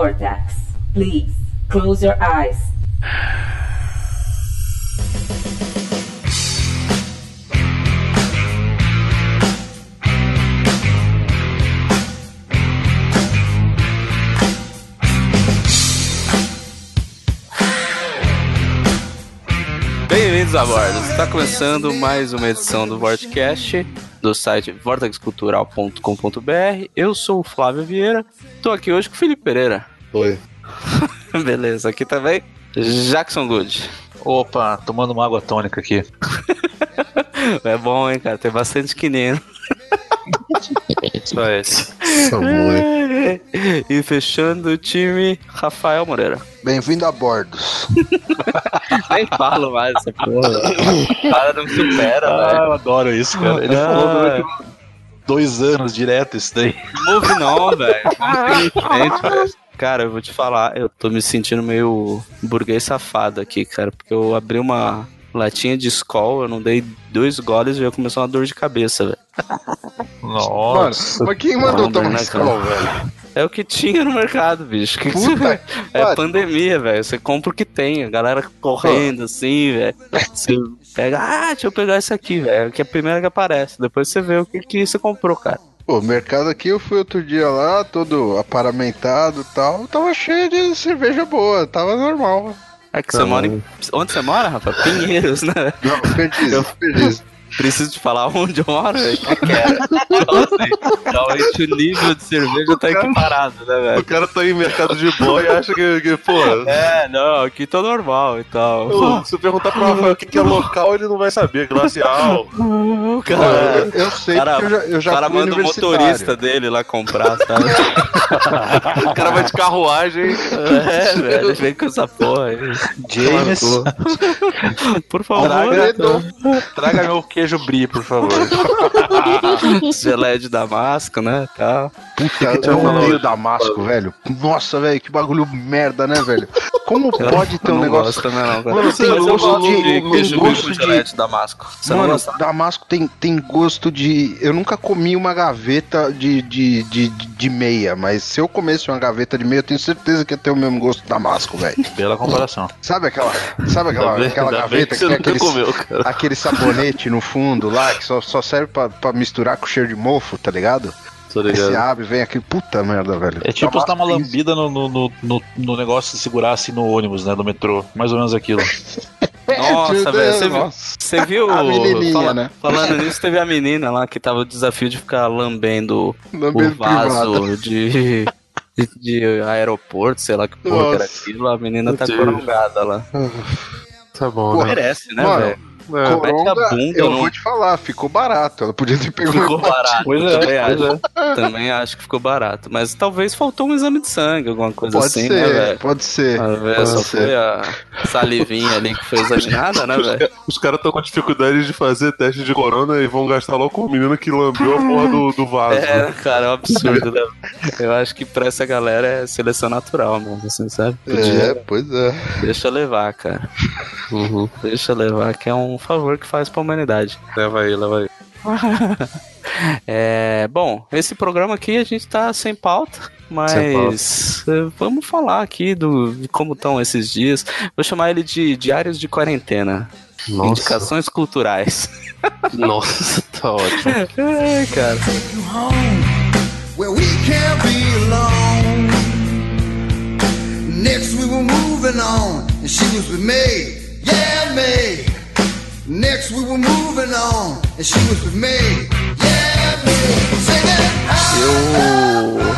Vortex. Please close your eyes. Bem-vindos a bordo. Está começando mais uma edição do Vortcast do site vortexcultural.com.br. Eu sou o Flávio Vieira. Estou aqui hoje com o Felipe Pereira. Oi. Beleza, aqui também Jackson Good. Opa, tomando uma água tônica aqui. É bom, hein, cara? Tem bastante quinino. Só esse. E fechando o time, Rafael Moreira. Bem-vindo a bordos. Nem falo mais essa porra. O cara não supera, Ah, velho. eu adoro isso, cara. Ele Ah. falou durante dois anos direto isso daí. Não ouve não, velho. Cara, eu vou te falar, eu tô me sentindo meio burguês safado aqui, cara, porque eu abri uma latinha de Skol, eu não dei dois goles e já começou uma dor de cabeça, velho. Nossa. Mano, mas quem mandou Mano, tomar né, escola, velho? É o que tinha no mercado, bicho. Que Puta É pariu. pandemia, velho. Você compra o que tem. A galera correndo assim, velho. Você pega, ah, deixa eu pegar isso aqui, velho. Que é a primeira que aparece. Depois você vê o que, que você comprou, cara. Pô, o mercado aqui, eu fui outro dia lá, todo aparamentado e tal, tava cheio de cerveja boa, tava normal. É que você mora em. Onde você mora, Rafa? Pinheiros, né? Não, perdi, perdi. Preciso te falar onde eu moro, velho. Que que é? Então, assim, Realmente o nível de cerveja tá equiparado, né, O velho? cara tá em mercado de boa e acha que, que pô. É, não, aqui tô normal e tal. Se eu perguntar pro Rafael o que, que é local, ele não vai saber. Glacial. O cara, eu, eu sei Cara, porque eu já, eu o já cara fui manda o motorista dele lá comprar, sabe? O cara vai de carruagem. É, velho, ele vem com essa porra aí. James, Por favor, traga, traga meu queijo brie, por favor. gelé de damasco, né, tal. Puta, eu odeio Damasco, velho. Nossa, velho, que bagulho merda, né, velho? Como pode ter um não negócio... gosto não, cara. Mano, tem gosto de- de tem gosto de- de damasco. Mano? Damasco tem, tem gosto de. Eu nunca comi uma gaveta de, de, de, de meia, mas se eu comesse uma gaveta de meia, eu tenho certeza que ia ter o mesmo gosto do Damasco, velho. Bela comparação. Sabe aquela, sabe aquela, aquela gaveta que que, tem aquele, comeu, aquele sabonete no fundo lá, que só, só serve pra, pra misturar com cheiro de mofo, tá ligado? Tô Você ligado. abre, vem aquele puta merda, velho. É tipo você dar uma lambida no, no, no, no- negócio de segurar assim no ônibus, né? Do metrô. Mais ou menos aquilo. Nossa, velho, você viu, nossa. você viu. A menininha, fala- né? Falando nisso, teve a menina lá que tava o desafio de ficar lambendo Lambendo o vaso privado. de, de, de aeroporto, sei lá que porra que era Nossa. aquilo. A menina tá Meu Deus. corongada lá. Tá bom, Pô, né? Merece, né, velho? É. Mete a Coronga, bunda eu no- vou te falar, ficou barato. Ela podia ter pego Ficou barato. Pois é, também, acho, também acho que ficou barato. Mas talvez faltou um exame de sangue, alguma coisa Pode assim, né, ser, velho? pode ser. Vezes pode só ser. foi a salivinha ali que foi examinada, né, velho? Os caras estão com dificuldade de fazer teste de corona e vão gastar logo com o menino que lambeu a porra do, do vaso. É, cara, é um absurdo, né? Eu acho que pra essa galera é seleção natural, mano, assim, sabe? É, pois é. Deixa levar, cara. Uhum. Deixa levar, que é um favor que faz pra humanidade. Leva aí, leva aí. É, bom, esse programa aqui a gente tá sem pauta, mas eh, vamos falar aqui do, de como estão esses dias. Vou chamar ele de Diários de Quarentena. Indicações culturais. Nossa, tá ótimo. É, cara. where we can't be alone. Next we were moving on, and she was with me, yeah me. Next we were moving on, and she was with me, yeah me. Singing.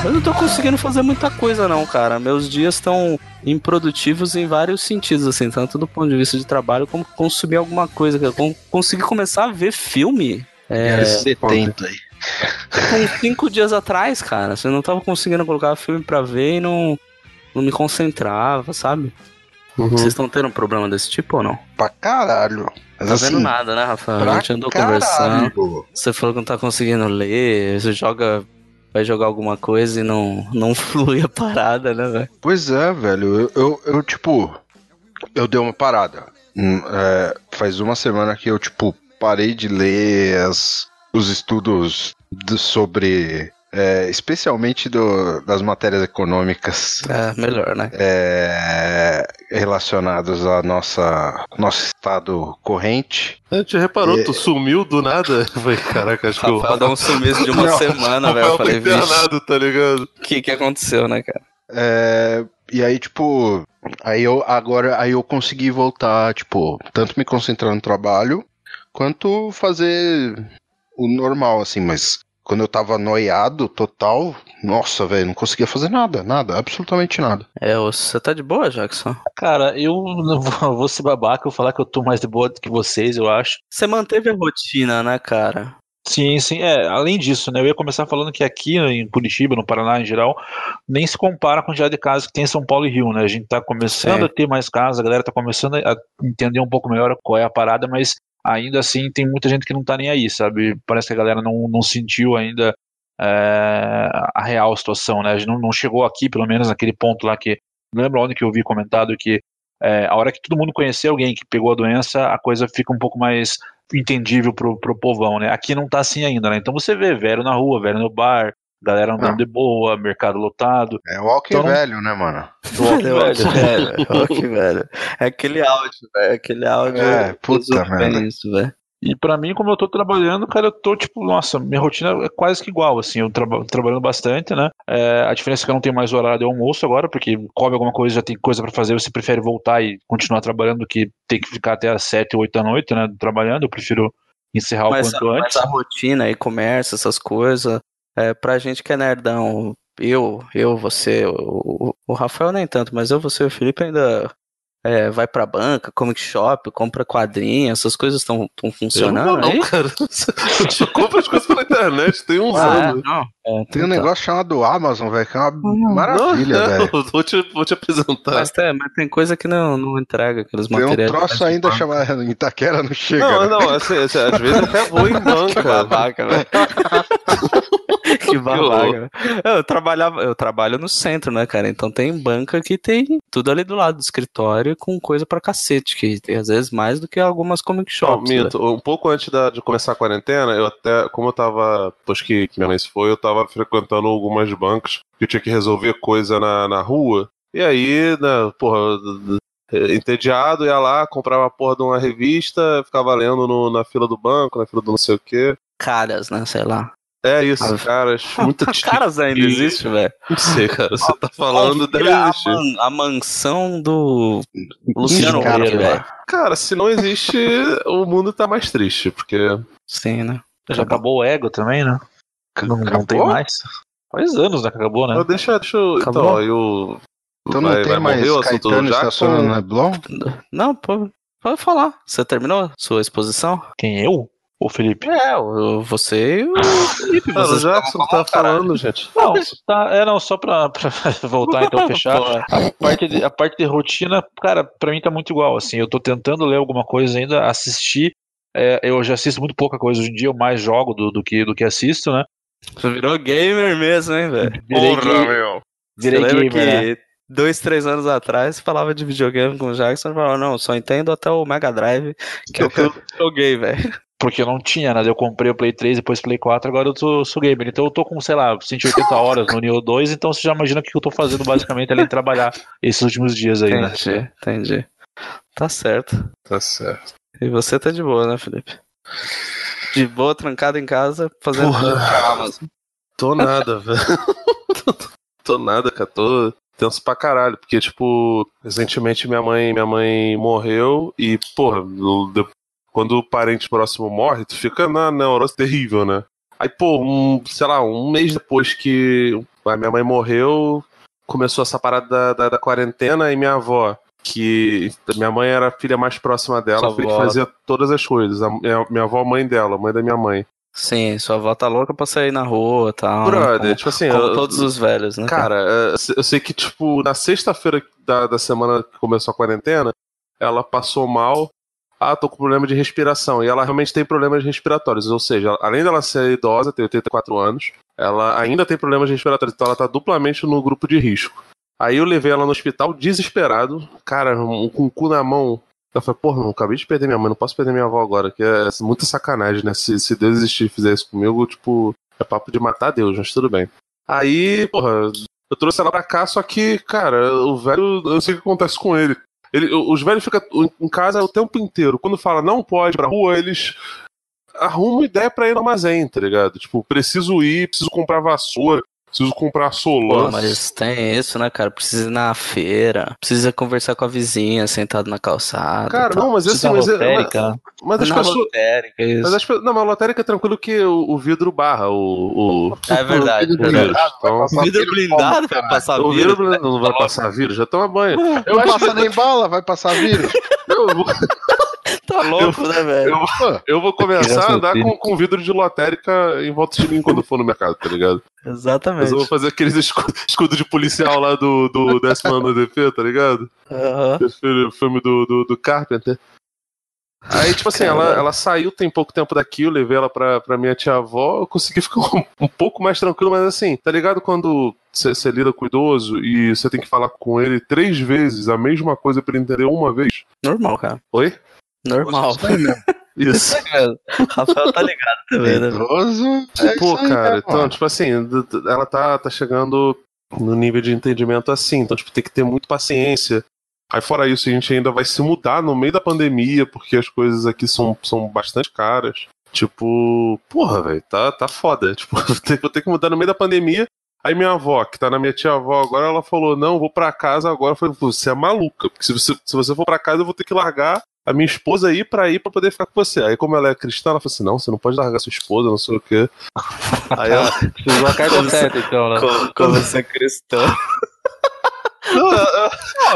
Eu, eu não tô conseguindo fazer muita coisa não, cara. Meus dias estão improdutivos em vários sentidos, assim, tanto do ponto de vista de trabalho como consumir alguma coisa. Con- Conseguir começar a ver filme. É, 70 aí. uns cinco dias atrás, cara. Você não tava conseguindo colocar filme pra ver e não, não me concentrava, sabe? Uhum. Vocês estão tendo um problema desse tipo ou não? Pra caralho. Mas Tá assim, vendo nada, né, Rafa? A gente andou conversando. caralho. Você falou que não tá conseguindo ler, você joga. Vai jogar alguma coisa e não, não flui a parada, né, velho? Pois é, velho. Eu, eu, eu, tipo, eu dei uma parada. Hum, é, faz uma semana que eu, tipo, parei de ler as, os estudos do- sobre é, especialmente do- das matérias econômicas É, melhor, né? é, relacionadas ao nossa, nosso estado corrente. A gente reparou, É. tu sumiu do nada. Eu Falei, caraca, acho que o Rafael dá um sumiço de uma Não, semana, velho. Eu falei, vixe, internado, tá ligado? o que que aconteceu, né, cara? É, e aí, tipo, aí eu agora aí eu consegui voltar, tipo, tanto me concentrar no trabalho quanto fazer o normal, assim, mas quando eu tava noiado total, nossa, velho, não conseguia fazer nada, nada, absolutamente nada. É, você tá de boa, Jackson? Cara, eu não vou, vou ser babaca, eu vou falar que eu tô mais de boa do que vocês, eu acho. Você manteve a rotina, né, cara? Sim, sim. É, além disso, né? Eu ia começar falando que aqui em Curitiba, no Paraná em geral, nem se compara a quantidade de casas que tem em São Paulo e Rio, né? A gente tá começando Sim. a ter mais casas, a galera tá começando a entender um pouco melhor qual é a parada, mas ainda assim tem muita gente que não tá nem aí, sabe? Parece que a galera não, não sentiu ainda é, a real situação, né? A gente não, não chegou aqui, pelo menos, naquele ponto lá que. Não lembro onde que eu vi comentado que é, a hora que todo mundo conhecer alguém que pegou a doença, a coisa fica um pouco mais entendível pro, pro povão, né? Aqui não tá assim ainda, né? Então você vê velho na rua, velho no bar, galera andando Não. de boa, mercado lotado. É walking Então- velho, né, mano? Velho, velho. Olha que velho. É aquele áudio, velho. Aquele áudio. É, puta merda. Isso, velho. E pra mim, como eu tô trabalhando, cara, eu tô tipo, nossa, minha rotina é quase que igual, assim, eu traba trabalhando bastante, né? É, a diferença é que eu não tenho mais horário de almoço agora, porque come alguma coisa, já tem coisa pra fazer, você prefere voltar e continuar trabalhando do que ter que ficar até as 7, 8 da noite, né, trabalhando, eu prefiro encerrar o Mas, quanto mas antes. a rotina e comércio, essas coisas, é, pra gente que é nerdão, eu, eu, você, o, o Rafael nem tanto, mas eu, você e o Felipe ainda é, vai pra banca, comic shop, compra quadrinhos, essas coisas estão Eu não funcionando vou, não, aí? cara. Eu só compro as coisas pela internet, tem uns Ah, é? anos. não. É, Tem um então tá. negócio chamado Amazon, velho, que é uma Uhum. maravilha, Não, velho. eu Vou te, vou te apresentar. Mas tem, mas tem coisa que não, não entrega aqueles Tem um materiais. troço ainda chamado Itaquera, não chega. Não, né? não, assim, assim, às vezes eu até vou em banca. babaca, velho. velho. Eu trabalhava, eu trabalho no centro, né, cara? Então tem banca que tem tudo ali do lado do escritório com coisa pra cacete, que tem às vezes mais do que algumas comic Não, shops. né? Um pouco antes da- de começar a quarentena, eu até, como eu tava, depois que, que minha mãe se foi, eu tava frequentando algumas bancas que eu tinha que resolver coisa na, na rua. E aí, né, porra, entediado, ia lá, comprava a porra de uma revista, ficava lendo no- na fila do banco, na fila do não sei o quê. Caras, né, sei lá. É isso, Ah, cara, acho muito Caras ainda existe, velho. Não sei, cara, você tá falando, deve Confira a, existir. man- a mansão do Luciano Cara, velho. Cara, se não existe, o mundo tá mais triste, porque Sim, né? Já acabou o ego também, né? Não, não tem mais. Faz anos, né, que acabou, né? Ah, deixa, deixa eu. Acabou? Então, aí o. Então não vai, tem vai mais o assunto Caetano do Jackson? Leblon? Não, pô, pode falar. Você terminou sua exposição? Quem, eu? Ou Felipe? É, o- você e o Felipe. Cara, o Jackson tá falando, gente. Não, tá, é, não, só pra, pra voltar então, fechar. Porra. A parte, de, a parte de rotina, cara, pra mim tá muito igual, assim, eu tô tentando ler alguma coisa ainda, assistir, é, eu já assisto muito pouca coisa hoje em dia, eu mais jogo do, do, que, do que assisto, né? Você virou gamer mesmo, hein, velho? Gay- meu. virei Eu lembro gamer, né? que dois, três anos atrás falava de videogame com o Jackson e falava, não, só entendo até o Mega Drive, que é o que eu joguei, velho. Porque eu não tinha, né? Eu comprei o Play 3, depois Play 4, agora eu tô, sou gamer. Então eu tô com, sei lá, 180 horas no Neo 2, então você já imagina o que eu tô fazendo basicamente além de trabalhar esses últimos dias aí, né? Entendi, entendi. Tá certo. Tá certo. E você tá de boa, né, Felipe? De boa, trancado em casa, fazendo Porra. Amazon. Tô nada, velho. tô, tô nada, cara. Tô tenso pra caralho. Porque, tipo, recentemente minha mãe, minha mãe morreu e, porra, quando o parente próximo morre, tu fica na neurose terrível, né? Aí, pô, um, sei lá, um mês depois que a minha mãe morreu, começou essa parada da, da, da quarentena e minha avó, que minha mãe era a filha mais próxima dela, Sua filha que fazia todas as coisas. A, minha, minha avó, mãe dela, mãe da minha mãe. Sim, sua avó tá louca pra sair na rua e tal. né? Brother, Como, tipo assim, como eu- todos os velhos, né? Cara, é, eu sei que, tipo, na sexta-feira da, da semana que começou a quarentena, ela passou mal. Ah, tô com problema de respiração. E ela realmente tem problemas respiratórios. Ou seja, além dela ser idosa, tem 84 anos, ela ainda tem problemas respiratórios. Então ela tá duplamente no grupo de risco. Aí eu levei ela no hospital desesperado, cara, com o cu na mão. Eu falei, porra, não acabei de perder minha mãe, não posso perder minha avó agora, que é muita sacanagem, né? Se, se Deus existir e fizer isso comigo, tipo, É papo de matar Deus, mas tudo bem. Aí, porra, eu trouxe ela pra cá, só que, cara, o velho, eu sei o que acontece com ele. Ele os velhos ficam em casa o tempo inteiro. Quando fala não pode pra rua, eles arrumam ideia pra ir no armazém, tá ligado? Tipo, preciso ir, preciso comprar vassoura, preciso comprar Pô, solã. mas tem isso, né, cara? Precisa ir na feira, precisa conversar com a vizinha sentado na calçada. Cara, tal. não, mas assim, mas, é- lotérica, né? mas as Na pessoas. lotérica, isso. Mas as, pe- não, mas a lotérica é tranquilo que o, o vidro barra o. o É verdade, o vírus. verdade. Então, Vidro blindado vai passar o vírus. vírus não vai passar vírus, já toma banho. Eu Não acho passa nem bala, vai passar vírus. Eu vou, Tá louco, né, velho? eu, vou- eu vou começar a andar com, com vidro de lotérica em volta de mim quando for no mercado, tá ligado? Mas Exatamente. eu vou fazer aqueles escudos escudo de policial lá do, do décimo ano do DP, tá ligado? Aham. Esse filme, do, do, do Carpenter. Aí, tipo assim, ela, ela saiu tem pouco tempo daqui, eu levei ela pra, pra minha tia-avó, eu consegui ficar um, um pouco mais tranquilo, mas assim, tá ligado quando você lida com o idoso e você tem que falar com ele três vezes a mesma coisa pra ele entender uma vez? Normal, cara. Oi? Normal. Isso aí mesmo. Isso. Rafael tá ligado também, né? Idoso. é Pô, isso aí, cara, né, então, tipo assim, ela tá, tá chegando no nível de entendimento assim, então, tipo, tem que ter muito paciência. Aí, fora isso, a gente ainda vai se mudar no meio da pandemia, porque as coisas aqui são, são bastante caras. Tipo, porra, velho, tá, tá foda. Tipo, vou ter, vou ter que mudar no meio da pandemia. Aí minha avó, que tá na minha tia-avó agora, ela falou: Não, vou pra casa agora. Eu falei: Você é maluca, porque se você, se você for pra casa, eu vou ter que largar a minha esposa aí pra ir pra poder ficar com você. Aí, como ela é cristã, ela falou assim: Não, você não pode largar sua esposa, não sei o quê. Aí ela. Precisou a carta certa, então, né? Como, como você é cristão. Não,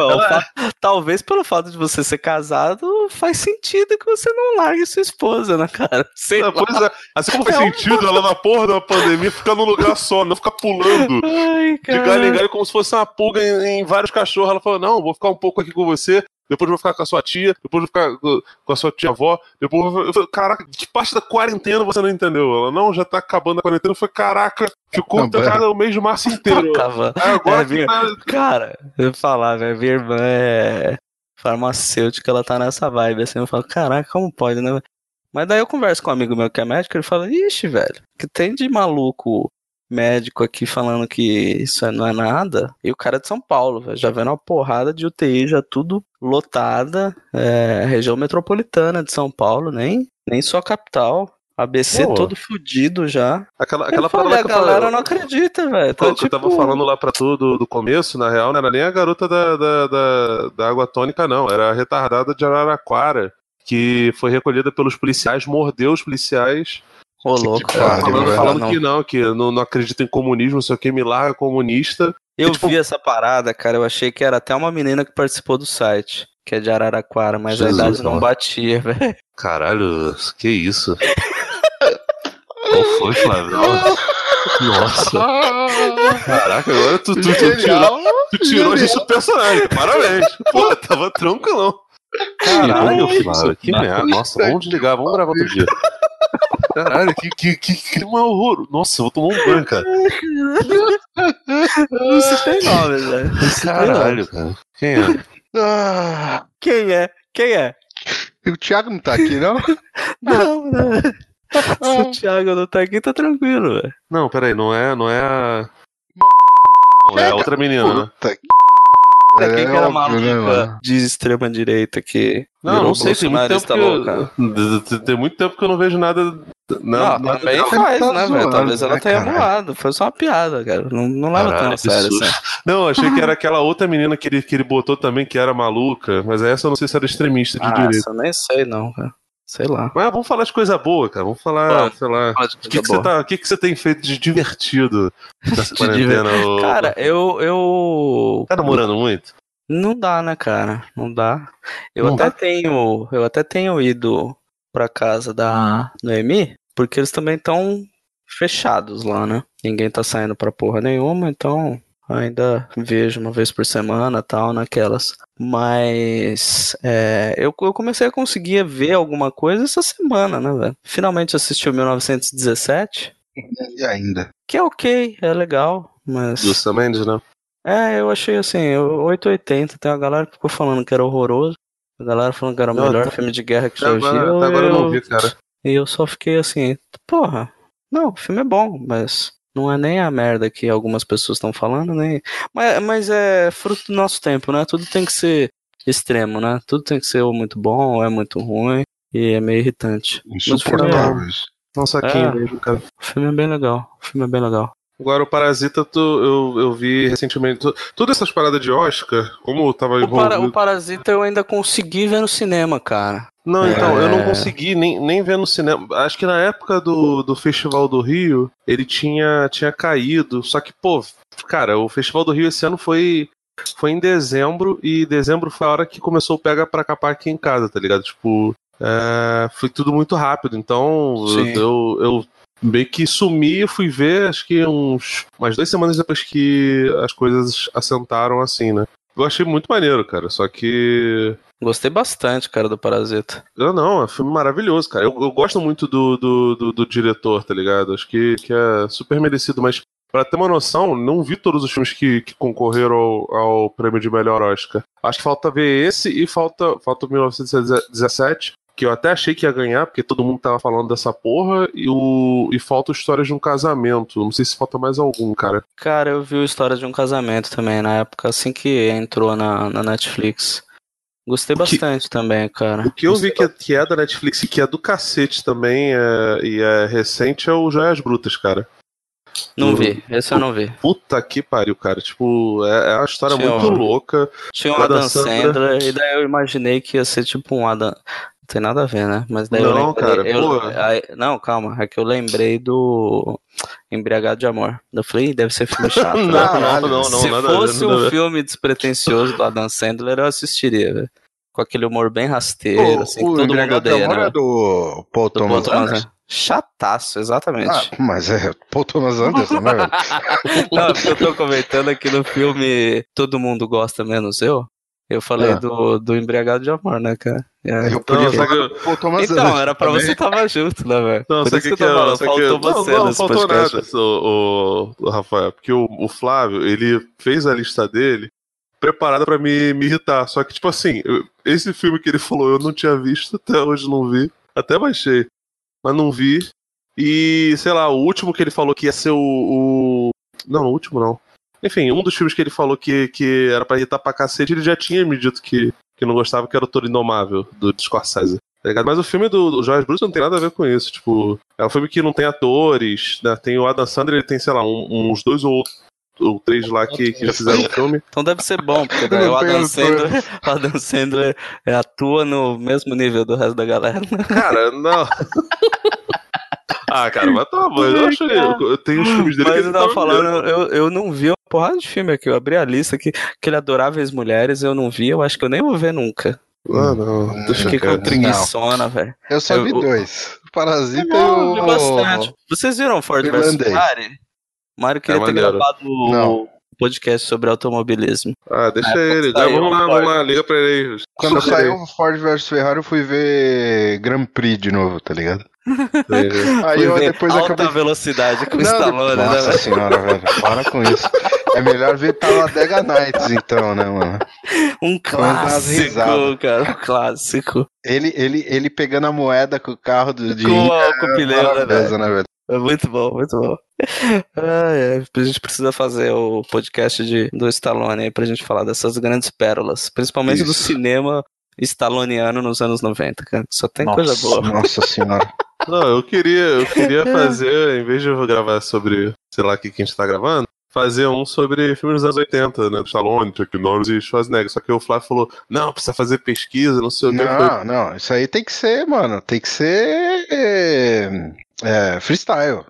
Não, fa- Talvez pelo fato de você ser casado, faz sentido que você não largue sua esposa, né, cara? Sei É, lá. pois é. Assim como faz É um- sentido ela na porra da pandemia ficar num lugar só, não ficar pulando Ai, de galho em galho como se fosse uma pulga em, em vários cachorros. Ela falou: não, vou ficar um pouco aqui com você, depois vou ficar com a sua tia, depois vou ficar com a sua tia-avó, depois vou... Eu falei, caraca, que parte da quarentena você não entendeu? Ela, não, já tá acabando a quarentena. Falei, caraca, ficou trancada o mês de março inteiro. Aí agora É, viu? tá- Cara, eu falar, velho, minha irmã é farmacêutica, ela tá nessa vibe, assim, eu falo, caraca, como pode, né? Mas daí eu converso com um amigo meu que é médico, ele fala, ixi, velho, que tem de maluco médico aqui falando que isso não é nada, e o cara é de São Paulo, velho, já vendo uma porrada de UTI, já tudo lotada, é, região metropolitana de São Paulo, nem, nem só capital, ABC Pô. todo fudido já. Aquela, aquela parada a que eu falei, galera não acredita, velho. Tá, que eu tava tipo, falando lá pra tu do, do começo, na real, não era nem a garota da, da, da, da água tônica, não. Era a retardada de Araraquara, que foi recolhida pelos policiais, mordeu os policiais, Ô, louco, que cara. falando, falando Não. que não, que não, não acredita em comunismo, não sei o que, me larga comunista. Eu tipo- vi essa parada, cara. Eu achei que era até uma menina que participou do site, que é de Araraquara, mas Jesus, a idade não mano. batia, velho. Caralho, que isso? Qual foi, Flávio? Nossa, caraca, agora tu, tu, tu tirou, tu tirou a gente do personagem. Parabéns. Pô, tava tranquilão. Caralho, Flávio, que merda. Nossa, vamos desligar, vamos gravar outro dia. Caralho, que, que, que clima horror. Nossa, eu vou tomar um banho, cara. Isso tem nome, velho. Nome. Caralho, cara. Quem é? Ah, Quem é? Quem é? o Thiago não tá aqui, não? Não, né? Se o Thiago não tá aqui, tá tranquilo, velho. Não, peraí, não é, não é a. Não, é a outra menina, né? Puta que... É, quem que era né, maluca mano? de extrema direita que. Não, não sei, tem muito tempo bolsonarista que eu, tem muito tempo que eu não vejo nada. Não, nada também faz, tá né, velho? Talvez ela né, tenha caralho? voado. Foi só uma piada, cara. Não, não leva tão a Caralho, sério assim. Não, achei que era aquela outra menina que ele, que ele botou também, que era maluca, mas essa eu não sei se era extremista de Ah, direita. essa eu nem sei, não, cara. Sei lá. Mas vamos falar de coisa boa, cara. Vamos falar, Vamos. sei lá. O que, que, você tá, o que, que você tem feito de divertido nessa De quarentena? ô- Cara, eu, eu. tá namorando muito? Não dá, né, cara? Não dá. Eu Não até dá? tenho. Eu até tenho ido pra casa da Noemi, porque eles também estão fechados lá, né? Ninguém tá saindo pra porra nenhuma, então ainda vejo uma vez por semana tal, naquelas. Mas é, eu, eu comecei a conseguir ver alguma coisa essa semana, né, velho? Finalmente assisti o 1917, E ainda. que é ok, é legal, mas. Mendes, né? É, eu achei assim, 880. Tem uma galera que ficou falando que era horroroso. A galera falando que era o Não, melhor tá- filme de guerra que já agora, viu. agora eu não eu- vi, cara. E eu só fiquei assim, porra, Não, o filme é bom, mas não é nem a merda que algumas pessoas estão falando, nem. Mas, mas é fruto do nosso tempo, né? Tudo tem que ser extremo, né? Tudo tem que ser ou muito bom ou é muito ruim. E é meio irritante. É- Insuportável isso. Saquinho É. mesmo, cara. O filme é bem legal. O filme é bem legal. Agora, o Parasita, tu- eu, eu vi recentemente. tu- Todas essas paradas de Oscar, como eu tava O, para, envolvido. o Parasita eu ainda consegui ver no cinema, cara. Não, então, eu não É. consegui nem, nem ver no cinema. Acho que na época do, do Festival do Rio, ele tinha, tinha caído. Só que, pô, cara, o Festival do Rio esse ano foi, foi em dezembro, e dezembro foi a hora que começou o Pega pra Capar aqui em casa, tá ligado? Tipo, é, foi tudo muito rápido. Então, eu, eu meio que sumi e fui ver, acho que uns umas duas semanas depois que as coisas assentaram assim, né? Eu achei muito maneiro, cara. Só que Gostei bastante, cara, do Parasita. eu não, é um filme maravilhoso, cara. Eu, eu gosto muito do, do, do, do diretor, tá ligado? Acho que, que é super merecido, mas pra ter uma noção, não vi todos os filmes que, que concorreram ao, ao prêmio de melhor Oscar. Acho que falta ver esse e falta, falta o 1917, que eu até achei que ia ganhar, porque todo mundo tava falando dessa porra, e, o, e falta o Histórias de um Casamento. Não sei se falta mais algum, cara. Cara, eu vi o História de um Casamento também, na época, assim que entrou na, na Netflix. Gostei O que- bastante também, cara. O que eu vi que é, que é da Netflix e que é do cacete também é, e é recente é o Joias Brutas, cara. Não vi, esse eu não vi. Puta que pariu, cara. Tipo, é, é uma história Tinha muito um- louca. Tinha um Adam Sandler. Sandler, e daí eu imaginei que ia ser tipo um Adam. Não tem nada a ver, né? Mas daí eu Não, lembrei. cara, eu- aí- não, calma, é que eu lembrei do Embriagado de Amor. Eu falei, "Ih, deve ser filme chato. Não, né? não, não, não, Se nada fosse nada um ver. filme despretensioso do Adam Sandler, eu assistiria, velho. Com aquele humor bem rasteiro, O, assim, que o todo mundo odeia, né? é do Paul Do Thomas Paul Thomas Anderson? Anderson. Chataço, exatamente. Ah, mas é Paul Thomas Anderson, né, velho? Não, porque eu tô comentando aqui no filme Todo Mundo Gosta Menos Eu. Eu falei Ah. do, do Embriagado de Amor, né, cara? É. Eu podia falar que- Paul Thomas Então, Anderson era pra também. você tava junto, né, velho? Não, só isso que, que eu tô que- que- faltou não, não, faltou podcast. nada, o, o- o Rafael, porque o, o Flávio, ele fez a lista dele preparada pra me, me irritar. Só que, tipo assim, eu- esse filme que ele falou eu não tinha visto, até hoje não vi. Até baixei, mas não vi. E, sei lá, o último que ele falou que ia ser o. o- Não, o último não. Enfim, um dos filmes que ele falou que, que era pra irritar pra cacete, ele já tinha me dito que, que não gostava, que era o Toro Indomável, do Scorsese. Tá? Mas o filme do, do Joyce Bruce não tem nada a ver com isso. Tipo, é um filme que não tem atores, né? Tem o Adam Sandler, ele tem, sei lá, um- uns dois ou, ou três lá que, que já fizeram o filme. Então deve ser bom, porque o Adam. Sandler, o Adam Sandler é, atua no mesmo nível do resto da galera. Cara, não. ah, cara, mas tá bom. Eu acho eu, eu tenho os filmes dele Mas que eu ele tava tá falando, eu, eu não vi uma porrada de filme aqui. Eu abri a lista aqui, aquele Adoráveis Mulheres, eu não vi, eu acho que eu nem vou ver nunca. Ah, não. Deixa Fiquei com preguiçona, velho. Eu só vi Eu- dois. O Parasita Não, e vi o... bastante. Vocês viram Ford vs. Ferrari? Mário queria ter maneiro. gravado Não. o podcast sobre automobilismo. Ah, deixa Na época ele. saiu, vamos lá, Ford. vamos lá, liga pra ele. Quando Chama saiu o Ford vs Ferrari, eu fui ver Grand Prix de novo, tá ligado? Aí eu depois alta acabei... velocidade com o Não, Stallone, né, Nossa velho? senhora, velho, para com isso. É melhor ver Talladega Nights, então, né, mano? Um clássico, cara, um clássico. Ele, ele, ele pegando a moeda com o carro do de Com, a- com o pneu, né, velho? né, velho? É muito bom, muito bom. Ai, ai, a gente precisa fazer o podcast de, do Stallone aí pra gente falar dessas grandes pérolas, principalmente do Isso. cinema stalloniano nos anos 90, cara. Só tem Nossa, coisa boa. Nossa senhora. Não, eu queria, eu queria fazer, em vez de eu gravar sobre, sei lá, o que que a gente tá gravando, fazer um sobre filmes dos anos 80, né? Do Stallone, Chuck Norris e Schwarzenegger. Só que o Flávio falou, não, precisa fazer pesquisa, não sei o que. Não, não, isso aí tem que ser, mano. Tem que ser. É, freestyle.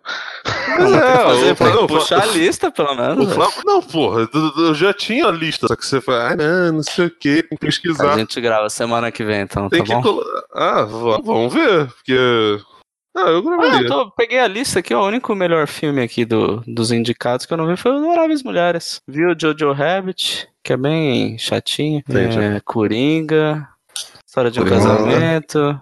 Mas é, Fazer, o Flávio- tem que o puxar a lista, pelo menos. O velho. Flávio, não, porra, eu, eu já tinha a lista, só que você fala, ah, não, não sei o que, tem que pesquisar. A gente grava semana que vem, então, Tem tá que bom? colo- Ah, vamos ver, porque. Ah, eu Ah, gravaria. eu tô- peguei a lista aqui, ó, o único melhor filme aqui do, dos indicados que eu não vi foi o Adoráveis Mulheres. Vi o Jojo Rabbit, que é bem chatinho. Entendi. É, Coringa, História de um Coringa. Casamento,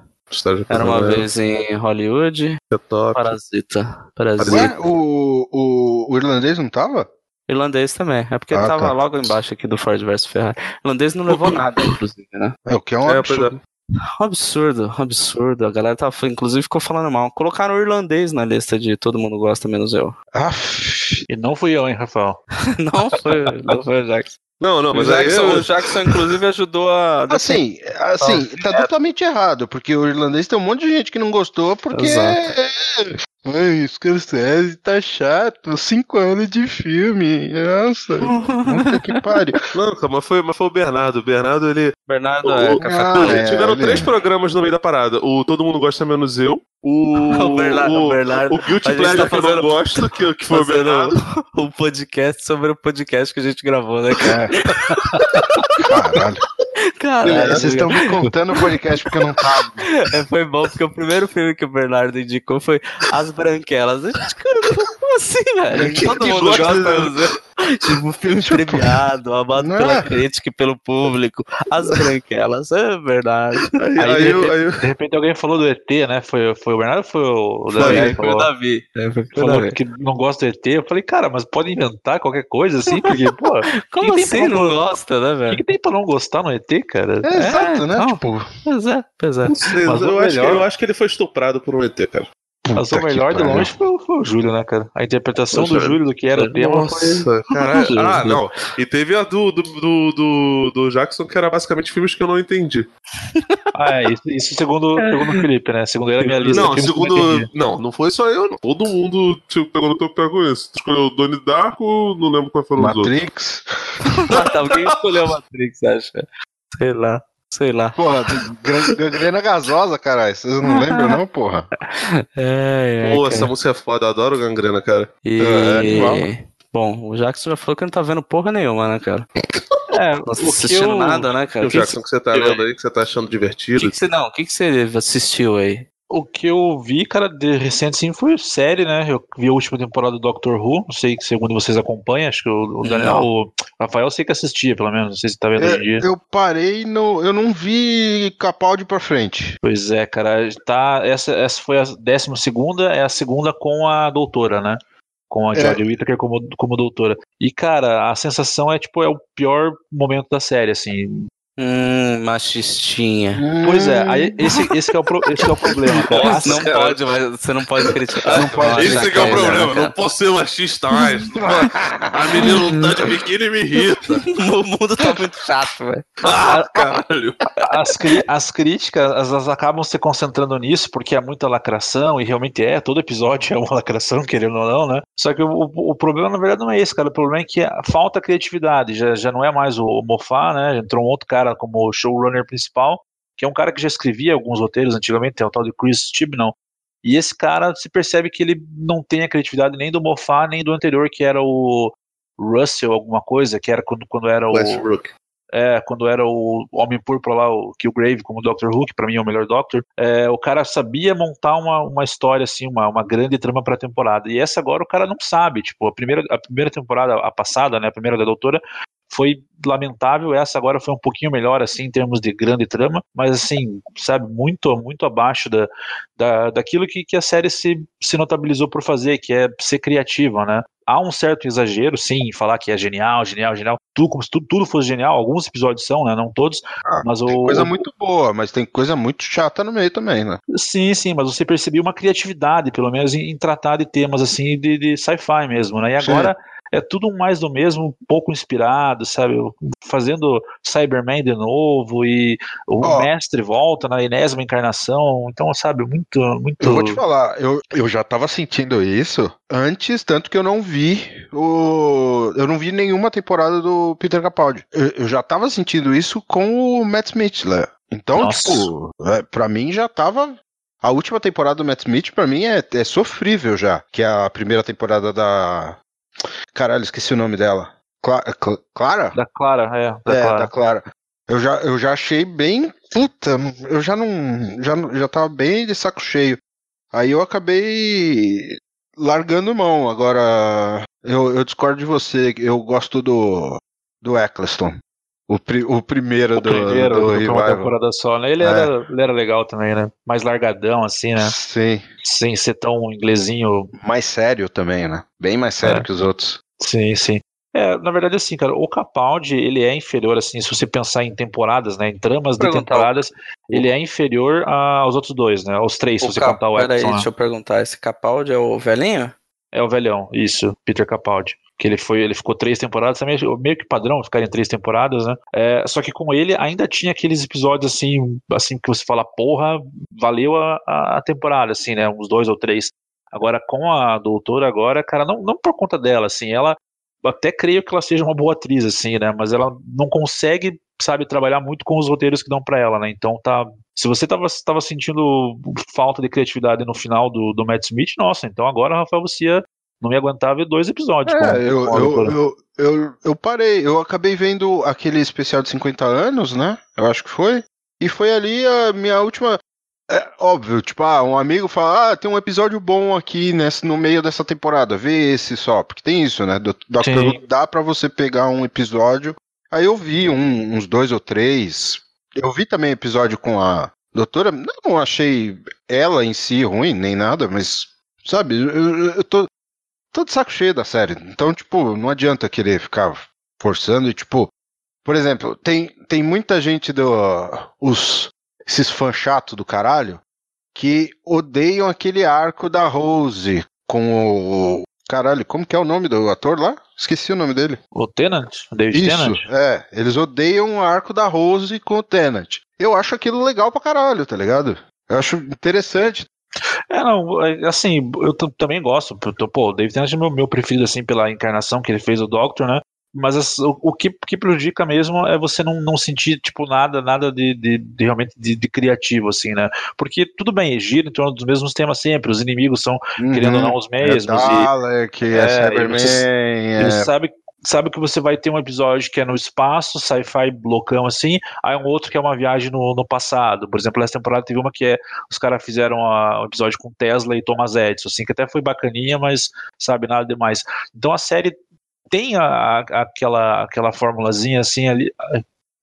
Era uma vez em Hollywood, é top. Parasita. Parasita. Ué, o, o, o irlandês não tava? Irlandês também, é porque Ah, tava tá. logo embaixo aqui do Ford vs Ferrari. Irlandês não levou nada, inclusive, né? É, o que é um É, pois absurdo. Um absurdo, um absurdo. A galera tava, inclusive ficou falando mal. Colocaram o irlandês na lista de todo mundo gosta, menos eu. Aff, E não fui eu, hein, Rafael? Não foi, não foi o Jackson. Não, não, mas o, aí Jackson eu... o Jackson, inclusive, ajudou a. assim, assim, tá totalmente errado, porque o irlandês tem um monte de gente que não gostou porque. Exato. Ai, Scorsese tá chato, cinco anos de filme, nossa, puta que pariu. Não, mas foi, mas foi o Bernardo. O Bernardo, ele. Bernardo O- é. Ah, é, tiveram ele- três programas no meio da parada. O Todo Mundo Gosta Menos Eu. O. O Bernardo, o, o Bernardo o Guilty Pleasure tá que eu fazendo- não gosto, que, que foi o fazendo Bernardo. um podcast sobre o podcast que a gente gravou, né, cara? Caralho. Caralho, É, vocês estão me contando o podcast porque eu não tava. É, foi bom, porque o primeiro filme que o Bernardo indicou foi As Branquelas. A gente, cara, como assim, velho? Quem Todo que mundo gosta de- do Tipo, filme premiado, amado Não pela é? crítica e pelo público. As Branquelas, é verdade. Aí, Aí, aí, de, eu- repente, aí eu- de repente alguém falou do ET, né? Foi, foi o Bernardo ou foi o, Foi, Davi? que foi o falou, Davi. É, foi falou Davi. que não gosta do ET. Eu falei, cara, mas pode inventar qualquer coisa assim, porque, pô, Como assim não gosta, né, o que, velho? que tem pra não gostar no ET, cara? É, exato, né? não. Tipo, Pois é, pois é. não sei, Mas eu, o acho que, melhor- eu acho que ele foi estuprado por um ET, cara. Mas o melhor de longe foi, o- foi o Júlio, né, cara? A interpretação do Poxa, Júlio do que era o tema foi. Nossa, caralho. Ah, não. E teve a do, do, do, do, do Jackson, que era basicamente filmes que eu não entendi. Ah, é, isso, isso segundo, segundo o Felipe, né? Segundo ele, a minha lista. Não, segundo. Não, não foi só eu, não. Todo mundo tipo, pegou no teu pé com isso. Tu escolheu o Donnie Darko, não lembro quais foram os outros. Matrix. Ah, tá, alguém escolheu Matrix, acha? Sei lá, sei lá. Porra, gangrena gasosa, caralho. Vocês não lembram, não, porra? É, é, Pô, cara. essa música é foda, eu adoro gangrena, cara. E... É, animal. Bom, o Jackson já falou que não tá vendo porra nenhuma, né, cara? É, Não tá que assistindo eu- nada, né, cara? O que, Jackson que você tá vendo aí, que você tá achando que, divertido. que você, não, o que, que você assistiu aí? O que eu vi, cara, de recente sim foi série, né? Eu vi a última temporada do Doctor Who. Não sei se segundo vocês acompanham. Acho que o, o Daniel, o Rafael, sei que assistia, pelo menos. Não sei se tá vendo hoje em dia. É, eu parei no. Eu não vi Capaldi pra frente. Pois é, cara. Tá, essa, essa foi a décima segunda, é a segunda com a doutora, né? Com a É. Jodie Whittaker como, como doutora. E, cara, a sensação é, tipo, é o pior momento da série, assim. Hum, machistinha. Pois é, aí esse, esse, que é, o pro- esse que é o problema, cara. Nossa, não cara. pode, mas você não pode criticar. Não pode. Esse que é o problema, não posso ser machista mais. A menina não tá de biquíni e me irrita. o mundo tá muito chato, velho. Ah, caralho. as, as críticas elas acabam se concentrando nisso porque é muita lacração e realmente é, todo episódio é uma lacração, querendo ou não, né? Só que o, o- o problema na verdade não é esse, cara. O problema é que falta criatividade, já, já não é mais o, o Moffat, né? Entrou um outro cara como showrunner principal, que é um cara que já escrevia alguns roteiros antigamente, é o tal de Chris Chibnall. E esse cara se percebe que ele não tem a criatividade nem do Moffat, nem do anterior, que era o Russell, alguma coisa, que era quando, quando era o. Westbrook. É, quando era o Homem Púrpura lá, o Killgrave como Doctor Who, que pra mim é o melhor Doctor, é, o cara sabia montar uma, uma história, assim, uma, uma grande trama pra temporada. E essa agora o cara não sabe, tipo, a primeira, a primeira temporada, a passada, né, a primeira da Doutora, foi lamentável, essa agora foi um pouquinho melhor, assim, em termos de grande trama, mas, assim, sabe, muito, muito abaixo da, da, daquilo que, que a série se, se notabilizou por fazer, que é ser criativa, né. Há um certo exagero, sim, em falar que é genial, genial, genial, tudo como se tudo, tudo fosse genial, alguns episódios são, né, não todos, Ah, mas o... Tem coisa muito boa, mas tem coisa muito chata no meio também, né? Sim, sim, mas você percebia uma criatividade, pelo menos, em, em tratar de temas assim de, de sci-fi mesmo, né? E Sim. É tudo mais do mesmo, um pouco inspirado, sabe? Fazendo Cyberman de novo e o Ó. mestre volta na enésima encarnação, então, sabe, muito, muito. Eu vou te falar, eu, eu já tava sentindo isso antes, tanto que eu não vi o. Eu não vi nenhuma temporada do Peter Capaldi. Eu, eu já tava sentindo isso com o Matt Smith, né? Então, Nossa. tipo, é, pra mim já tava. A última temporada do Matt Smith, pra mim, é, é sofrível já. Que é a primeira temporada da. Caralho, esqueci o nome dela. Cla- Cla- Clara? Da Clara, é, da é, Clara. da Clara. Eu já, eu já achei bem. Puta, eu já não. Já, já tava bem de saco cheio. Aí eu acabei largando mão. Agora, eu, eu discordo de você. Eu gosto do. Do Eccleston. O, pri- o primeiro O do, primeiro, do Revival. temporada só, né? Ele, É. era, ele era legal também, né? Mais largadão, assim, né? Sim. Sem ser tão inglesinho Mais sério também, né? Bem mais sério É. que os outros. Sim, sim. É, na verdade, assim, cara, o Capaldi, ele é inferior, assim, se você pensar em temporadas, né, em tramas de temporadas, ele é inferior aos outros dois, né, aos três, se O você Cap- contar o Peraí, Epson. né? deixa eu perguntar. Esse Capaldi é o velhinho? É o velhão, isso, Peter Capaldi. Que ele foi, ele ficou três temporadas, também meio que padrão ficar em três temporadas, né? É, só que com ele ainda tinha aqueles episódios assim, assim que você fala, porra, valeu a, a temporada, assim, né? Uns dois ou três. Agora com a doutora agora, cara, não, não por conta dela, assim, ela até creio que ela seja uma boa atriz, assim, né? Mas ela não consegue, sabe, trabalhar muito com os roteiros que dão pra ela, né? Então tá. Se você tava, tava sentindo falta de criatividade no final do, do Matt Smith, nossa, então agora, Rafael, você ia, não ia aguentar ver dois episódios. É, eu, eu, eu, eu, eu parei, eu acabei vendo aquele especial de 50 anos, né? Eu acho que foi. E foi ali a minha última. É óbvio, tipo, ah, um amigo fala, ah, tem um episódio bom aqui nesse, no meio dessa temporada, vê esse só, porque tem isso, né? Who dá pra você pegar um episódio. Aí eu vi um- uns dois ou três. Eu vi também episódio com a doutora, não achei ela em si ruim, nem nada, mas, sabe, eu- eu tô, tô de saco cheio da série. Então, tipo, não adianta querer ficar forçando e, tipo, por exemplo, tem, tem muita gente do. Os, esses fãs chatos do caralho que odeiam aquele arco da Rose com o. Caralho, como que é o nome do ator lá? Esqueci o nome dele. O Tenant? David Isso, Tennant? é. Eles odeiam o arco da Rose com o Tenant. Eu acho aquilo legal pra caralho, tá ligado? Eu acho interessante. É, não, é, assim, eu também gosto. Pô, o David Tennant é meu, meu preferido, assim, pela encarnação que ele fez o Doctor, né? Mas as- o, o que, que prejudica mesmo é você não, não sentir, tipo, nada, nada de, de- de realmente de, de criativo, assim, né? Porque tudo bem, gira em torno dos mesmos temas sempre, os inimigos são, querendo ou não, os é mesmos, e Dalek, é, É, Cyberman, você- é... ele sabe, sabe que você vai ter um episódio que é no espaço, sci-fi loucão assim, aí um outro que é uma viagem no, no passado. Por exemplo, essa temporada teve uma que é, os caras fizeram a- um episódio com Tesla e Thomas Edison, assim, que até foi bacaninha, mas, sabe, nada demais. Então a série tem a- a- aquela, aquela formulazinha assim ali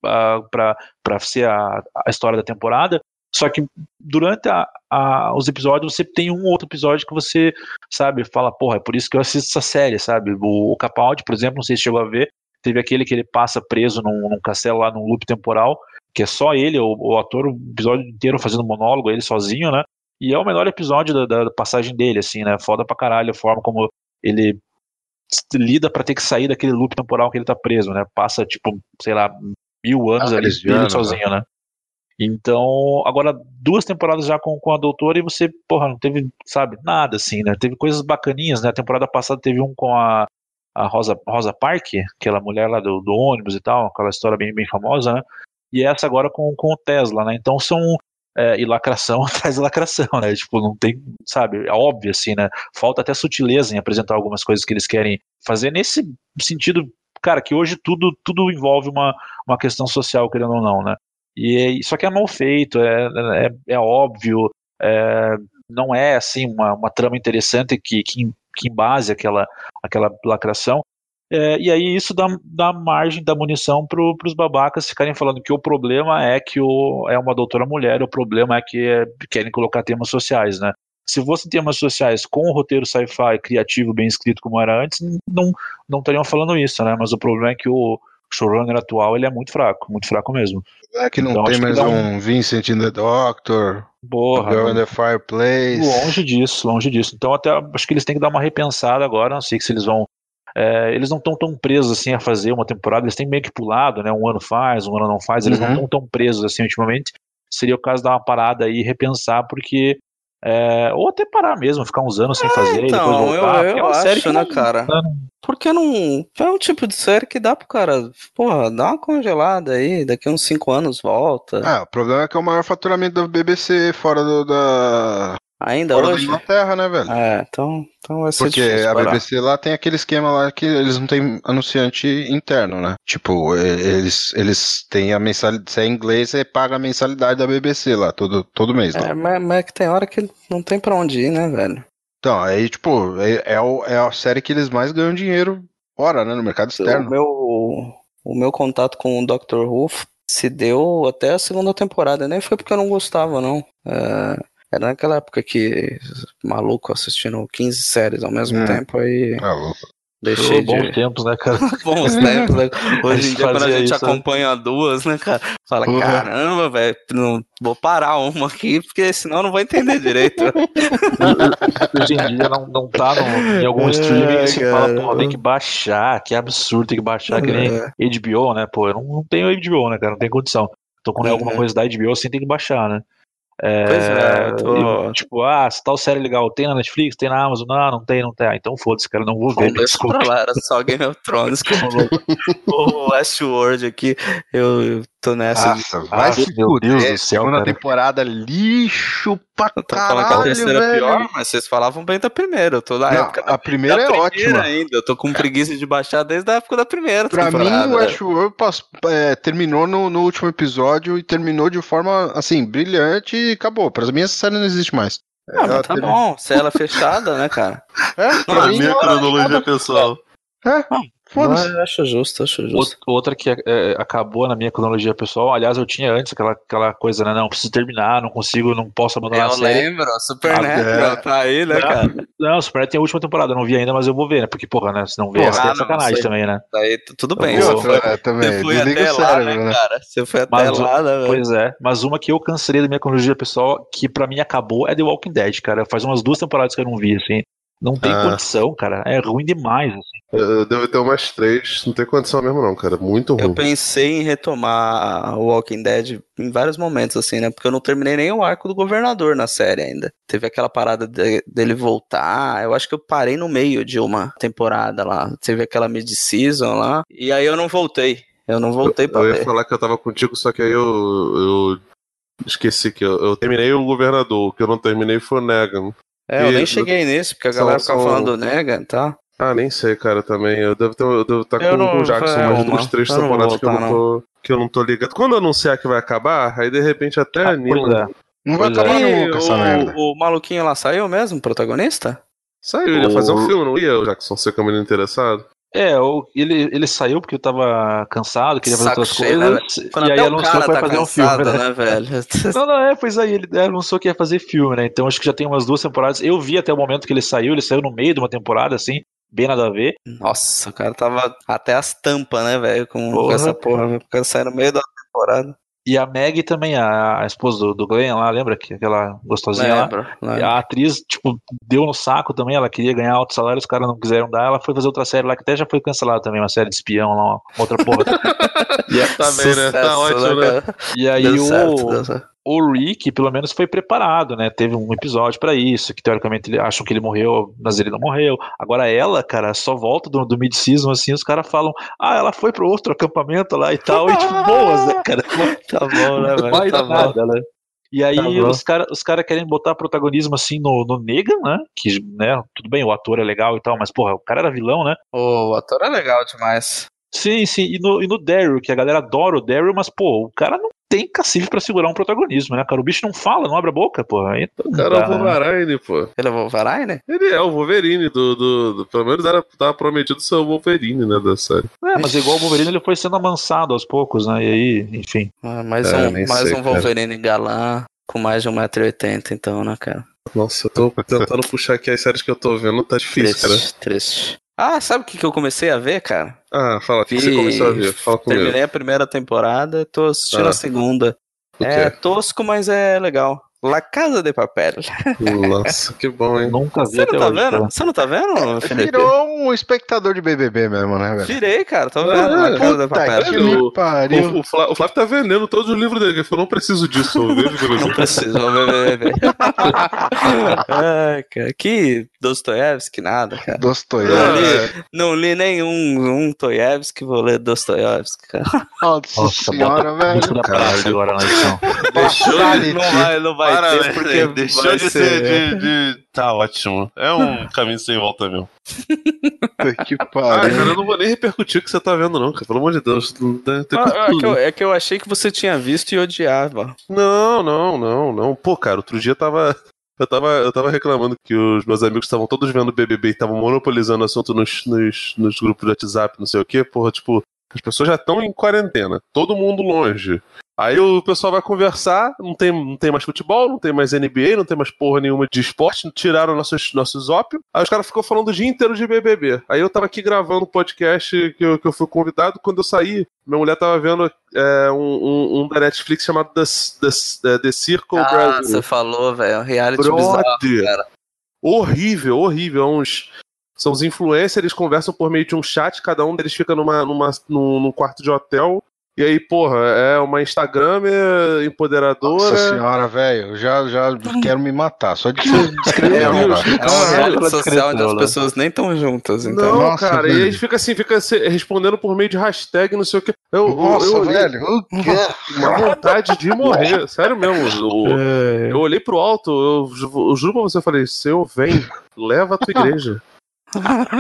para ser a, a história da temporada, só que durante a- a- os episódios você tem um outro episódio que você, sabe, fala, porra, é por isso que eu assisto essa série, sabe? O, o Capaldi, por exemplo, não sei se chegou a ver, teve aquele que ele passa preso num, num castelo lá num loop temporal, que é só ele, o, o ator, o episódio inteiro fazendo monólogo, ele sozinho, né? E é o melhor episódio da, da- da passagem dele, assim, né? Foda pra caralho a forma como ele lida pra ter que sair daquele loop temporal que ele tá preso, né? Passa, tipo, sei lá, mil anos Ah, ali, ele viajam, sozinho, né? Então, agora duas temporadas já com, com a doutora e você, porra, não teve, sabe, nada assim, né? Teve coisas bacaninhas, né? A temporada passada teve um com a, a Rosa, Rosa Park, aquela mulher lá do, do ônibus e tal, aquela história bem, bem famosa, né? E essa agora com, com o Tesla, né? Então são. É, e lacração atrás de lacração, né? Tipo, não tem, sabe, é óbvio assim, né? Falta até sutileza em apresentar algumas coisas que eles querem fazer nesse sentido, cara, que hoje tudo, tudo envolve uma, uma questão social, querendo ou não, né? E só que é mal feito, é, é, é óbvio, é, não é assim uma, uma trama interessante que, que, que embase aquela, aquela lacração. É, e aí isso dá, dá margem, dá munição para os babacas ficarem falando que o problema é que o, é uma doutora mulher, o problema é que é- querem colocar temas sociais, né? Se fossem temas sociais com o roteiro sci-fi criativo, bem escrito como era antes, não, não estariam falando isso, né? Mas o problema é que o showrunner atual ele é muito fraco, muito fraco mesmo. É que não Então, tem mais um Vincent in the Doctor, Porra, Girl in the Fireplace. Longe disso, longe disso. Então até acho que eles têm que dar uma repensada agora. Não sei se eles vão. é, eles não estão tão presos assim a fazer uma temporada. Eles têm meio que pulado, né? Um ano faz, um ano não faz. Eles não Uhum. estão tão presos assim ultimamente. Seria o caso de dar uma parada aí e repensar, porque é, ou até parar mesmo, ficar uns anos sem fazer e depois Então, eu, voltar. porque é eu uma acho, série que né, não- cara? Porque não. É um tipo de série que dá pro cara. Porra, dá uma congelada aí, daqui uns 5 anos volta. Ah, o problema é que é o maior faturamento da BBC fora do- da, Ainda fora da hoje? Inglaterra, né, velho? É, então, então vai ser Porque difícil a parar. BBC lá tem aquele esquema lá que eles não têm anunciante interno, né? Tipo, eles, eles têm a mensalidade. Se é inglês, você paga a mensalidade da BBC lá, todo, todo mês. Lá. É, mas, mas é que tem hora que não tem pra onde ir, né, velho? Então, aí, tipo, é, é, o- é a série que eles mais ganham dinheiro fora, né? No mercado O externo. meu, o meu contato com o Dr. Who se deu até a segunda temporada. Nem foi porque eu não gostava, não. É, era naquela época que maluco assistindo 15 séries ao mesmo Hum. tempo aí. Ah, louco. Deixei bons de. tempos, né, cara? Bons tempos, né? Hoje em dia, quando a gente isso, né? acompanha duas, né, cara? Fala, Uhum. caramba, velho, não vou parar uma aqui, porque senão eu não vou entender direito. Hoje em dia não, não tá no- em algum É, streaming e você fala, pô, tem que baixar, que absurdo, tem que baixar, que nem É. HBO, né? Pô, eu não, não tenho HBO, né, cara? Não tem condição. Então, quando é alguma Uhum. coisa da HBO, assim, tem que baixar, né? É, Pois é, eu tô- e, tipo, ah, se tal série legal tem na Netflix, tem na Amazon, não, não tem, não tem. Ah, então foda-se, cara, não vou ver, desculpa. era só Game of Thrones. que o Westworld aqui, eu tô nessa. de- Nossa, vai Ah, se meu fuder. Deus do céu, Segunda cara. temporada, lixo pra Eu tô falando que a caralho, terceira é velho. pior, mas vocês falavam bem da primeira. Eu tô na Não, época da a primeira é da ótima. ainda. Eu tô com preguiça de baixar desde a época da primeira Pra mim, temporada. o Westworld é, terminou no, no último episódio e terminou de forma, assim, brilhante e acabou. Pra mim, essa série não existe mais. Ah, Ela mas tá bom, se ela é fechada, né, cara? É, Pra pra mim, mim, a cronologia pessoal. é. Mas eu acho justo, acho justo. Out- Outra que é, acabou na minha cronologia pessoal, aliás, eu tinha antes aquela, aquela coisa, né? Não, preciso terminar, não consigo, não posso abandonar Eu a série. lembro, Supernatural é. tá aí, né, Não. cara? Não, o Super tem a última temporada, eu não vi ainda, mas eu vou ver, né? Porque, porra, né? Se não ver, ah, é não, sacanagem sei. também, né? Daí tu- tudo bem, Eu vou- foi, é, também. você foi Desliga até o lá, cérebro, né, né? cara? Você foi até Mas lá, né, velho? Pois é, mas uma que eu cancelei da minha cronologia pessoal, que pra mim acabou, é The Walking Dead, cara. Faz umas duas temporadas que eu não vi, assim. Não tem Ah. condição, cara. É ruim demais, assim. Eu devo ter umas três, não tem condição mesmo não, cara. Muito Eu ruim. pensei em retomar o Walking Dead em vários momentos, assim, né? Porque eu não terminei nem o arco do governador na série ainda. Teve aquela parada de- dele voltar. Eu acho que eu parei no meio de uma temporada lá. Teve aquela mid-season lá. E aí eu não voltei. Eu não voltei pra Eu ia ver. falar que eu tava contigo, só que aí eu, eu esqueci que eu, eu terminei o governador, o que eu não terminei foi o Negan. É, eu nem cheguei nisso, porque a são- galera ficava são- falando do Negan, tá? Ah, nem sei, cara, também. Eu devo estar eu devo tá Eu com, não- com o Jackson é, mais uma- duas, três temporadas que, eu não tô, que eu não tô ligado. Quando anunciar que vai acabar, aí de repente até Ah, anima. pois é. Não vai é. acabar nunca essa merda. o, o maluquinho lá saiu mesmo, protagonista? Saiu, ele ia fazer um O- filme, não ia, o Jackson, ser caminho interessado? É, o- ele, ele saiu porque eu tava cansado, queria fazer Saco outras cheio, né, coisas. Quando e aí anunciou que vai tá fazer um filme, né? né, velho? Não, não, é, pois aí, ele anunciou que ia fazer filme, né? Então acho que já tem umas duas temporadas. Eu vi até o momento que ele saiu, ele saiu no meio de uma temporada, assim, bem nada a ver. Nossa, o cara tava até as tampas, né, velho, com, com essa porra. cara saiu no meio da temporada. E a Meg também, a, a esposa do, do Glenn lá, lembra? Que, aquela gostosinha lá. Lembro, E lembro. A atriz, tipo, deu no saco também, ela queria ganhar alto salário, os caras não quiseram dar, ela foi fazer outra série lá, que até já foi cancelada também, uma série de espião lá, uma outra porra. e, a- Tá bem, né? Tá ótimo, né? cara? e aí Deu o, certo. O Rick, pelo menos, foi preparado, né? Teve um episódio pra isso, que teoricamente ele, acham que ele morreu, mas ele não morreu. Agora ela, cara, só volta do, do mid-season, assim, os caras falam, ah, ela foi pro outro acampamento lá e tal, e tipo, boas, né, cara? Tá bom, né, velho? Vai Tá nada, né? E aí Tá os caras os cara querem botar protagonismo assim no, no Negan, né? Que, né, tudo bem, o ator é legal e tal, mas porra, o cara era vilão, né? O ator é legal demais. Sim, sim, e no, e no Daryl, que a galera adora o Daryl, mas pô, o cara não tem cacife pra segurar um protagonismo, né, cara? O bicho não fala, não abre a boca, pô. Aí O cara é o né? Wolverine, pô. Ele é Wolverine? Ele é o Wolverine do. do, do- pelo menos era, tava prometido ser o Wolverine, né, da série. É, mas igual o Wolverine, ele foi sendo amansado aos poucos, né? E aí, enfim. Ah, mais É, um, mais sei, um cara. Wolverine galã com mais de 1,80m, então, né, cara? Nossa, eu tô tentando puxar aqui as séries que eu tô vendo, tá difícil, cara. Triste, triste. Ah, sabe o que, que eu comecei a ver, cara? Ah, fala, o que você começou a ver? Fala comigo. Terminei a primeira temporada, tô assistindo Ah. a segunda. É tosco, mas é legal. La Casa de Papel. Nossa, que bom, hein? Nunca vi Você não tá hoje. vendo? cara. Você não tá vendo, Felipe? Virou um espectador de BBB mesmo, né, velho? Virei, cara, tô Ah, vendo La Casa de Papel. que me pariu. O, o, Flá- o Flávio tá vendendo todos os livros dele, ele falou, não preciso disso, eu vejo. Não preciso, vou ver, ver. Ai, cara, que Dostoiévski, nada, cara. Não, Dostoiévski. é, Não li nenhum um Toiévski, vou ler Dostoiévski, cara. Nossa Nossa, senhora, bota velho. praça agora na edição. deixou de... Não vai, não vai Parabéns, ter, porque deixou vai de ser de, de- Tá ótimo. É um caminho sem volta mesmo. Que Ah, pariu. cara, eu não vou nem repercutir o que você tá vendo, não, cara. Pelo amor de Deus. Ah, é, que eu, é que eu achei que você tinha visto e odiava. não, não, não, não. Pô, cara, outro dia tava. Eu tava, eu tava reclamando que os meus amigos estavam todos vendo BBB e estavam monopolizando o assunto nos, nos, nos grupos de WhatsApp, não sei o quê. Porra, tipo, As pessoas já estão em quarentena, todo mundo longe. Aí o pessoal vai conversar, não tem, não tem mais futebol, não tem mais NBA, não tem mais porra nenhuma de esporte, tiraram nossos, nossos ópios. Aí os caras ficam falando o dia inteiro de BBB. Aí eu tava aqui gravando um podcast que eu, que eu fui convidado, quando eu saí, minha mulher tava vendo é, um, um, um da Netflix chamado The, The, The Circle Ah, Brasil. você falou, velho. Reality Brother. bizarro, cara. Horrível, horrível. É uns. São os influencers, eles conversam por meio de um chat, cada um deles fica numa, numa, num, num quarto de hotel. E aí, porra, é uma Instagramer empoderadora. Nossa senhora, velho, eu já, já quero me matar. Só de descrever É. É uma rede social onde as né? pessoas nem estão juntas, então. Não, Nossa, cara, e velho. aí fica assim, fica respondendo por meio de hashtag, não sei o que. Eu, Nossa, eu velho. eu quero. uma vontade de morrer, sério mesmo. Eu, eu olhei pro alto, eu, eu juro pra você, eu falei, Senhor, vem, leva a tua igreja.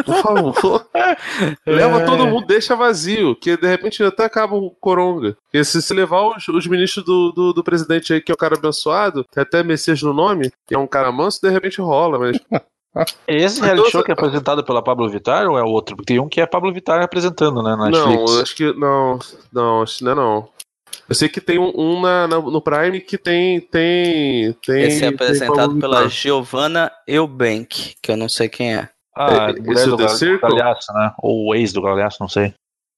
Por favor. Leva todo mundo, deixa vazio, que de repente até acaba o coronga. Porque se, se levar os, os ministros do, do, do presidente aí, que é um cara abençoado, tem até Messias no nome, que é um cara manso, de repente rola, mas. Esse Então, reality show você- que é apresentado pela Pablo Vittar ou é outro? Porque tem um que é Pablo Vittar apresentando, né, na Não, Netflix. eu acho que. Não, não, acho que não é não. Eu sei que tem um, um na, na- no Prime que tem. tem, tem Esse é apresentado pela. Giovanna Eubank, que eu não sei quem é. Ah, É, mulher esse do Circle? Galhaço, né? Ou o ex do Galhaço, não sei.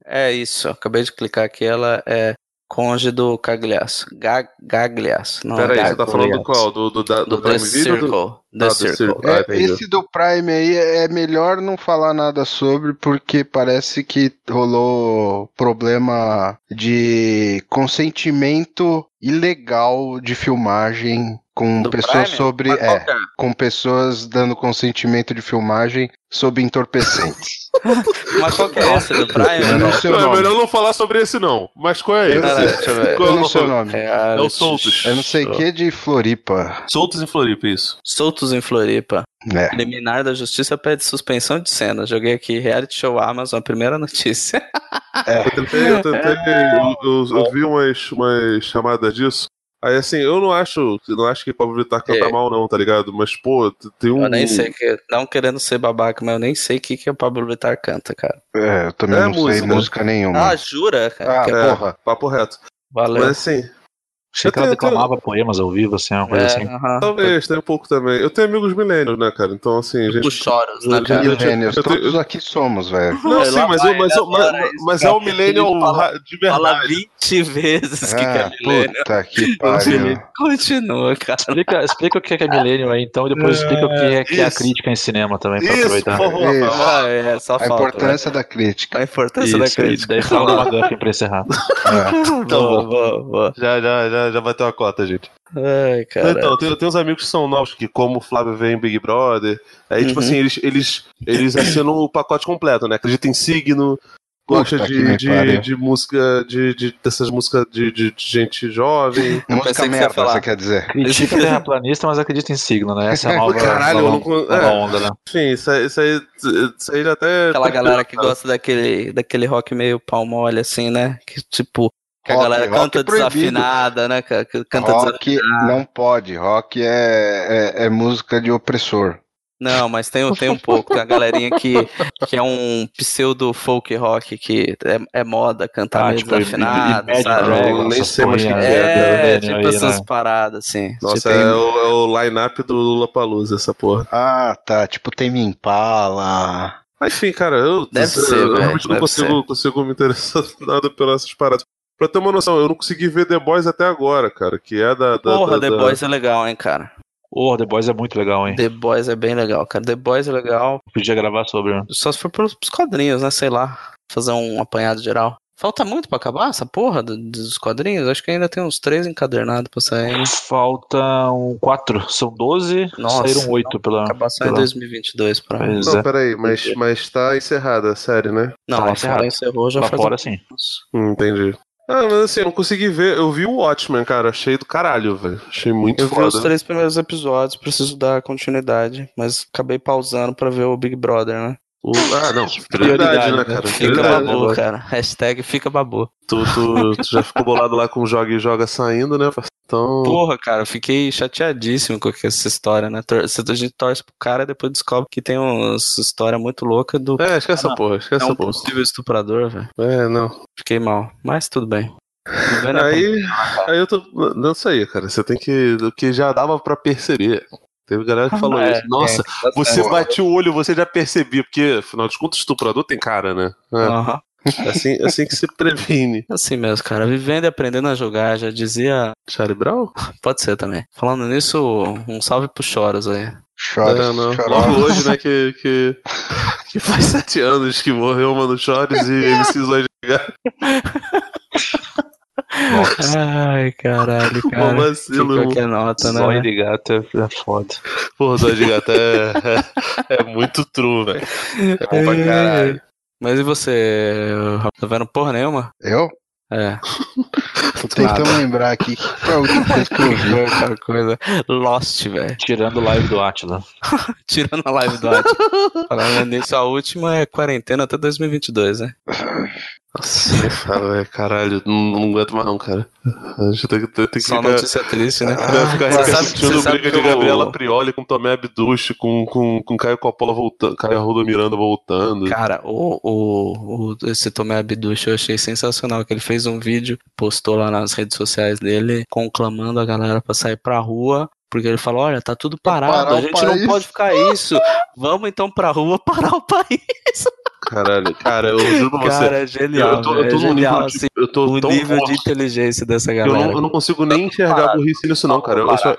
É isso, acabei de clicar aqui, ela é cônjuge do Cagliasso. Ga Gagliasso. Não, Peraí, você tá falando do qual? Do, do, da- do do The Prime Video? ou Circle. do- The Ah, The Circle. Circle. É, Ah, esse do Prime aí é melhor não falar nada sobre, porque parece que rolou problema de consentimento ilegal de filmagem com Do pessoas Prime? sobre. É, é? com pessoas dando consentimento de filmagem sob entorpecentes. Mas qual que é esse do Prime? Eu não sei o Não, é melhor não falar sobre esse, não. Mas qual é esse? Caralho, deixa eu ver. Qual Eu é o não sei o nome? É o Soltos. Eu não sei o que de Floripa. Soltos em Floripa, isso. Soltos em Floripa. É. Liminar da Justiça pede suspensão de cena. Joguei aqui reality show Amazon, a primeira notícia. Eu tentei, eu tentei, eu, eu- eu vi umas, umas chamadas disso. Aí assim, eu não acho, eu não acho que Pablo Vittar canta É. mal, não, tá ligado? Mas, pô, tem um. Eu nem sei que. Não querendo ser babaca, mas eu nem sei o que, que o Pablo Vittar canta, cara. É, eu também É não sei música. música nenhuma. Ah, jura? cara? Ah, Que- É, porra. papo reto. Valeu. Mas assim, Achei que ela Eu tenho- declamava poemas ao vivo, assim, uma coisa É, assim. aham. talvez, tem um pouco também. Eu tenho amigos milênios, né, cara? Então, assim, gente. choros, né, eu- cara? eu- Millennials, eu tenho- todos aqui somos, velho. Não, Sei sim, mas, vai, eu, mas, eu- mas, isso, mas é o fala- ra- de Fala verdade. 20 vezes que, que Ah, é milênio. puta que pariu. Continua, cara. Explica, explica o que é, que é Millennium aí, então, e depois explica o que é, que é a crítica em cinema também, pra Isso, por aproveitar. favor, Isso. Ah, é, só A falta. importância da crítica. né? A importância da Isso, e crítica. daí fala uma McGuffin pra encerrar. É. Boa, boa, boa. Já, já, já, já bateu a cota, gente. Ai, cara. Então, tem, tem uns amigos que são novos, que como o Flávio vem em Big Brother. Aí, tipo Uhum. assim, eles, eles, eles assinam o pacote completo, né? Acredita em signo, gosta Puta de, de, de música, de, de- dessas músicas de, de, de gente jovem. Eu Música pensei que você ia merda, falar. você quer dizer. Critica terraplanista, mas acredita em signo, né? Essa é a nova, Caralho, eu nova, nova é. onda, né? Enfim, isso aí, isso aí, isso aí já até. Aquela galera que gosta daquele, daquele rock meio pau mole, assim, né? Que tipo, que a Rock, galera rock canta é proibido. desafinada, né? canta Rock não pode. Rock é, é, é música de opressor. Não, mas tem, tem um pouco. Tem a galerinha que, que é um pseudo folk rock que é, é moda, cantar Ah, meio tipo, desafinado, Imagine sabe? Dragons, nem sei mais que É, né, tipo aí, essas né? paradas, assim. Nossa, Tipo, é o, é o line-up do Lula Palusa, essa porra. Ah, tá. Tipo, tem me Impala. Mas enfim, cara, eu, Deve eu, ser, eu velho, realmente não consigo, consigo me interessar nada pelas essas paradas. Pra ter uma noção, eu não consegui ver The Boys até agora, cara, que é da. da Porra, da, The da- Boys é legal, hein, cara. Oh, The Boys é muito legal, hein? The Boys é bem legal, cara. The Boys é legal. Podia gravar sobre. né? Só se for pros quadrinhos, né? Sei lá. Fazer um apanhado geral. Falta muito pra acabar essa porra do- dos quadrinhos? Acho que ainda tem uns três encadernados pra sair. né? Faltam quatro, são 12, Nossa, saíram oito pela. Acabar só em pela- 2022 pra. Pois Não, é. peraí, mas, mas tá encerrada a série, né? Não, Tá fora encerrou já Lá faz fora, um- sim. Hum, entendi. Ah, mas assim, eu não consegui ver. Eu vi o Watchmen, cara. Achei do caralho, velho. Achei muito Eu vi foda. os três primeiros episódios, preciso dar continuidade, mas acabei pausando pra ver o Big Brother, né? O- ah, não, prioridade, né, cara? Fica Prioridade, babu, né? cara. Hashtag fica babu. Tu, tu, tu já ficou bolado lá com joga e joga saindo, né? Então. Porra, cara, eu fiquei chateadíssimo com essa história, né? Tor- A gente torce pro cara e depois descobre que tem uma história muito louca do. É, esquece essa porra, esquece É um essa porra. possível estuprador, velho. É, não. Fiquei mal. Mas tudo bem. Aí, aí eu tô. Não sei, cara. Você tem que. O que já dava pra perceber. Teve galera que falou É, isso. Nossa, tá você certo. batia o olho, você já percebia, porque, afinal de contas, estuprador tem cara, né? É, Aham. assim, assim que se previne. Assim mesmo, cara. Vivendo e aprendendo a jogar, já dizia. Charlie Brown? Pode ser também. Falando nisso, um salve pro Choros aí. Chora, É, não. Logo hoje, né, que, que, que faz sete anos que morreu o Mano Chores e MC Zóio de Gato. Ai, caralho, cara. vacilo, Fica irmão. aqui a nota, né? Zóio de gato é, é foda. Porra, Zóio de Gato é, é, é muito true, velho. É bom pra caralho. Mas e você? Tá vendo porra nenhuma? Eu? É. Tô tentando lembrar aqui. Que foi a última coisa que eu vi? Outra coisa. Lost, velho. Tirando o live do Atila. Tirando a live do Atila. Falando nisso, a última é quarentena até 2022, né? Nossa, nem fala, velho. Caralho, não, não aguento mais não, cara. A gente tem que, tem que Só notícia triste, né? Vai ficar repercutindo briga de eu- Gabriela Prioli com Tomé Abduche, com, com, com Caio Coppola voltando, Caio Arruda Miranda voltando. Cara, o, o, o, esse Tomé Abduch eu achei sensacional, que ele fez um vídeo, postou lá nas redes sociais dele, conclamando a galera pra sair pra rua, porque ele falou, olha, tá tudo parado, a gente não país." pode ficar isso, vamos então pra rua parar o país. Caralho, cara, eu juro pra você. Cara, é genial, eu tô, eu é tô num genial, nível de, assim, eu tô o tão nível de inteligência dessa que eu galera. não, eu não consigo nem enxergar burrice nisso não, cara. Eu só, eu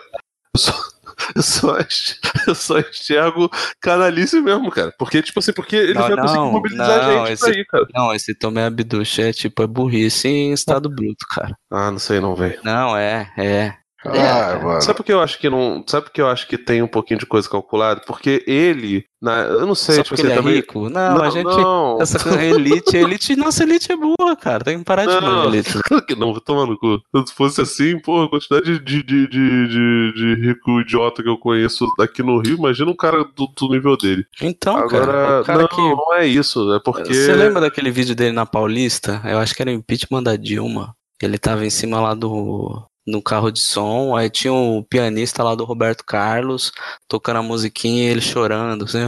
só, eu só, eu só enxergo canalice mesmo, cara. Porque, tipo assim, porque eles Não, não, conseguem mobilizar não, a gente esse- pra ir, cara. Não, esse Tomé Abduch é tipo, é burrice em estado bruto, cara. Ah, não sei não, velho. Não, é, é. Ah, mano. Sabe por que eu acho que não. Sabe por que eu acho que tem um pouquinho de coisa calculada? Porque ele. Na, eu não sei, Só tipo porque assim, ele é também. rico? Não, a gente... Não, Essa elite, elite, nossa elite é boa, cara. Tem que parar de Não, elite. não, vou tomar no cu. Se fosse assim, porra, a quantidade de, de, de, de, de rico idiota que eu conheço aqui no Rio, imagina um cara do, do nível dele. Então, Agora, cara, o cara não, que. não é isso, é porque. Você lembra daquele vídeo dele na Paulista? Eu acho que era o impeachment da Dilma. Ele tava em cima lá do. No carro de som, aí tinha o pianista lá do Roberto Carlos tocando a musiquinha e ele chorando, assim,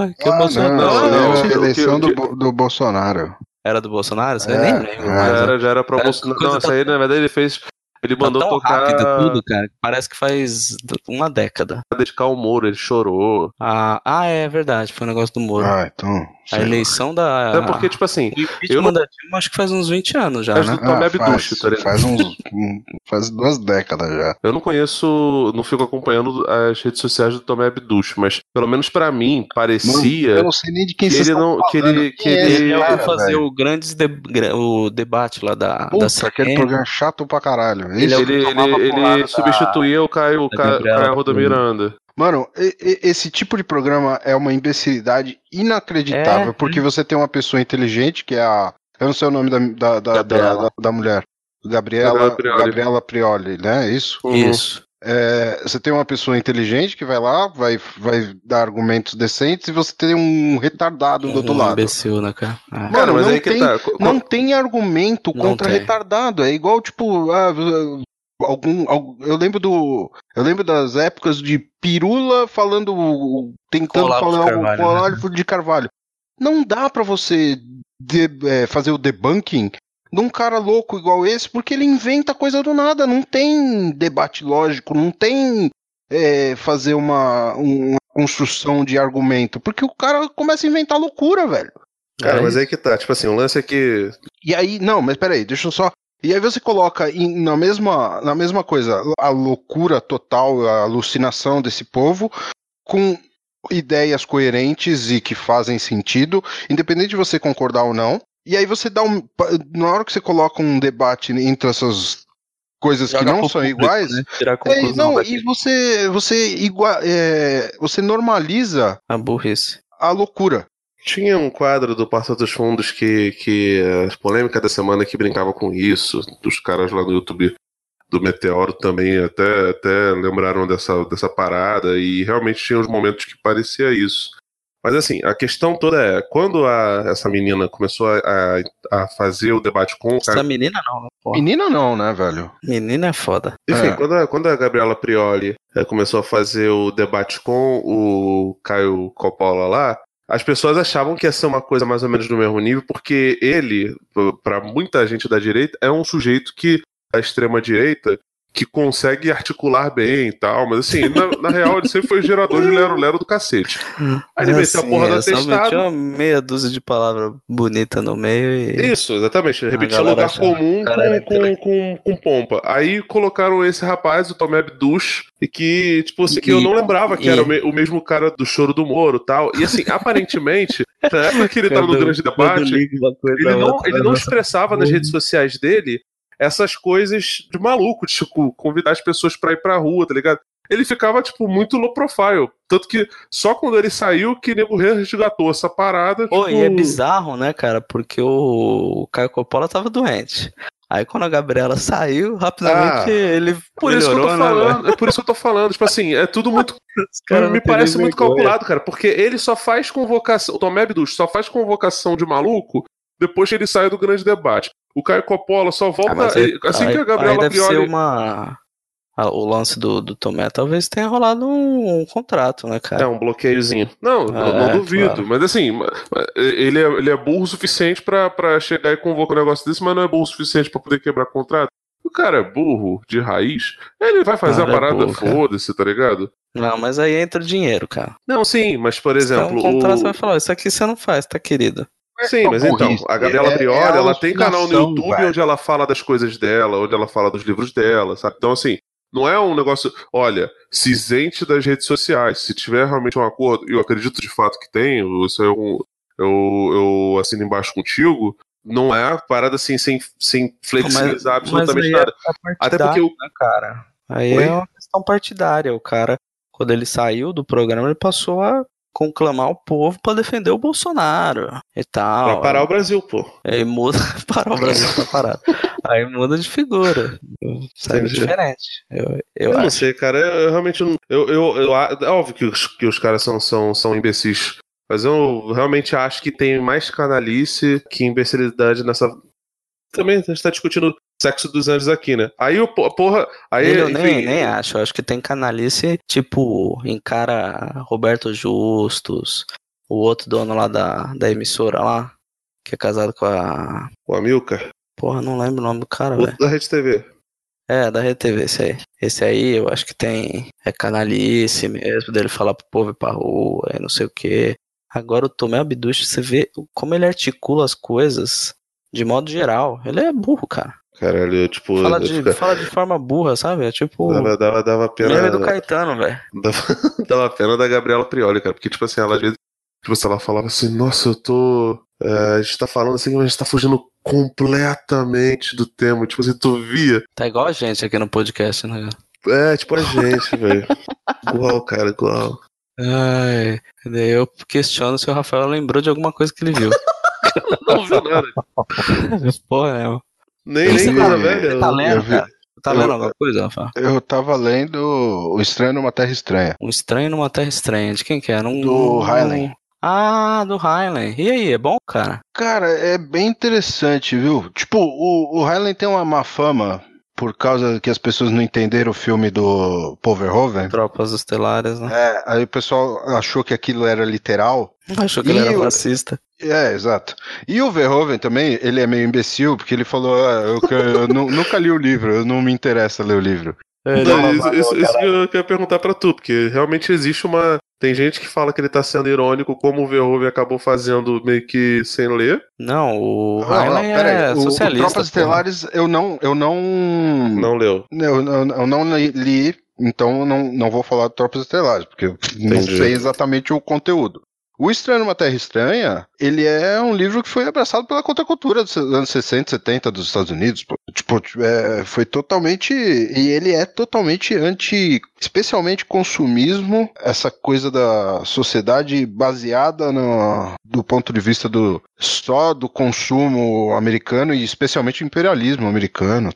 ai, que Ah, emoção. não, Não, não, o que- eleição o do, do Bolsonaro. Era do Bolsonaro? Você É, nem lembro, é. Já mas era, já era pra Era Bolsonaro. Não, tá essa aí, na verdade, ele fez. Ele tá mandou tão tocar. rápido tudo, cara, parece que faz uma década. dedicar o Moro, ele chorou. Ah, ah, é verdade, foi um negócio do Moro. Ah, então. A eleição da. É porque, tipo assim, O eu- da Dilma acho que faz uns 20 anos já, né? do Tomé Ah, tá ligado? faz uns. faz duas décadas já. Eu não conheço, não fico acompanhando as redes sociais do Tomé Abduche, mas pelo menos pra mim parecia Eu não sei nem de quem que ele não, que ele, que é ele, Ele o que fazer velho? o grandes de- o debate lá da, da Puta, aquele CNN. programa chato pra caralho. Ele é o ele, ele, ele da- substituía o Caio, da Caio, Caio Prioli. Miranda. Mano, esse tipo de programa é uma imbecilidade inacreditável, É. porque você tem uma pessoa inteligente, que é a. Eu não sei o nome da, da, da, Gabriela. da, da- da mulher. Gabriela, Gabriela Prioli. Gabriela Prioli, né? É Isso? Isso. É, você tem uma pessoa inteligente que vai lá, vai, vai dar argumentos decentes, e você tem um retardado do outro um lado. imbecil, né, cara? É. Mano, Cara, mas não aí que tem- tá. co- Não tem argumento Não contra tem. retardado. É igual, tipo, ah, algum, algum- eu lembro do. Eu lembro das épocas de Pirula falando. tentando Olavo de falar Carvalho, o né? Olavo de Carvalho. Não dá pra você de- é, fazer o debunking de um cara louco igual esse, porque ele inventa coisa do nada. Não tem debate lógico, não tem é, fazer uma, uma construção de argumento. Porque o cara começa a inventar loucura, velho. Cara, É mas aí que tá. Tipo assim, o lance é que. E aí, não, mas peraí, deixa eu só. E aí você coloca em- na, mesma, na mesma coisa a loucura total, a alucinação desse povo, com ideias coerentes e que fazem sentido, independente de você concordar ou não. E aí você dá um. Na hora que você coloca um debate entre essas coisas que Joga não pro são público, iguais. né? É, não, e você, você, igua, é, você normaliza A burrice. a loucura. Tinha um quadro do Porta dos Fundos que, que a polêmica da semana que brincava com isso, dos caras lá no YouTube do Meteoro também até, até lembraram dessa, dessa parada, e realmente tinha uns momentos que parecia isso. Mas assim, a questão toda é, quando a- essa menina começou a, a- a fazer o debate com o Essa Caio, menina não, né? Porra. Menina não, né, velho? Menina é foda. enfim, É. quando, a, quando a Gabriela Prioli eh, começou a fazer o debate com o Caio Coppola lá, as pessoas achavam que ia ser uma coisa mais ou menos do mesmo nível, porque ele, para muita gente da direita, é um sujeito que, da extrema direita, que consegue articular bem e tal, mas assim, na, na real ele sempre foi gerador de lero-lero do cacete. Aí ele meteu a porra do só atestado. metia uma meia dúzia de palavras bonitas no meio e. Isso, exatamente. Repetir galera lugar comum com, com, com, com pompa. Aí colocaram esse rapaz, o Tomé Abduch, e que, tipo, assim, que eu não lembrava que e- era o, me- o mesmo cara do choro do Moro e tal. E assim, aparentemente, na época que ele tava no grande debate, ele não, ele não expressava nas redes sociais dele essas coisas de maluco, tipo, convidar as pessoas pra ir pra rua, tá ligado? Ele ficava, tipo, muito low profile. Tanto que só quando ele saiu que nego resgatou essa parada. Pô, tipo... e é bizarro, né, cara? Porque o, Caio Coppola tava doente. Aí quando a Gabriela saiu, rapidamente Ah, ele Por isso que eu tô melhorou, né, falando, é por isso que eu tô falando. Tipo assim, é tudo muito me parece muito vergonha. calculado, cara, porque ele só faz convocação, o Tomé Abduch só faz convocação de maluco depois que ele sai do grande debate. O Caio Coppola só volta Ah, ele- aí- assim aí- que a aí Gabriela deve Prioli... ser uma... ah, o lance do, do Tomé talvez tenha rolado um, um contrato, né, É cara? um bloqueiozinho. Não, não, É, não duvido. claro. Mas assim, ele é, ele é burro o suficiente pra, pra chegar e convocar um negócio desse, mas não é burro o suficiente pra poder quebrar contrato. O cara é burro de raiz, ele vai fazer Cara, a é parada, cara. foda-se, tá ligado? Não, mas aí entra o dinheiro, cara. Não, sim, mas por Então, exemplo. um contrato o- vai falar, isso aqui você não faz, tá, querido? Sim, mas então, a Gabriela é- é ela tem canal no YouTube velho. onde ela fala das coisas dela, onde ela fala dos livros dela, sabe? Então, assim, não é um negócio, olha, se isente das redes sociais, se tiver realmente um acordo, e eu acredito de fato que tem, isso é um, eu, eu assino embaixo contigo, não é parada assim, sem, sem flexibilizar absolutamente aí é nada. partidário, Até porque o. né, cara? Aí Oi? é uma questão partidária. O cara, quando ele saiu do programa, ele passou a conclamar o povo pra defender o Bolsonaro e tal. Pra parar o Brasil, pô. Aí muda, parar o Brasil tá parado. Aí muda de figura. Sai diferente. Eu, eu, Eu, não sei, cara. Eu, eu realmente não. Eu, eu, eu- é óbvio que os, que os caras são, são, são imbecis. Mas eu realmente acho que tem mais canalice que imbecilidade nessa. Também a gente tá discutindo sexo dos anjos aqui, né? Aí o po- porra. Aí, eu enfim, nem, nem acho. Eu acho que tem canalice, tipo, encara Roberto Justus, o outro dono lá da, da emissora lá, que é casado com a. O Amilcar, Porra, não lembro o nome do cara, velho. da Rede TV. É, da RTV, esse aí. Esse aí eu acho que tem. É canalice mesmo, dele falar pro povo ir pra rua e não sei o quê. Agora o Tomé Abduch, você vê como ele articula as coisas de modo geral. Ele é burro, cara. Caralho, eu, tipo. Fala de, fica- fala de forma burra, sabe? É tipo. Dava, dava, dava pena. Meme do Caetano, velho. Dava, dava pena da Gabriela Prioli, cara. Porque, tipo assim, ela às vezes. Tipo ela falava assim, nossa, eu tô. é, a gente tá falando assim, mas a gente tá fugindo completamente do tema. Tipo assim, tu via. Tá igual a gente aqui no podcast, né? É, tipo a gente, velho. Igual, cara, igual. Ai, daí eu questiono se o Rafael lembrou de alguma coisa que ele viu. Não viu nada. Porra, é. Nem, Você nem tá- velha. Tá lendo, cara? Tá eu- lendo alguma coisa, Rafael? Eu tava lendo O Estranho numa Terra Estranha. Um estranho numa terra estranha. De quem que era? Um, Do Heinlein. Ah, do Heinlein. E aí, é bom, cara? Cara, é bem interessante, viu? Tipo, o, o Heinlein tem uma má fama por causa que as pessoas não entenderam o filme do Paul Verhoeven. Tropas Estelares, né? É, aí o pessoal achou que aquilo era literal. Achou que ele E era o- fascista. É, exato. E o Verhoeven também, ele é meio imbecil, porque ele falou, ah, eu, eu nu- nunca li o livro, eu não me interessa ler o livro. É, Não, isso, isso- isso que eu queria perguntar pra tu, porque realmente existe uma. Tem gente que fala que ele tá sendo irônico, como o Verhoeven acabou fazendo meio que sem ler. Não, o Não, não, Heinlein é o- o, socialista. Tropas porra. Estelares eu não, eu não, Não leu. eu, eu- eu não li- então eu não, não vou falar de Tropas Estelares, porque eu não Entendi. sei exatamente o conteúdo. O Estranho numa Terra Estranha, ele é um livro que foi abraçado pela contracultura dos anos 60, 70 dos Estados Unidos. Tipo, é, foi totalmente. E ele é totalmente anti. Especialmente consumismo, essa coisa da sociedade baseada no, do ponto de vista do só do consumo americano e especialmente imperialismo americano e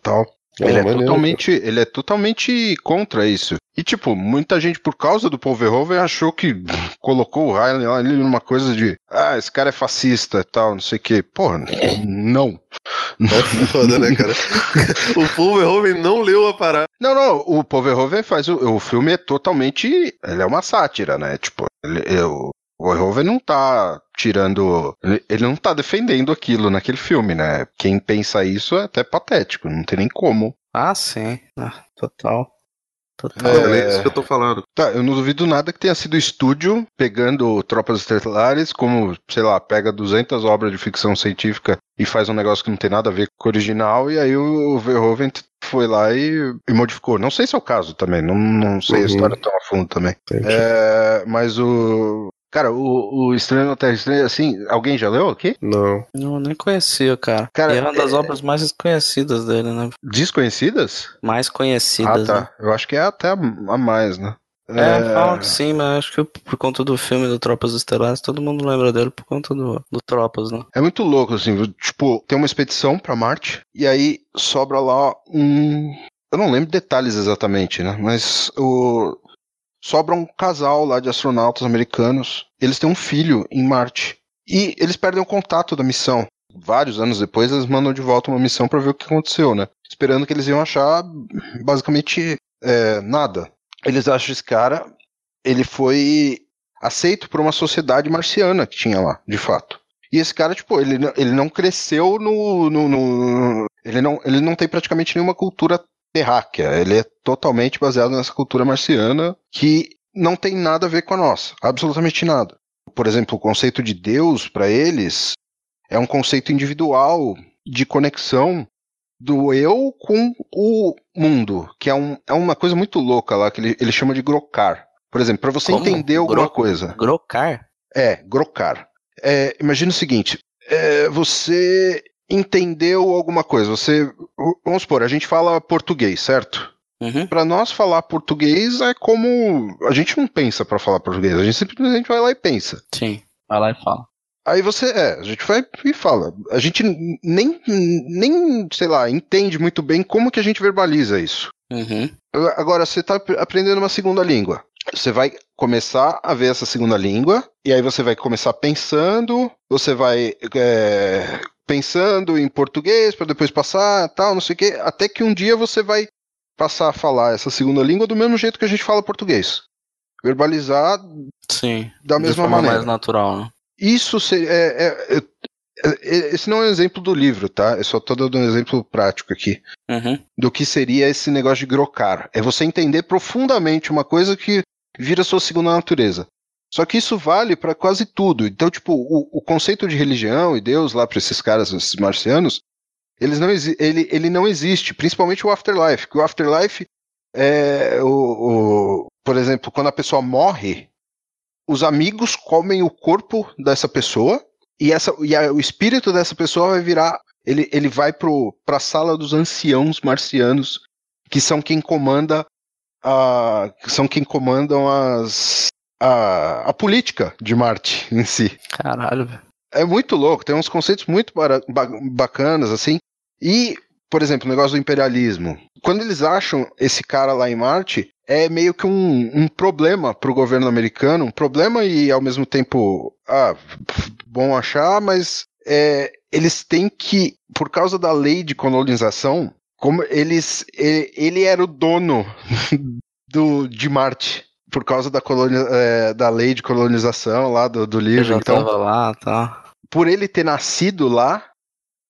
Ele é, maneiro. totalmente, ele é totalmente contra isso. E, tipo, muita gente, por causa do Paul Verhoeven, achou que colocou o lá ali numa coisa de ah, esse cara é fascista e tal, não sei o quê. Porra, não. É foda, né, cara? o Paul Verhoeven não leu a parada. Não, não, o Paul Verhoeven faz o, o filme é totalmente, ele é uma sátira, né? Tipo, ele, é, o Verhoeven não tá tirando, ele, ele não tá defendendo aquilo naquele filme, né? Quem pensa isso é até patético, não tem nem como. Ah, sim. Ah, total. Total. É, é isso que eu tô falando. Tá, eu não duvido nada que tenha sido estúdio pegando Tropas Estelares, como, sei lá, pega 200 obras de ficção científica e faz um negócio que não tem nada a ver com o original, e aí o Verhoeven foi lá e, e modificou. Não sei se é o caso também, não, não sei Uhum. a história tão a fundo também. É, mas o. Cara, o, o Estranho na Terra Estranha, assim, alguém já leu aqui? Não. Eu nem conhecia, cara. Cara, e é uma das é- obras mais desconhecidas dele, né? Desconhecidas? Mais Ah, conhecidas, tá. né? Eu acho que é até a mais, né? É, falam que sim, mas acho que por conta do filme do Tropas Estelares, todo mundo lembra dele por conta do, do Tropas, né? É muito louco, assim, tipo, tem uma expedição pra Marte, e aí sobra lá um. Eu não lembro detalhes exatamente, né? Mas o. Sobra um casal lá de astronautas americanos. Eles têm um filho em Marte. E eles perdem o contato da missão. Vários anos depois, eles mandam de volta uma missão pra ver o que aconteceu, né? Esperando que eles iam achar basicamente é, nada. Eles acham esse cara. Ele foi aceito por uma sociedade marciana que tinha lá, de fato. E esse cara, tipo, ele, ele não cresceu no. no- no- ele, não, ele não tem praticamente nenhuma cultura terráquea. Ele é totalmente baseado nessa cultura marciana que não tem nada a ver com a nossa. Absolutamente nada. Por exemplo, o conceito de Deus, para eles, é um conceito individual de conexão do eu com o mundo, que é, um, é uma coisa muito louca lá, que ele, ele chama de grokar. Por exemplo, para você Como? entender alguma Gro- coisa. Grokar? É, grokar. É, imagina o seguinte: é, você entendeu alguma coisa. Você, vamos supor, a gente fala português, certo? Uhum. Para nós falar português é como a gente não pensa para falar português. A gente simplesmente vai lá e pensa. Sim. Vai lá e fala. Aí você, é, a gente vai e fala. A gente nem, nem, sei lá, entende muito bem como que a gente verbaliza isso. Uhum. Agora, você está aprendendo uma segunda língua. Você vai começar a ver essa segunda língua, e aí você vai começar pensando, você vai é, pensando em português para depois passar, tal, não sei o quê, até que um dia você vai passar a falar essa segunda língua do mesmo jeito que a gente fala português. Verbalizar Sim. da de mesma forma maneira. mais natural, né? Isso seria. é- é- é- esse não é um exemplo do livro, tá? Eu só tô dando um exemplo prático aqui Uhum. do que seria esse negócio de grokar. É você entender profundamente uma coisa que vira sua segunda natureza. Só que isso vale para quase tudo. Então, tipo, o, o conceito de religião e Deus lá para esses caras, esses marcianos, eles não ele, ele não existe. Principalmente o afterlife. Que o afterlife é o, o- por exemplo, quando a pessoa morre, os amigos comem o corpo dessa pessoa e, essa, e a- o espírito dessa pessoa vai virar ele, ele vai para a sala dos anciãos marcianos, que são quem comanda a, são quem comandam as a, a política de Marte em si. Caralho, velho. É muito louco, tem uns conceitos muito ba- bacanas assim. E, por exemplo, o negócio do imperialismo. Quando eles acham esse cara lá em Marte, é meio que um, um problema para o governo americano, um problema e ao mesmo tempo, ah, bom achar, mas é, eles têm que, por causa da lei de colonização, como eles, e- ele era o dono do, de Marte. Por causa da, colonia, é, da lei de colonização lá do, do Eu livro. já Então, lá, tá. por ele ter nascido lá,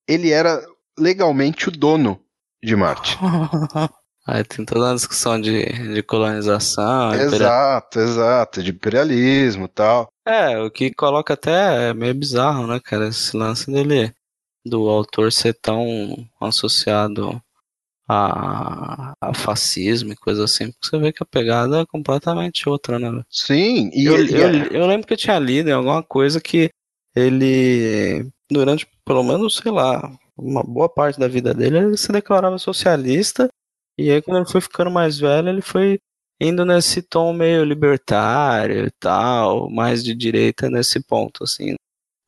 ele era legalmente o dono de Marte. Aí tem toda uma discussão de, de colonização. imperial- exato, exato, de imperialismo e tal. É, o que coloca até é meio bizarro, né, cara? Esse lance dele, do autor ser tão associado a, a fascismo e coisa assim, porque você vê que a pegada é completamente outra, né? Sim, e, Eu, e- eu, eu lembro que eu tinha lido em alguma coisa que ele, durante pelo menos, sei lá, uma boa parte da vida dele, ele se declarava socialista, e aí quando ele foi ficando mais velho, ele foi indo nesse tom meio libertário e tal, mais de direita nesse ponto, assim.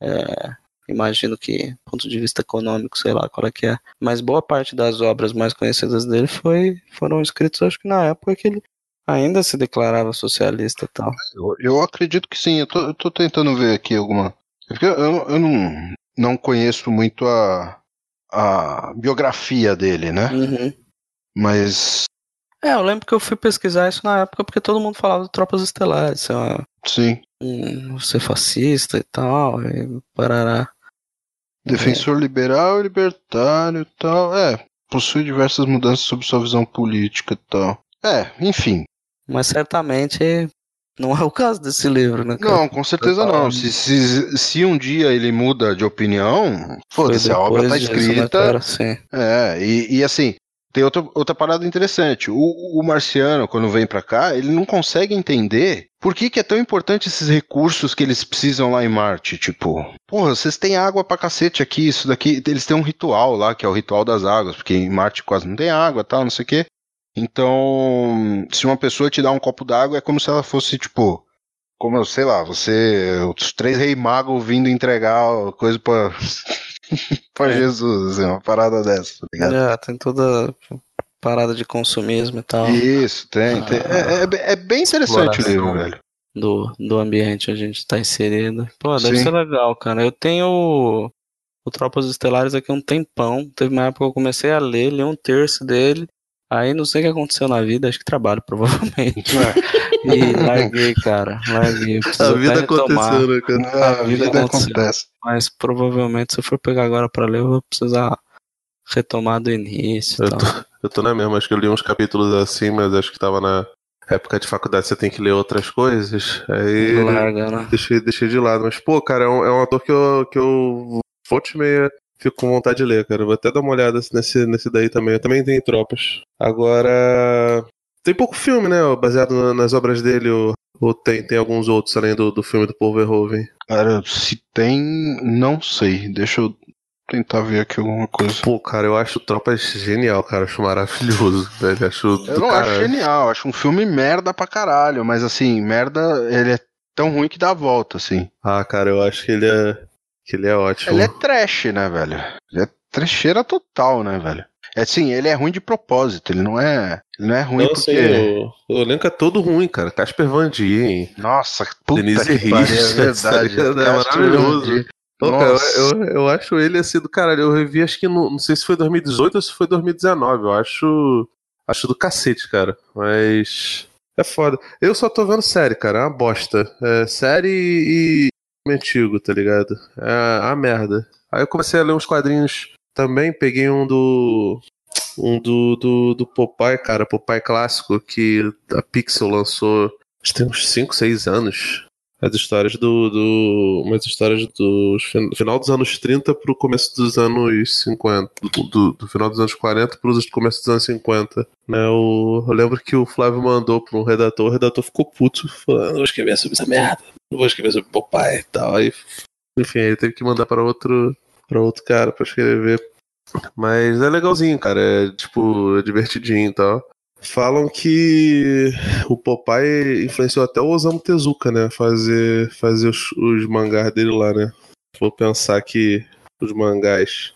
É, imagino que ponto de vista econômico, sei lá qual é que é. Mas boa parte das obras mais conhecidas dele foi, foram escritas, acho que na época que ele ainda se declarava socialista e tal. Eu, eu acredito que sim, eu tô, eu tô tentando ver aqui alguma. é eu, eu não, não conheço muito a, a biografia dele, né? Uhum. Mas É, eu lembro que eu fui pesquisar isso na época porque todo mundo falava de Tropas Estelares, ser, uma- sim. um, ser fascista e tal, e parará. Defensor liberal e libertário e tal. É, possui diversas mudanças sobre sua visão política e tal. É, enfim. Mas certamente não é o caso desse livro, né? cara? Não, com certeza não. Se, se, se um dia ele muda de opinião, foda-se, a obra tá depois disso, né, escrita. cara? Sim. É, e, e assim, tem outra, outra parada interessante. O, o marciano, quando vem pra cá, ele não consegue entender por que, que é tão importante esses recursos que eles precisam lá em Marte. Tipo, porra, vocês têm água pra cacete aqui, isso daqui. Eles têm um ritual lá, que é o ritual das águas, porque em Marte quase não tem água tal, não sei o quê. Então, se uma pessoa te dá um copo d'água, é como se ela fosse, tipo, como, sei lá, você, os três reis magos vindo entregar coisa pra, pra Jesus, assim, uma parada dessa, tá ligado? É, tem toda parada de consumismo e tal, Isso, tem. tem. É, é- é bem interessante o livro, velho. do, do ambiente onde a gente tá inserido. Pô, deve Sim. ser legal, cara. Eu tenho o, o Tropas Estelares aqui há um tempão. Teve uma época que eu comecei a ler, li um terço dele. Aí não sei o que aconteceu na vida, acho que trabalho, provavelmente. E larguei, cara. Larguei. A vida aconteceu, né, cara? A A vida vida aconteceu. acontece. Mas provavelmente, se eu for pegar agora pra ler, eu vou precisar retomar do início e Eu tal. tô, eu tô na mesma, acho que eu li uns capítulos assim, mas acho que tava na época de faculdade, você tem que ler outras coisas. Aí Larga, né? deixei, deixei de lado. Mas, pô, cara, é um, é um ator que eu, que eu volte e meia fico com vontade de ler, cara. Vou até dar uma olhada nesse, nesse daí também. Eu também tenho tropas. Agora. Tem pouco filme, né? Baseado na- nas obras dele, ou, ou tem, tem alguns outros além do, do filme do Paul Verhoeven. Cara, se tem, não sei. Deixa eu tentar ver aqui alguma coisa. Pô, cara, eu acho Tropas genial, cara. Acho maravilhoso, velho. Acho. Eu não acho caralho. genial, acho um filme merda pra caralho, mas assim, merda, ele é tão ruim que dá a volta, assim. Ah, cara, eu acho que ele é. Que ele é ótimo. Ele é trash, né, velho? Ele é trecheira total, né, velho? É assim, ele é ruim de propósito, ele não é. Ele não é ruim Não, porque. sei, o, o elenco é todo ruim, cara. Casper Van Dien. Nossa, puta Denise que pariu, é verdade. É maravilhoso. Pô, cara, Nossa. eu, eu, eu acho ele assim do caralho. Eu revi, acho que no, não sei se foi 2018 ou se foi 2019. Eu acho. Acho do cacete, cara. Mas. É foda. Eu só tô vendo série, cara. É uma bosta. É série e. antigo, tá ligado? É a merda. Aí eu comecei a ler uns quadrinhos também. Peguei um do. Um do, do, do Popeye, cara. Popeye clássico, que a Pixel lançou. Acho que tem uns 5, 6 anos. As histórias do. do umas histórias do fin- final dos anos 30 pro começo dos anos 50. Do, do, do final dos anos 40 pro começo dos anos 50. Né, eu lembro que o Flávio mandou pra um redator, o redator ficou puto, falando, não vou escrever sobre essa merda, vou escrever sobre Popeye e tal. Aí, enfim, ele teve que mandar para outro, pra outro cara pra escrever. Mas é legalzinho, cara. É tipo, é divertidinho e tal. Falam que o Popeye influenciou até o Osamu Tezuka, né? Fazer, fazer os, os mangás dele lá, né? Vou pensar que os mangás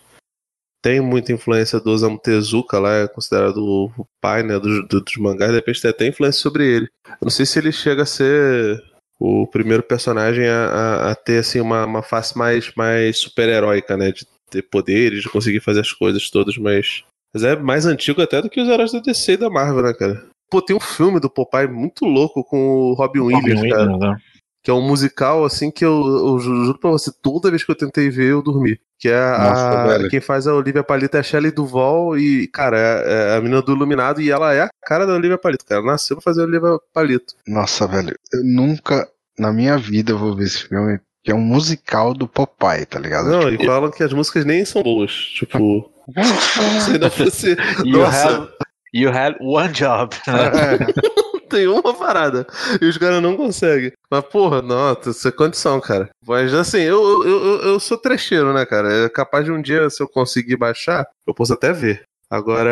têm muita influência do Osamu Tezuka lá, é considerado o pai, né? Dos, do- dos mangás, de repente tem até influência sobre ele. Eu não sei se ele chega a ser o primeiro personagem a, a- a ter assim uma, uma face mais, mais super-heróica, né? De ter poderes, de conseguir fazer as coisas todas, mas. Mas é mais antigo até do que os heróis da DC e da Marvel, né, cara? Pô, tem um filme do Popeye muito louco com o Robin Williams, Robin cara. Williams, né? Que é um musical, assim, que eu, eu ju- juro pra você, toda vez que eu tentei ver, eu dormi. Que é a. Nossa, velho. quem faz a Olivia Palito é a Shelley Duval e, cara, é, é a menina do Iluminado e ela é a cara da Olivia Palito, cara. Nasceu pra fazer a Olivia Palito. Nossa, velho, eu nunca na minha vida vou ver esse filme, que é um musical do Popeye, tá ligado? Não, Tipo, e falam que as músicas nem são boas. Tipo. se não fosse. You Nossa, have, you had one job. é, tem uma parada. E os caras não conseguem. Mas, porra, nossa, isso é condição, cara. Mas assim, eu, eu, eu, eu sou trecheiro, né, cara? É capaz de um dia, se eu conseguir baixar, eu posso até ver. Agora,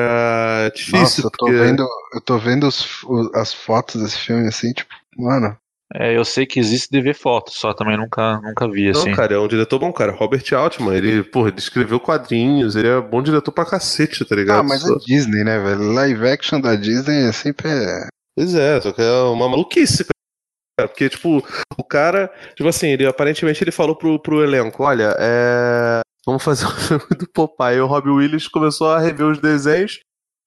é difícil, nossa, eu tô porque. vendo, eu tô vendo os- as fotos desse filme assim, tipo, mano, É, eu sei que existe de ver fotos, só também nunca, nunca vi, assim. Não, cara, é um diretor bom, cara. Robert Altman, ele, porra, ele escreveu quadrinhos, ele é bom diretor pra cacete, tá ligado? Ah, mas é Disney, né, velho? Live action da Disney é sempre. Pois é, só que é uma maluquice, cara. Porque, tipo, o cara, tipo assim, ele aparentemente ele falou pro, pro elenco: olha, é. Vamos fazer um filme do Popeye. E o Robbie Williams começou a rever os desenhos,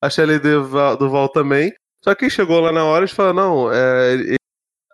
a Shelley Duval, Duval também. Só que chegou lá na hora e falou: não, é, ele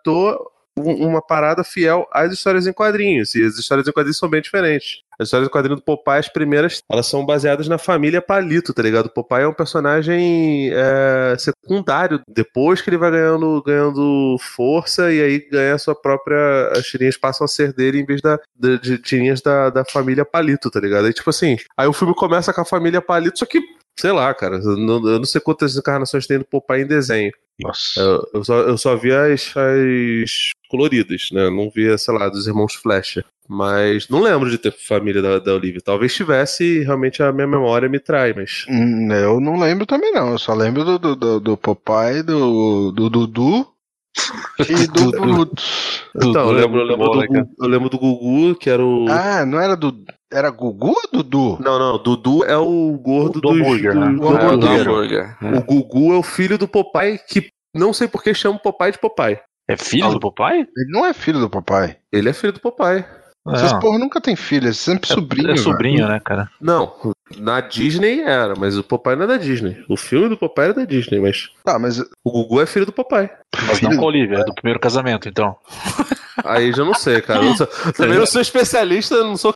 um- uma parada fiel às histórias em quadrinhos. E as histórias em quadrinhos são bem diferentes. As histórias em quadrinhos do Popeye, as primeiras, elas são baseadas na família Palito, tá ligado? O Popeye é um personagem é, secundário. Depois que ele vai ganhando, ganhando força e aí ganha a sua própria. As tirinhas passam a ser dele em vez da, de, de tirinhas da, da família Palito, tá ligado? Aí, tipo assim, aí o filme começa com a família Palito, só que. Sei lá, cara, eu não, eu não sei quantas encarnações tem do Popeye em desenho. Nossa. Eu, eu só, eu só vi as, as coloridas, né? Não vi, sei lá, dos irmãos Flecha. Mas não lembro de ter família da, da Olivia. Talvez tivesse e realmente a minha memória me trai, mas. Hum, Eu não lembro também, não. Eu só lembro do, do, do, do Popeye, do, do Dudu e do Brutus. Então, eu lembro, eu, lembro do, né, eu lembro do Gugu, que era o. Ah, não era do. Era Gugu ou Dudu? Não, não, Dudu é o gordo Do dos- hambúrguer, do- né? do O É, do hambúrguer. hambúrguer. O Gugu é o filho do Popeye, que não sei por que chama o Popeye de Popeye. É filho do Popeye? Ele não é filho do papai. Ele é filho do Popeye. Essas Não. porra nunca tem filho, é sempre sobrinho. É velho. sobrinho, né, cara? Não, na Disney era, mas o Popeye não é da Disney. O filme do Popeye é da Disney, mas Tá, mas o Gugu é filho do Popeye. Mas não com a Olivia, é do primeiro casamento, então. Aí já não sei, cara. Eu não sou- também não sou especialista, não sou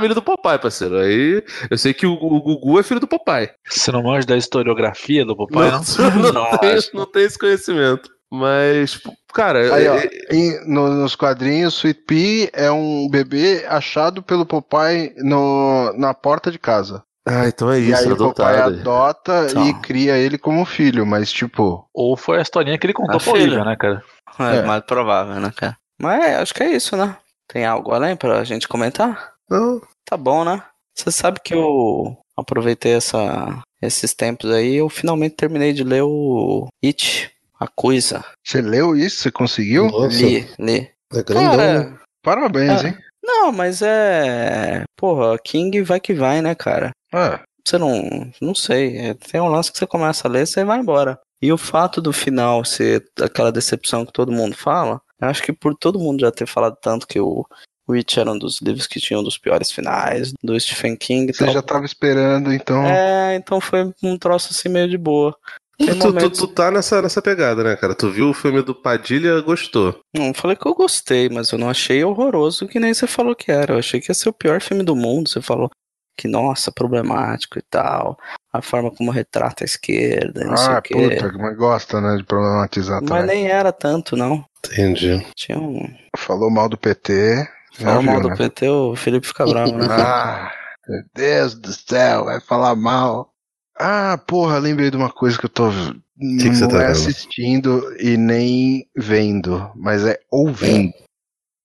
filho do Popeye, parceiro. Aí eu sei que o, o Gugu é filho do Popeye. Você não manja da historiografia do Popeye, não? não, Nossa. tenho, não tenho esse conhecimento. Mas, cara, Aí, ó, é- em- no- nos quadrinhos, Sweet Pea é um bebê achado pelo Popeye no, na porta de casa. Ah, então é e isso, aí o Popeye adotado. adota Então. e cria ele como filho, mas tipo. Ou foi a historinha que ele contou Olivia, filha. né, cara? É, É. mais provável, né, cara? Mas é, acho que é isso, né? Tem algo além pra gente comentar? Não, Tá bom, né? Você sabe que eu aproveitei essa, esses tempos aí eu finalmente terminei de ler o It, a coisa. Você leu isso? Você conseguiu? Nossa. Li, li. é grandão, né? Cara, Parabéns, Ah. hein? não, mas é. Porra, King vai que vai, né, cara? Ah, Você não. Não sei. é, Tem um lance que você começa a ler você vai embora. E o fato do final ser aquela decepção que todo mundo fala, eu acho que por todo mundo já ter falado tanto que o Witch era um dos livros que tinha um dos piores finais do Stephen King e você tal. já tava esperando, então. É, então foi um troço assim meio de boa. Tu, tu, momentos- tu tá nessa, nessa pegada, né, cara? Tu viu o filme do Padilha, gostou. Não falei que eu gostei, mas eu não achei horroroso que nem você falou que era. Eu achei que ia ser o pior filme do mundo. Você falou que, nossa, problemático e tal. A forma como retrata a esquerda, e não sei ah, o quê. puta, mas gosta, né, de problematizar Mas também. nem era tanto, não. Entendi. Tinha um. Falou mal do PT. Fala mal do? PT, o Felipe fica bravo, né? Ah, meu Deus do céu, vai falar mal. Ah, porra, lembrei de uma coisa que eu tô que não tá é vendo? assistindo e nem vendo, mas é ouvindo.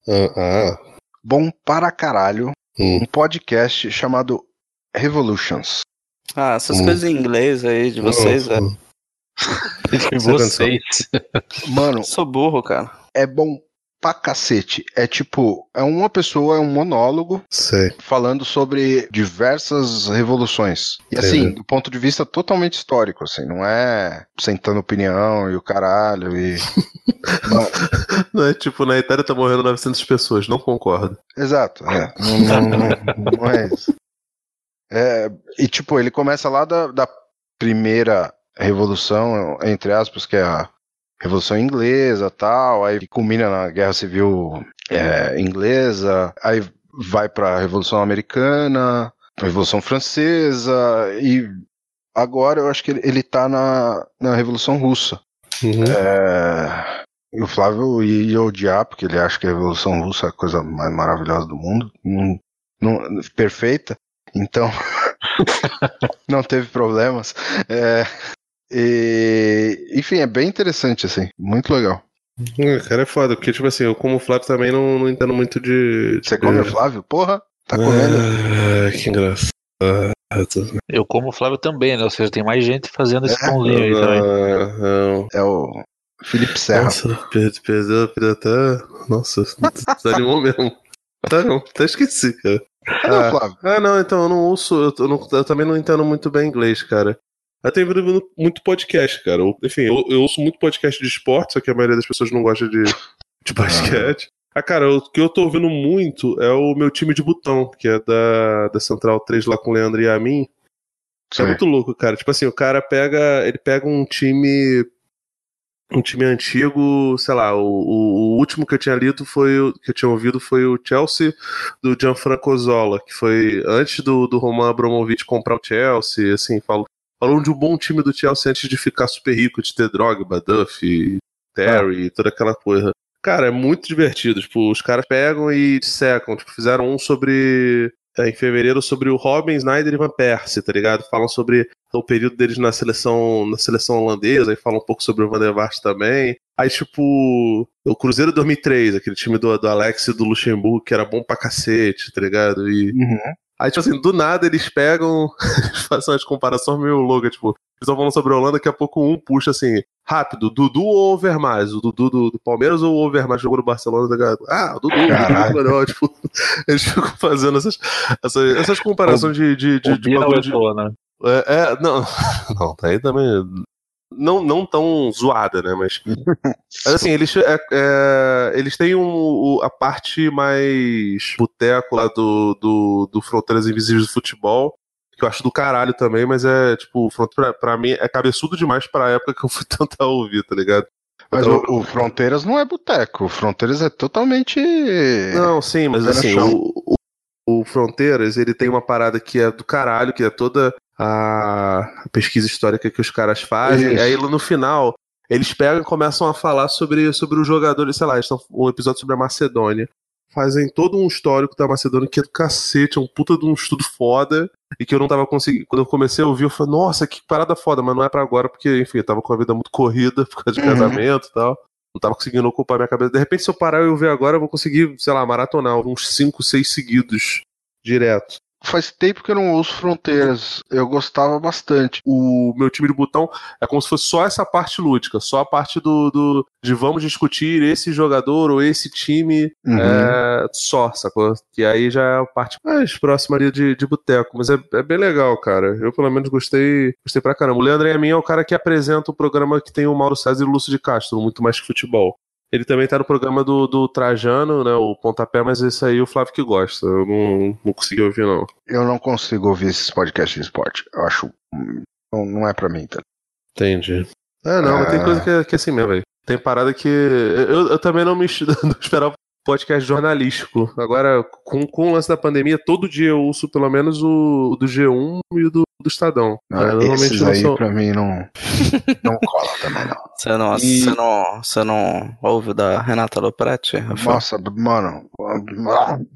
Ah, ah. Bom para caralho, Hum. um podcast chamado Revolutions. Ah, essas Hum. coisas em inglês aí de vocês, é. Nossa. De Isso vocês. Mano, sou burro, cara. é bom pra cacete. É tipo, é uma pessoa, é um monólogo Sei. falando sobre diversas revoluções. E assim, Entendi. do ponto de vista totalmente histórico, assim, não é sentando opinião e o caralho e Não, Não é tipo, na Itália tá morrendo 900 pessoas, não concordo. Exato, é. Não, não, não- não é isso. É, e tipo, ele começa lá da, da primeira revolução, entre aspas, que é a Revolução Inglesa tal, aí culmina na Guerra Civil é, Inglesa, aí vai para a Revolução Americana, Revolução Francesa, e agora eu acho que ele, ele tá na, na Revolução Russa. Uhum. É, e o Flávio ia odiar, porque ele acha que a Revolução Russa é a coisa mais maravilhosa do mundo. Não, não- perfeita. Então, não teve problemas. É, e, enfim, é bem interessante, assim. Muito legal. Hum, Cara, é foda, porque, tipo assim, eu como Flávio também não, não entendo muito de. Você de- come o Flávio? Porra, tá comendo. Ah, que engraçado. Eu como o Flávio também, né? Ou seja, tem mais gente fazendo esse É. pãozinho aí também. Não. É o Felipe Serra. Nossa, per- perdeu, perdeu até. Nossa, desanimou mesmo. Tá não, até esqueci, cara. Não, Ah, Flávio. ah, não, então eu não ouço, eu, eu não- eu também não entendo muito bem inglês, cara. Eu tenho ouvido muito podcast, cara. Eu- enfim, eu, eu ouço muito podcast de esporte, só que a maioria das pessoas não gosta de, de basquete. Ah, cara, o que eu tô ouvindo muito é o meu time de botão, que é da, da Central 3 lá com o Leandro e a mim. É muito louco, cara. Tipo assim, o cara pega. Ele pega um time. Um time antigo, sei lá, o, o, o último que eu tinha lido foi. o- que eu tinha ouvido foi o Chelsea do Gianfranco Zola, que foi antes do, do Roman Abramovich comprar o Chelsea, assim, falou, falou de um bom time do Chelsea antes de ficar super rico, de ter Drogba, Duff, Terry, toda aquela coisa. Cara, é muito divertido. Tipo, os caras pegam e secam. Tipo, fizeram um sobre. é, em fevereiro sobre o Robin, Snyder e Van Persie, tá ligado? Falam sobre o período deles na seleção, na seleção holandesa, aí falam um pouco sobre o Van der Vaart também. Aí, tipo, o Cruzeiro 2003, aquele time do, do Alex e do Luxemburgo, que era bom pra cacete, tá ligado? E Uhum. Aí, tipo assim, do nada eles pegam, fazem umas comparações meio loucas, tipo, eles estão falando sobre a Holanda, daqui a pouco um puxa assim, rápido, Dudu ou Overmars? O Dudu do, do Palmeiras ou o Overmars jogou no Barcelona? tá? Ah, o Dudu, o Dudu é melhor, tipo, eles ficam fazendo essas, essas, essas comparações de, de, de, O de Bina bagulho de- Eto'o, né? é, é, não, não, daí também. Não, não tão zoada, né? Mas. Mas assim, eles, é, é, eles têm um, a parte mais boteco lá do, do, do Fronteiras Invisíveis do Futebol, que eu acho do caralho também, mas é, tipo, pra, pra mim é cabeçudo demais pra época que eu fui tentar ouvir, tá ligado? Mas Então- o, o Fronteiras não é boteco. O Fronteiras é totalmente. Não, sim, mas assim, o, o, o Fronteiras, ele tem uma parada que é do caralho, que é toda a pesquisa histórica que os caras fazem. Isso. Aí no final, eles pegam e começam a falar sobre, sobre os jogadores, sei lá, estão um episódio sobre a Macedônia. Fazem todo um histórico da Macedônia que é do cacete, é um puta de um estudo foda. E que eu não tava conseguindo. Quando eu comecei a ouvir, eu falei, nossa, que parada foda, mas não é pra agora, porque, enfim, eu tava com a vida muito corrida por causa de Uhum. casamento e tal. Não tava conseguindo ocupar minha cabeça. De repente, se eu parar e eu ver agora, eu vou conseguir, sei lá, maratonar uns 5, 6 seguidos direto. Faz tempo que eu não ouço Fronteiras. Eu gostava bastante. O meu time de botão é como se fosse só essa parte lúdica, só a parte do, do de vamos discutir esse jogador ou esse time Uhum. é, só, sacou? Que aí já é a parte mais próxima ali de, de boteco. Mas é, é bem legal, cara. Eu, pelo menos, gostei, gostei pra caramba. O Leandro Yamin é o cara que apresenta o programa que tem o Mauro César e o Lúcio de Castro, muito mais que futebol. Ele também tá no programa do, do Trajano, né? O Pontapé, mas esse aí o Flávio que gosta. Eu não, não consegui ouvir, não. Eu não consigo ouvir esses podcasts de esporte. Eu acho. Não, não é pra mim, tá? Entendi. Ah, não, mas tem Ah. coisa que é, que é assim mesmo, velho. Tem parada que. Eu, eu também não me não esperava podcast jornalístico. Agora, com, com o lance da pandemia, todo dia eu ouço pelo menos o, o do G1 e o do, do Estadão. Não, É, normalmente esses não aí são. pra mim não. Não cola também, não. Você não, E- você não, você não ouve o da Renata Lopretti? Nossa, mano.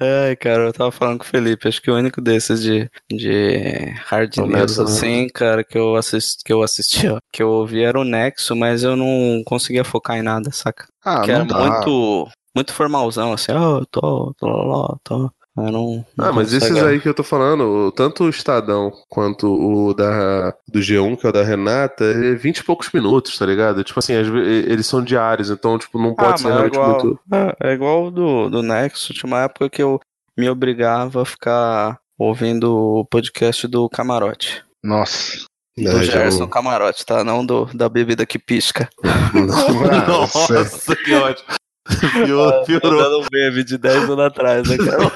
Ai, cara, eu tava falando com o Felipe, acho que o único desses de, de hard news, né? assim, cara, que eu assisti, que eu assisti, ó, que eu ouvi era o Nexo, mas eu não conseguia focar em nada, saca? Ah, que não era dá. muito, muito formalzão, assim, ó, eu tô, tô, lá, tô. Eu não, não Ah, mas esses aí que eu tô falando, tanto o Estadão quanto o da, do G1, que é o da Renata, é 20 e poucos minutos, tá ligado? Tipo assim, eles são diários, então, tipo, não pode Ah, ser é realmente igual, muito. é, é igual o do, do Nexo, tinha uma época que eu me obrigava a ficar ouvindo o podcast do Camarote. Nossa. Do É, Gerson Camarote, tá? Não do, da bebida que pisca. Nossa, que ótimo. Pior, piorou. Eu não bebe de 10 anos atrás, né, cara?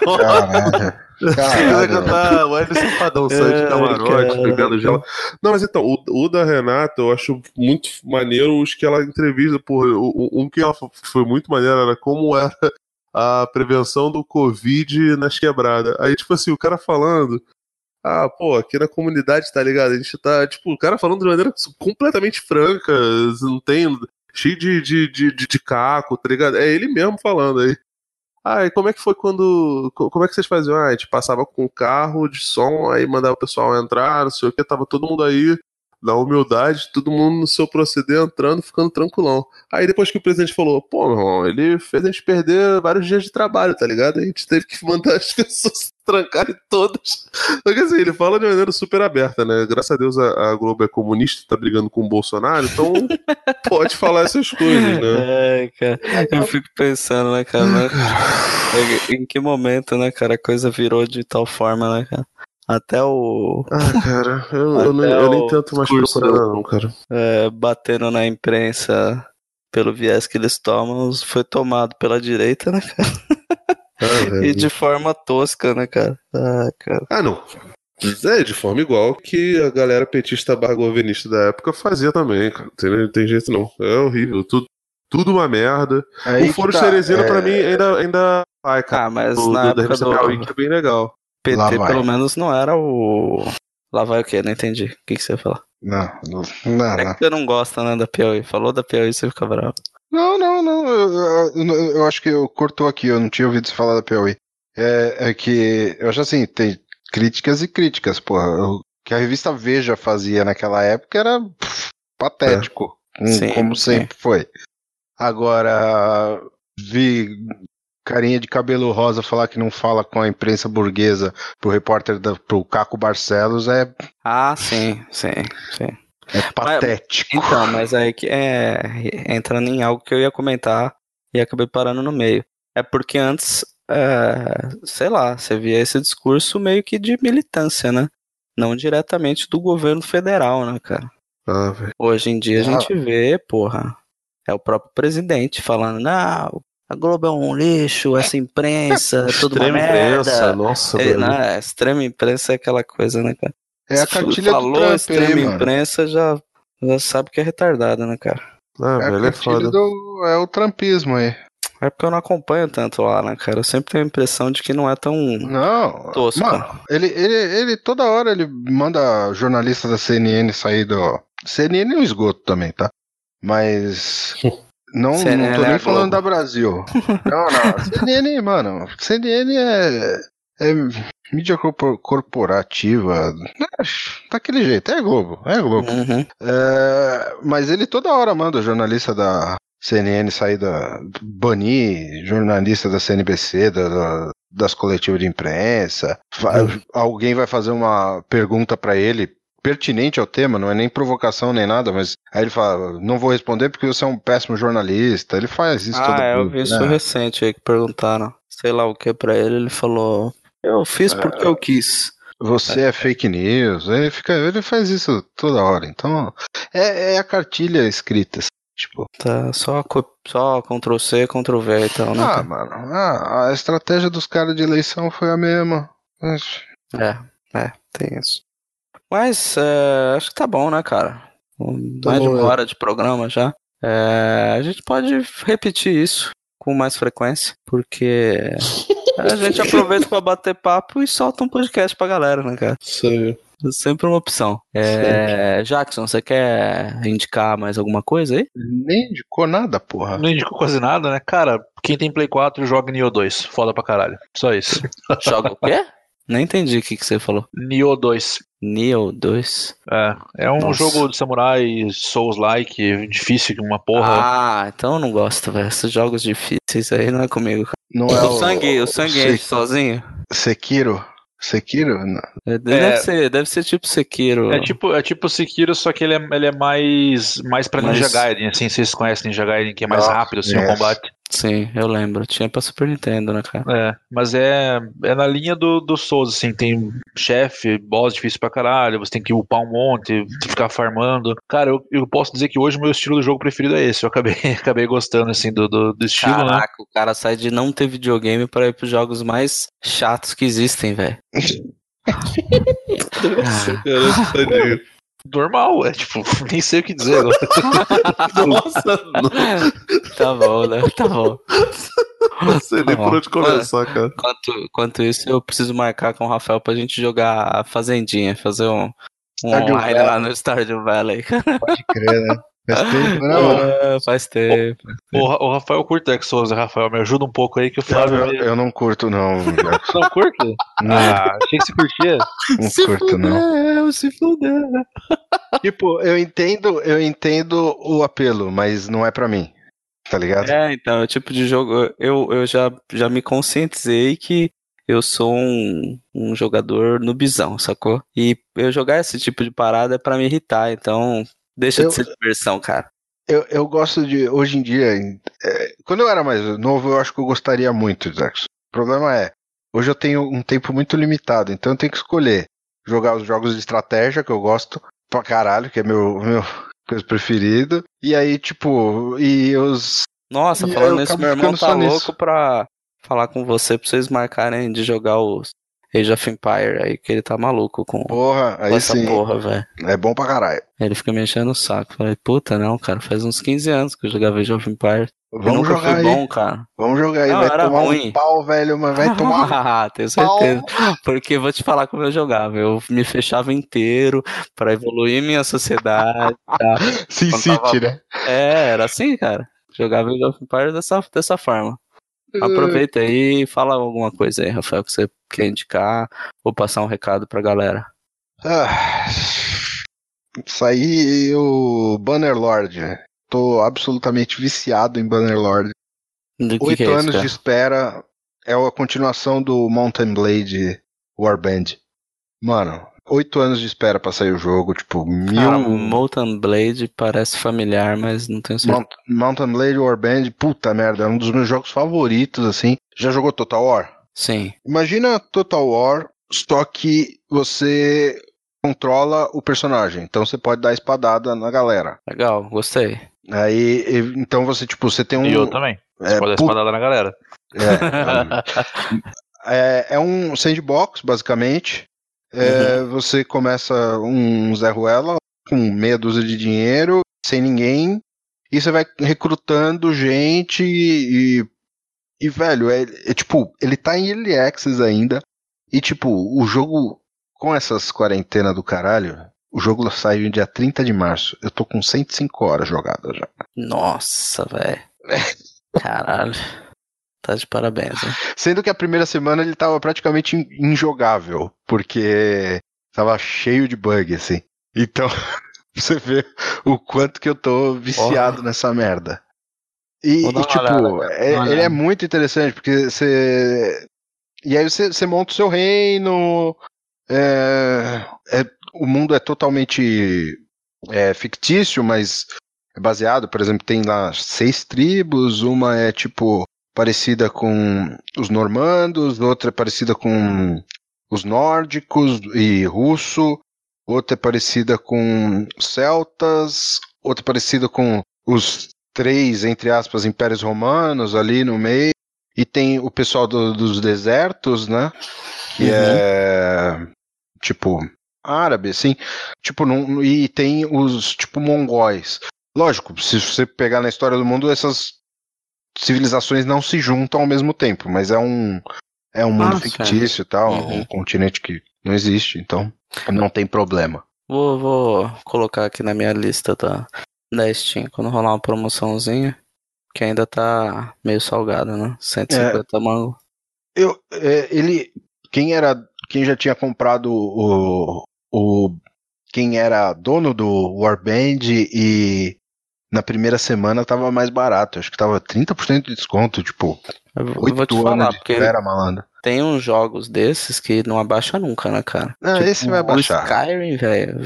Caralho. o de camarote, pegando gelo. Não, mas então, o, o da Renata, eu acho muito maneiro os que ela entrevista, porra. o- Um que ela foi muito maneiro era como era a prevenção do Covid nas quebradas. Aí, tipo assim, o cara falando. Ah, pô, aqui na comunidade, tá ligado? A gente tá, tipo, o cara falando de maneira completamente franca, não tem. Cheio de, de, de, de, caco, tá ligado? É ele mesmo falando aí. Ah, e como é que foi quando. co- Como é que vocês faziam? Ah, a gente passava com o carro de som, aí mandava o pessoal entrar, não sei o que, tava todo mundo aí na humildade, todo mundo no seu proceder entrando, ficando tranquilão. Aí depois que o presidente falou, pô, meu irmão, ele fez a gente perder vários dias de trabalho, tá ligado? A gente teve que mandar as pessoas se trancarem todas. Só que assim, ele fala de maneira super aberta, né? Graças a Deus a, a Globo é comunista, tá brigando com o Bolsonaro, então pode falar essas coisas, né? Ai, cara, eu fico pensando, né, cara, né? em que momento, né, cara, a coisa virou de tal forma, né, cara? Até o. Ah, cara, eu, eu, nem, eu nem tento mais procurar, não, cara. é, batendo na imprensa pelo viés que eles tomam, foi tomado pela direita, né, cara? Ah. E de forma tosca, né, cara? Ah, cara. Ah, não. É, de forma igual que a galera petista barra governista da época fazia também, cara. Tem, tem jeito não. É horrível. Tudo, tudo uma merda. Aí o Foro tá, Cerezino, é, pra mim, ainda, ainda vai, cara. Ah, mas do, na do, época do é bem legal. PT, pelo menos, não era o. Lá vai o quê? Não entendi. O que, que você ia falar? Não, não, não, É que você não gosta, né, da Piauí. Falou da Piauí, você fica bravo. Não, não, não. Eu, eu- eu- acho que eu cortou aqui, eu não tinha ouvido você falar da Piauí. É, é que eu acho assim, tem críticas e críticas, porra. O que a revista Veja fazia naquela época era pff, patético, um- Sim, como sim. sempre foi. Agora, vi carinha de cabelo rosa falar que não fala com a imprensa burguesa pro repórter, da, pro Caco Barcelos é, Ah, sim, sim, sim. é patético. Então, mas aí que é entrando em algo que eu ia comentar e acabei parando no meio. É porque antes, é, sei lá, você via esse discurso meio que de militância, né? Não diretamente do governo federal, né, cara? Ah. Hoje em dia a Ah. gente vê, porra, é o próprio presidente falando, não, a Globo é um lixo, essa imprensa, é tudo uma Extrema merda. imprensa, nossa, É, né, extrema imprensa é aquela coisa, né, cara? É a Se cartilha falou do Trump extrema aí, imprensa, já, já sabe que é retardado, né, cara? Ah, É, velho, é foda. do, é o trumpismo aí. É porque eu não acompanho tanto lá, né, cara? Eu sempre tenho a impressão de que não é tão Não, tosco. mano, ele, ele, ele toda hora ele manda jornalista da CNN sair do. CNN é um esgoto também, tá? Mas. Não, CNN não tô é nem a falando da Brasil. Não, não. CNN, mano. CNN é. É mídia corpor- corporativa. É, daquele jeito. É Globo. É Globo. Uhum. É, mas ele toda hora manda o jornalista da CNN sair da. banir jornalista da CNBC, da- da- das coletivas de imprensa. Fa- Alguém vai fazer uma pergunta pra ele pertinente ao tema, não é nem provocação nem nada, mas aí ele fala: não vou responder porque você é um péssimo jornalista. Ele faz isso Ah, toda é, eu vi isso né? recente aí que perguntaram. Sei lá o que pra ele, ele falou. Eu fiz porque eu quis. Você é fake news. Ele, fica, ele faz isso toda hora. Então, é, é a cartilha escrita. Tipo, Tá só, só Ctrl C, Ctrl V e tal, né? Ah, mano, ah, a estratégia dos caras de eleição foi a mesma. É, é, tem isso. Mas é, acho que tá bom, né, cara? Tá Mais de bom, uma é. hora de programa já. É, a gente pode repetir isso com mais frequência, porque a gente aproveita pra bater papo e solta um podcast pra galera, né, cara? Isso aí. É sempre uma opção. É, Jackson, você quer indicar mais alguma coisa aí? Nem indicou nada, porra. Não indicou quase nada, né? Cara, quem tem Play 4 joga Nioh 2. Foda pra caralho. Só isso. Joga o quê? Nem entendi o que, que você falou. Nioh 2. Neo 2. É, é um Nossa. jogo de samurai Souls-like, difícil que uma porra. Ah, então eu não gosto, velho. Esses jogos difíceis aí não é comigo. Não é o sangue, o sangue Se- enche sozinho? Sekiro? Sekiro? Não. É, Deve, ser, deve ser tipo Sekiro. É tipo, é tipo Sekiro, só que ele é, ele é mais, mais pra Ninja Mais- Gaiden, assim, vocês conhecem Ninja Gaiden, que é mais Nossa, rápido, assim, o yes. combate. Sim, eu lembro. Tinha pra Super Nintendo, né, cara? É, mas é, é na linha do, do Souls, assim, tem chefe, boss difícil pra caralho, você tem que upar um monte, ficar farmando. Cara, eu, eu posso dizer que hoje o meu estilo do jogo preferido é esse, eu acabei, acabei gostando, assim, do, do, do estilo, né? Caraca, o cara sai de não ter videogame pra ir pros jogos mais chatos que existem, velho. Nossa, cara, tadinho. Normal, é tipo, nem sei o que dizer agora. Nossa, tá bom, né? Tá bom. não sei nem por onde começar, cara. Enquanto, enquanto isso, eu preciso marcar com o Rafael pra gente jogar a Fazendinha, fazer um, um online Valley. lá no Stardew Valley. Pode crer, né? Faz tempo, né, mano? Ah, faz tempo. O, Ra- o Rafael Curtex Souza, Rafael, me ajuda um pouco aí que o Flávio. Eu, eu não curto, não. Não curte? Não, Ah, achei que você curtia. não curto, não. se fuder. Tipo, eu entendo, eu entendo o apelo, mas não é pra mim. Tá ligado? É, então, é o tipo de jogo. Eu, eu já, já me conscientizei que eu sou um, um jogador nubizão, sacou? E eu jogar esse tipo de parada é pra me irritar, então deixa Eu- de ser diversão, cara. Eu, eu gosto de, hoje em dia, é, quando eu era mais novo, eu acho que eu gostaria muito, Jackson. O problema é, hoje eu tenho um tempo muito limitado, então eu tenho que escolher jogar os jogos de estratégia, que eu gosto pra caralho, que é meu, meu coisa preferida, e aí, tipo, e os... Nossa, E falando nisso, acabo meu irmão tá só nisso. louco pra falar com você pra vocês marcarem de jogar os Age of Empire aí, que ele tá maluco com, Porra, com aí essa sim, porra, velho. é bom pra caralho. Ele fica me enchendo o saco. Falei, puta, não, cara, faz uns 15 anos que eu jogava Age of Empire. Vamos jogar aí, bom, cara. vamos jogar aí, Não, vai tomar ruim. um pau, velho, mas vai tomar Ah, tenho pau. certeza. Porque vou te falar como eu jogava. Eu me fechava inteiro pra evoluir minha sociedade. tá? Quando City, tava- né? É, era assim, cara. Jogava Age of Empire dessa, dessa forma. Aproveita aí e fala alguma coisa aí, Rafael, que você quer indicar ou passar um recado pra galera. Ah, isso aí, o Bannerlord. Tô absolutamente viciado em Bannerlord. Do que, Oito que é isso, anos cara? de espera é a continuação do Mountain Blade Warband. Mano, oito anos de espera pra sair o jogo, tipo, mil. Cara, Molten Blade parece familiar, mas não tenho certeza. Mount- Mountain Blade Warband, puta merda, é um dos meus jogos favoritos, assim. Já jogou Total War? Sim. Imagina Total War, só que você controla o personagem. Então você pode dar espadada na galera. Legal, gostei. Aí, e- então você, tipo, você tem um. E eu também. Você é, pode dar espadada na galera. é, é um sandbox, basicamente. É, Você começa um Zé Ruela com meia dúzia de dinheiro, sem ninguém, e você vai recrutando gente e. E, velho, é, é tipo, ele tá em Early Access ainda. E, tipo, o jogo, com essas quarentenas do caralho, o jogo saiu dia 30 de março. Eu tô com 105 horas jogadas já. Nossa, velho. Caralho. Tá de parabéns, hein? Sendo que a primeira semana ele tava praticamente in- injogável, porque tava cheio de bug, assim. Então, você vê o quanto que eu tô viciado nessa merda. E, e, tipo, olhada, é- ele é muito interessante, porque você. E aí você, você monta o seu reino. é- é- o mundo é totalmente é, fictício, mas é baseado, por exemplo, tem lá seis tribos, uma é tipo parecida com os normandos, outra é parecida com os nórdicos e russo, outra é parecida com celtas, outra é parecida com os três, entre aspas, impérios romanos ali no meio, e tem o pessoal do- dos desertos, né? Que Uhum. é tipo árabe, assim, tipo, não, e tem os tipo mongóis. Lógico, se você pegar na história do mundo, essas civilizações não se juntam ao mesmo tempo, mas é um é um mundo Ah, fictício e tal, Uhum. um continente que não existe, então não tem problema. Vou, vou colocar aqui na minha lista da, da Steam quando rolar uma promoçãozinha. Que ainda tá meio salgado, né? 150 mango. Eu, é, ele, quem era, quem já tinha comprado o, o, quem era dono do Warband e na primeira semana tava mais barato, acho que tava 30% de desconto, tipo, Eu vou te falar, de porque espera, malandro. tem uns jogos desses que não abaixa nunca, né, cara? Não, esse vai o baixar. Skyrim, velho.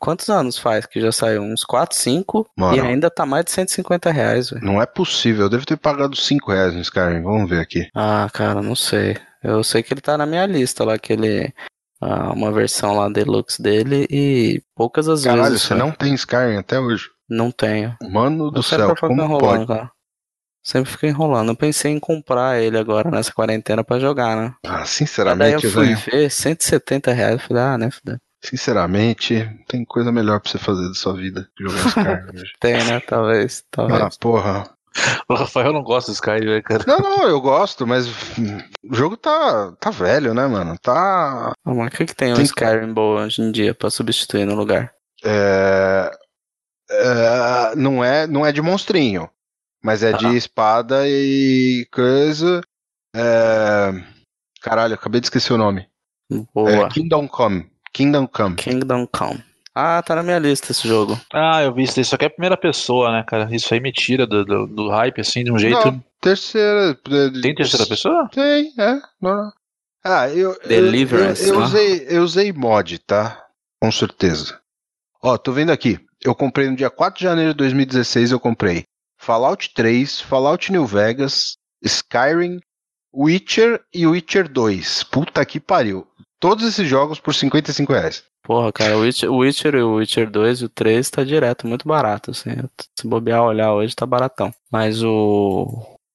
Quantos anos faz que já saiu? Uns 4, 5 e Mano. ainda tá mais de 150 reais, velho. Não é possível, eu devo ter pagado 5 reais no Skyrim, vamos ver aqui. Ah, cara, não sei. Eu sei que ele tá na minha lista lá, que ele. ah, uma versão lá deluxe dele e poucas as Caralho, vezes. você velho. não tem Skyrim até hoje. Não tenho. Mano do céu, como enrolando, pode? cara. Sempre fico enrolando. Eu pensei em comprar ele agora nessa quarentena pra jogar, né? Ah, Mas daí eu sinceramente, fui velho, ver 170 reais. Eu falei, ah, né? fudeu. sinceramente, tem coisa melhor pra você fazer da sua vida que jogar Skyrim hoje. Tem, né? Talvez. Talvez. Ah, porra. O Rafael não gosta do Skyrim, né, cara. Não, não, eu gosto, mas o jogo tá, tá velho, né, mano? Tá. Ah, mas o que, que tem um Tem- Skyrim bom hoje em dia pra substituir no lugar? É... é, não, é, não é de monstrinho, mas é Tá. de espada e coisa. é, Caralho, acabei de esquecer o nome. Boa. É, Kingdom Come. Kingdom Come. Kingdom Come. Ah, tá na minha lista esse jogo. Ah, eu vi isso só que é a primeira pessoa, né, cara? Isso aí me tira do, do, do hype, assim, de um jeito. Não, terceira. Tem terceira pessoa? Tem, é. não. Ah, eu. eu- Deliverance, Eu, eu né? usei, eu usei mod, tá? Com certeza. Ó, tô vendo aqui. Eu comprei no dia 4 de janeiro de 2016, eu comprei Fallout 3, Fallout New Vegas, Skyrim, Witcher e Witcher 2. Puta que pariu. Todos esses jogos por 55 reais. Porra, cara, o Witcher, o Witcher e o Witcher 2 e o 3 tá direto, muito barato, assim. Se bobear olhar hoje, tá baratão. Mas o.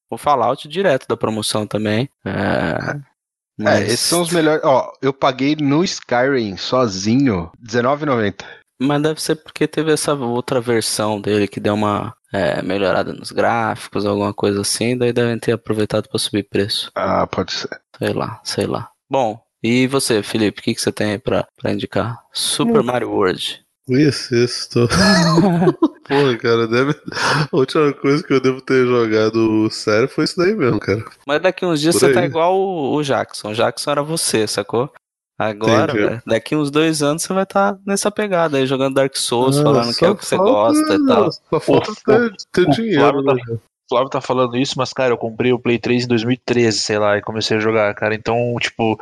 O Fallout direto da promoção também. É. É, Mas, esses são os melhores. Ó, eu paguei no Skyrim sozinho R$19,90. Mas deve ser porque teve essa outra versão dele que deu uma é, melhorada nos gráficos, alguma coisa assim. Daí devem ter aproveitado pra subir preço. Ah, pode ser. Sei lá, sei lá. Bom, e você, Felipe, o que, que você tem aí pra, pra indicar? Super Mario World. Isso, isso. Tô... Porra, cara, deve... a última coisa que eu devo ter jogado sério foi isso daí mesmo, cara. Mas daqui uns dias Por você aí. tá igual o, o Jackson. O Jackson era você, sacou? Agora, Entendi. daqui uns dois anos você vai estar nessa pegada aí, jogando Dark Souls, falando que é o que você falta- gosta e tal. Só falta ter, ter o dinheiro, Flávio né? O Flávio tá falando isso, mas, cara, eu comprei o Play 3 em 2013, sei lá, e comecei a jogar, cara. Então, tipo,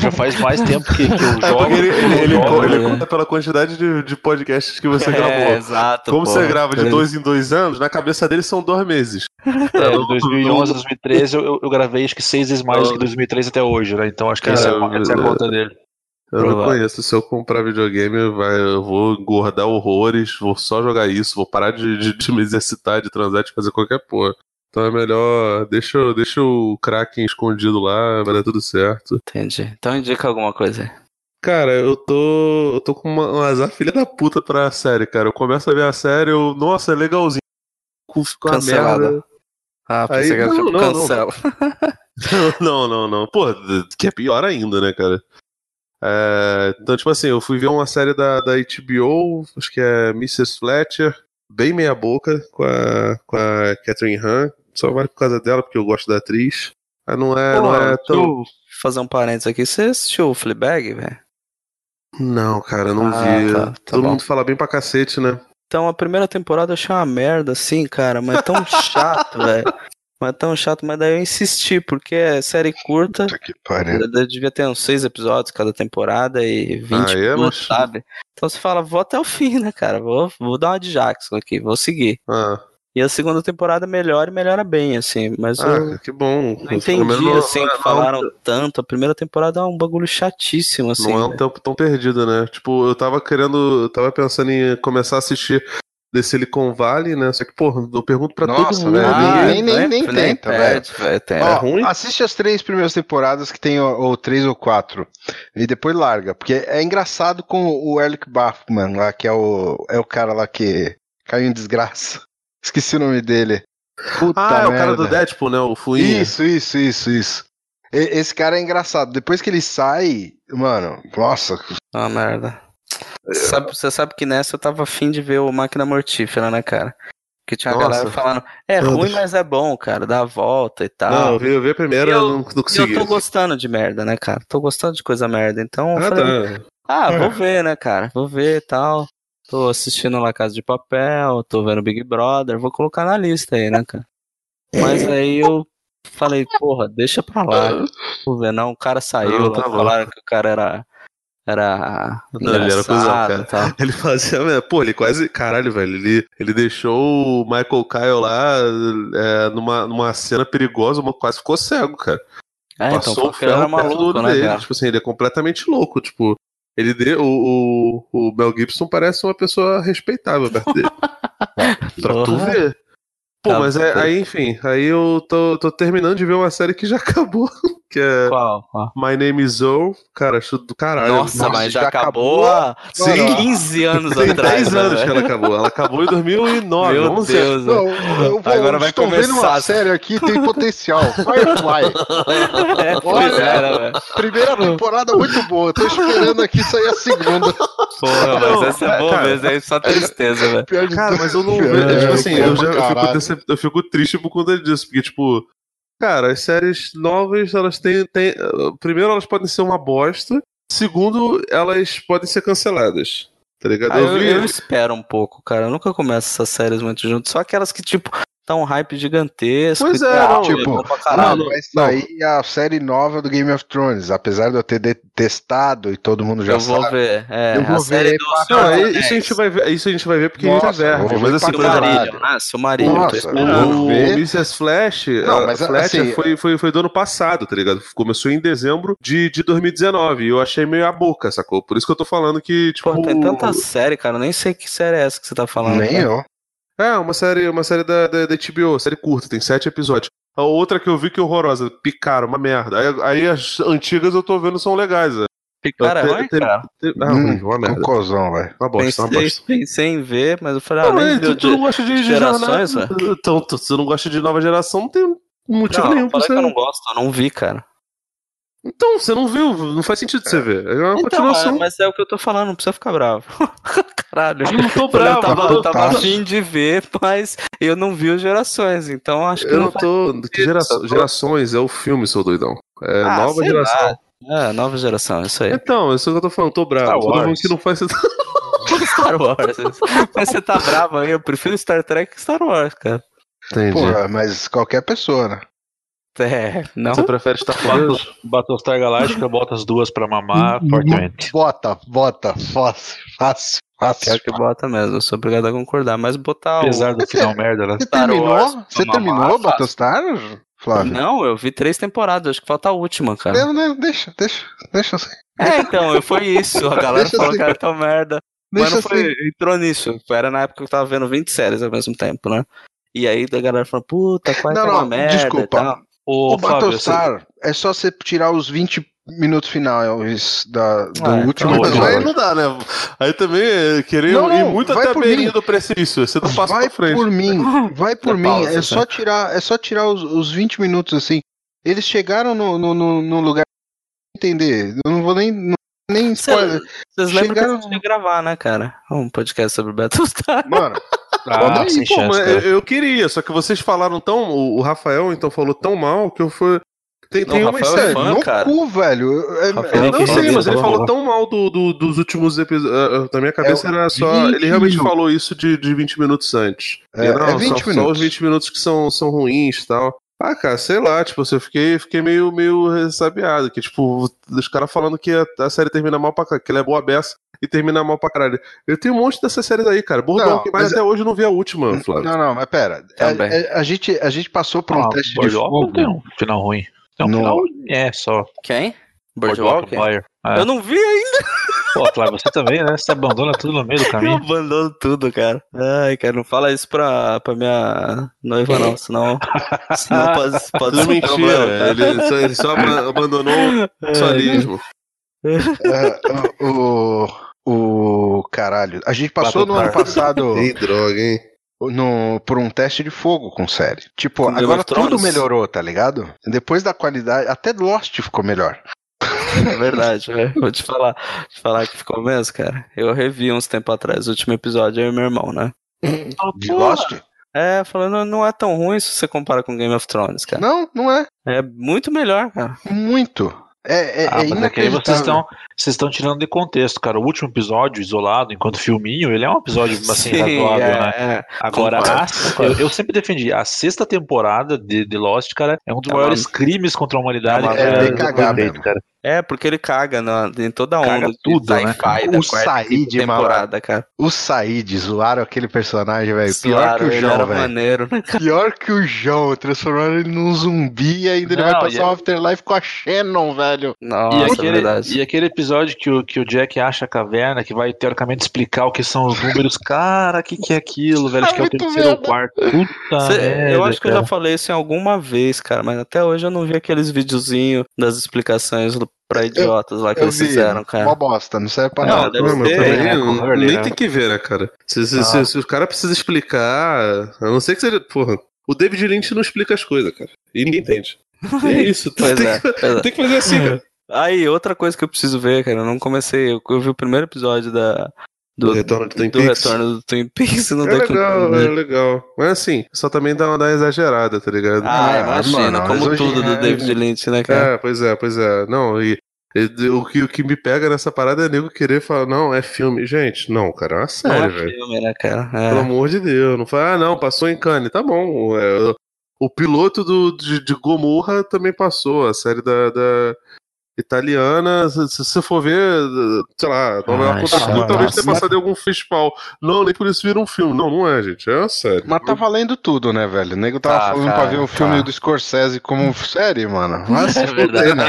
já faz mais tempo que, que eu É jogo. porque ele, ele, ele, eu jogo, ele né? conta pela quantidade de, de podcasts que você É, gravou. exato. Como pô. você grava de dois em dois anos, na cabeça dele são dois meses. É, de 2011 a 2013 eu, eu, eu gravei acho que seis vezes mais do que 2013 até hoje, né? Então acho que essa, é eu- a- essa é a conta dele. Eu não conheço. Se eu comprar videogame, vai, eu vou engordar horrores, vou só jogar isso, vou parar de, de, de me exercitar, de transar, de fazer qualquer porra. Então é melhor. Deixa, deixa o Kraken escondido lá, vai dar tudo certo. Entendi. Então indica alguma coisa aí. Cara, eu tô. Eu tô com uma, um azar filha da puta pra série, cara. Eu começo a ver a série, eu. Nossa, é legalzinho. Ficou uma merda. Ah, Aí- que era não, tipo não, não. cancela. Não, não, não. Pô, que é pior ainda, né, cara? É, então, tipo assim, eu fui ver uma série da, da HBO, acho que é Mrs. Fletcher, bem meia boca, com a, com a Catherine Han. Só vai por causa dela, porque eu gosto da atriz. Mas não é, não Pô, é deixa tão. eu fazer um parênteses aqui. Você assistiu o Fleabag, velho? Não, cara, não Ah, vi. tá, tá Todo bom. mundo fala bem pra cacete, né? Então, a primeira temporada eu achei uma merda, assim, cara, mas é tão chato, velho. Mas é tão chato, mas daí eu insisti, porque é série curta, Puta que pariu. devia ter uns seis episódios cada temporada e 20 Ah, é, minutos, mas- sabe? Então você fala, vou até o fim, né, cara? Vou, vou dar uma de Jackson aqui, vou seguir. Ah, E a segunda temporada melhora e melhora bem, assim, mas ah, eu que bom. não entendi, não- assim, não é- que falaram tanto. A primeira temporada é um bagulho chatíssimo, assim. Não é um velho. tempo tão perdido, né? Tipo, eu tava querendo. Eu tava pensando em começar a assistir The Silicon Valley, né? Só que, porra, eu pergunto pra todo Nossa, mundo. velho, Ah, nem- nem- né? nem tenta, velho. tem- Ó, É ruim? Assiste as três primeiras temporadas que tem, ou, ou três ou quatro, e depois larga. Porque é engraçado com o Eric Bachman lá, que é o, é o cara lá que caiu em desgraça. Esqueci o nome dele. Puta Ah, é o cara do Deadpool, né? O Fuinha. Isso, isso, isso, isso. E- Esse cara é engraçado. Depois que ele sai, mano, nossa, Ah, merda. Sabe- Você sabe que nessa eu tava afim de ver o Máquina Mortífera, né, cara? Que tinha a galera falando, é Meu ruim, Deus. mas é bom, cara, dá a volta e tal. Não, eu vi, eu vi a primeira, Eu- não, não E eu consegui. tô gostando de merda, né, cara? Tô gostando de coisa merda. Então eu Ah, falei, tá. ah, vou ver, né, cara? Vou ver e tal. Tô assistindo La Casa de Papel, tô vendo Big Brother, vou colocar na lista aí, né, cara? Mas aí eu falei, porra, deixa pra lá. Vou ver, não, o cara saiu, Não, lá, tá falaram que o cara era. Era. Não, ele era cuzão, cara. tal. Ele fazia. Pô, ele quase. Caralho, velho. Ele, ele deixou o Michael Kyle lá é, numa, numa cena perigosa, uma- quase ficou cego, cara. É, então, Passou o ele era ferro perto do maluco, né, dele. cara? Tipo assim, ele é completamente louco. Tipo, ele deu. O, o, o Mel Gibson parece uma pessoa respeitável perto dele. pra tu ver. Pô, Tá, mas é, tá. aí, enfim, aí eu tô, tô terminando de ver uma série que já acabou. Que é Qual? Qual? My Name is Zoe. Cara, acho do caralho. Nossa, Nossa, mas já, já acabou, há Sim. 15 anos Tem atrás. 10 né, anos que velho? ela acabou. Ela acabou em 2009. Meu 11 Deus. Não, eu vou, Agora vai estou vendo começar. uma série aqui tem potencial. Firefly. É, Olha. é, velho? Primeira temporada muito boa. Tô esperando aqui sair a segunda. Porra, Não, mas essa é é, boa cara. mesmo, é só tristeza, velho. Pior de Cara, mas eu não Pior vejo. de Tipo assim, é eu, já, eu, fico eu fico triste por conta disso. Porque, tipo, cara, as séries novas, elas têm. têm primeiro, elas podem ser uma bosta. Segundo, elas podem ser canceladas. Tá ligado? Ah, eu, eu, eu espero um pouco, cara. Eu nunca começo essas séries muito junto. Só aquelas que, tipo, tá um hype gigantesco. Pois é, tal, não, tipo, Ah, caralho. vai sair a série nova do Game of Thrones. Apesar de eu ter detestado e todo mundo já eu vou sabe. ver. É, Eu vou a série ver Não, isso a gente vai ver, isso a gente vai ver porque Nossa, a gente é vou verde. ver Mas assim, pra por exemplo, né? Silmarillion. tô Nossa, vou o. Mrs. Flash, Não, a mas, Flash assim, foi, foi, foi do ano passado, tá ligado? Começou em dezembro de, de 2019 e eu achei meio a boca, sacou? Por isso que eu tô falando que, tipo... Pô, tem tanta série, cara. Eu nem sei que série é essa que você tá falando. Nem cara. eu. É, uma série, uma série da, da, da HBO, série curta, tem sete episódios. A outra que eu vi que é horrorosa, picaram, uma merda. Aí, aí as antigas eu tô vendo são legais. É. Cara, é ruim, cara. Ah, Hum, uma merda. Cocôzão, velho. Uma bosta, uma Pensei, bosta. pensei em ver, mas eu falei, ah, Não, nem é, tu, tu não gosta de, de gerações, jornada. Então, tu, tu não gosta de nova geração, não tem motivo Não, nenhum pra você. que eu não gosto, eu não vi, cara. Então, você não viu, não faz sentido você ver. É uma Então, continuação. é, mas é o que eu tô falando, não precisa ficar bravo. Caralho. Eu não tô Eu bravo, tava, eu eu tô- tava afim de ver, mas eu não vi os gerações, então acho que Eu não não tô. Que gera- gerações é o filme, seu doidão. É Ah, nova sei geração. lá. É, nova geração, isso aí. Então, isso que eu tô falando, tô bravo. Star Todo mundo Wars. que não faz. Star Wars. Mas você tá bravo aí, eu prefiro Star Trek que Star Wars, cara. Entendi. Porra, mas qualquer pessoa, né? É, não. Você prefere estar falando? Battlestar Galáctica, bota as duas pra mamar, fortemente. Bota, bota, fácil, fácil, fácil. Pior que bota mesmo, eu sou obrigado a concordar. Mas botar o. Apesar do final merda, né? Você Star terminou? Wars, Você terminou. Battlestar, Flávio? Não, eu vi três temporadas, acho que falta a última, cara. Não, não, deixa, deixa, deixa assim. É, então, foi isso. A galera Deixa falou assim. que era tão merda. Mas Deixa não foi, assim. entrou nisso. Era na época que eu tava vendo 20 séries ao mesmo tempo, né? E aí a galera falou, puta, qual é Não, que é uma não, merda e desculpa. Ô, O Fábio, você- Battlestar é só você tirar os 20 minutos finais da, do Ah, último então, Mas episódio. aí não dá, né? Aí também é querer Não, ir muito vai até a por beirinha mim. do precipício. Você não passa Vai pra frente. por mim, vai por Dá mim. pausa, É só tirar, é só tirar os, os 20 minutos assim. Eles chegaram no, no, no, no lugar entender. Eu não vou nem não- nem spoiler. Vocês lembram que a Chegaram- gente gravar, né, cara? Um podcast sobre Battlestar. Mano, Ah, aí, sem Pô, chance, mas cara. eu, eu queria, só que vocês falaram tão. O Rafael então falou tão mal que eu fui. Tem, Não, tem uma Rafael é série. fã, no cara. cu, velho. É- é- Eu não sei, mas ele falou tão mal do, do- dos últimos episódios. Na minha cabeça É, era só. 20 Ele realmente falou isso de, de 20 minutos antes. É, não, é 20 só, só minutos. os 20 minutos que são, são ruins e tal. Ah, cara, sei lá, tipo, assim, eu fiquei, fiquei meio, meio ressabiado. Que, tipo, os caras falando que a, a série termina mal pra caralho, que ela é boa beça e termina mal pra caralho. Eu tenho um monte dessas séries aí, cara. Bordão, Não, que mais até hoje eu não vi a última, Flávio. Não, não, mas pera. A, Também. a- a gente, a gente passou por um Ah, teste de Boardwalk fogo. não tem um final ruim. Tem um No- final é só. Quem? Empire. É. Eu não vi ainda. Pô, Flávio, você também, né? Você abandona tudo no meio do Eu caminho. abandono tudo, cara. Ai, cara, não fala isso pra, pra minha noiva, não, senão, senão pode, pode ser mentira. problema. Ele só, ele só aba- abandonou o sexualismo. É, o, o. Caralho. A gente passou no ano passado Ei, droga, hein? no, por um teste de fogo com série. Tipo, Com agora tudo melhorou, tá ligado? Depois da qualidade. Até Lost ficou melhor. É verdade, velho. Vou te falar, te falar que ficou mesmo, cara. Eu revi uns tempo atrás, o último episódio, eu e meu irmão, né? De Lost? É, falando, não é tão ruim se você compara com Game of Thrones, cara. Não, não é. É muito melhor, cara. Muito. É, é, Ah, é mas é que aí vocês estão, vocês estão tirando de contexto, cara. O último episódio, isolado, enquanto filminho, ele é um episódio assim, Sim, razoável, é, né? é. Agora, a- eu, eu sempre defendi, a sexta temporada de, de Lost, cara, é um dos É maiores uma- crimes contra a humanidade. é cara, merda. do cagar cara. É, porque ele caga na, em toda a Caga onda de tudo, né, O quarta Said, temporada, cara. O Said zoaram aquele personagem, velho. Pior que o João, era velho. maneiro, né? Pior que o João. Transformaram ele num zumbi e ainda ele vai Não, passar e- um afterlife com a Shannon, velho. Nossa, E é aquele, verdade. e aquele episódio que o, que o Jack acha a caverna, que vai teoricamente explicar o que são os números. Cara, o que, que é aquilo, velho? Acho que é o terceiro ou quarto. Puta Cê- merda, eu acho que eu cara. já falei isso em alguma vez, cara, mas até hoje eu não vi aqueles videozinhos das explicações do- pra idiotas lá que Eu eles vi, fizeram, cara. Mó bosta, não serve pra Não, nada. deve Não, mas ser, também né, não- Hurley, nem tem que ver, né, cara? Se, se, Ah. se- se o cara precisa explicar, a não ser que seja. Porra, o David Lynch não explica as coisas, cara. E ninguém entende. É isso. Pois tem, é, que, é. tem que fazer assim, cara. Aí, outra coisa que eu preciso ver, cara, eu não comecei. Eu, eu vi o primeiro episódio da. Do retorno de Twin do Peaks. retorno do Twin Peaks não É legal, é legal. Mas assim, só também dá uma, dá uma exagerada, tá ligado? Ah, Ah, imagina, mano, como tudo do é- David Lynch, né, cara? É, pois é, pois é. Não, e, o, que, o que me pega nessa parada é nego querer falar, não, é filme. Gente, não, cara, é uma não série, é velho. filme, né, cara? Pelo É. amor de Deus. Não fala, ah, não, passou em Cannes. Tá bom. é, o piloto do, de, de Gomorra também passou. A série da, da italiana. Se você for ver, sei lá, contra chato. tudo, talvez tenha passado em algum festival. Não, nem por isso vira um filme. Não, não é, gente. É uma série. Mas tá valendo tudo, né, velho? O nego tava Tá, falando cara, pra ver o filme tá. do Scorsese como série, mano. Mas É verdade. né?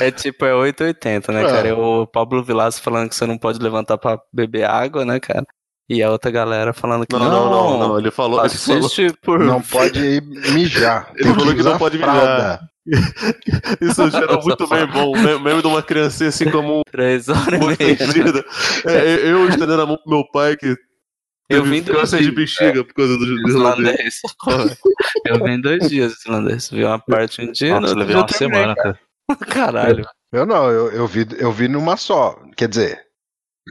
É tipo, é 880, né, É. cara? O Pablo Vilaça falando que você não pode levantar pra beber água, né, cara? E a outra galera falando que Não, não, não, não. Ele falou. Ele falou, Assiste por. Não pode mijar. Ele falou que não pode mijar. fralda. isso gerou muito bem bom. O meme de uma criancinha assim como um Três horas e. É, eu estendendo a mão pro meu pai que Eu vim dois câncer de dias. bexiga por causa do. Islandês. Eu vim dois dias islandês. Vi uma parte um dia, no Nossa, outro levei dia uma eu semana, cara. Caralho. Eu não, eu, eu, vi, eu vi numa só. Quer dizer,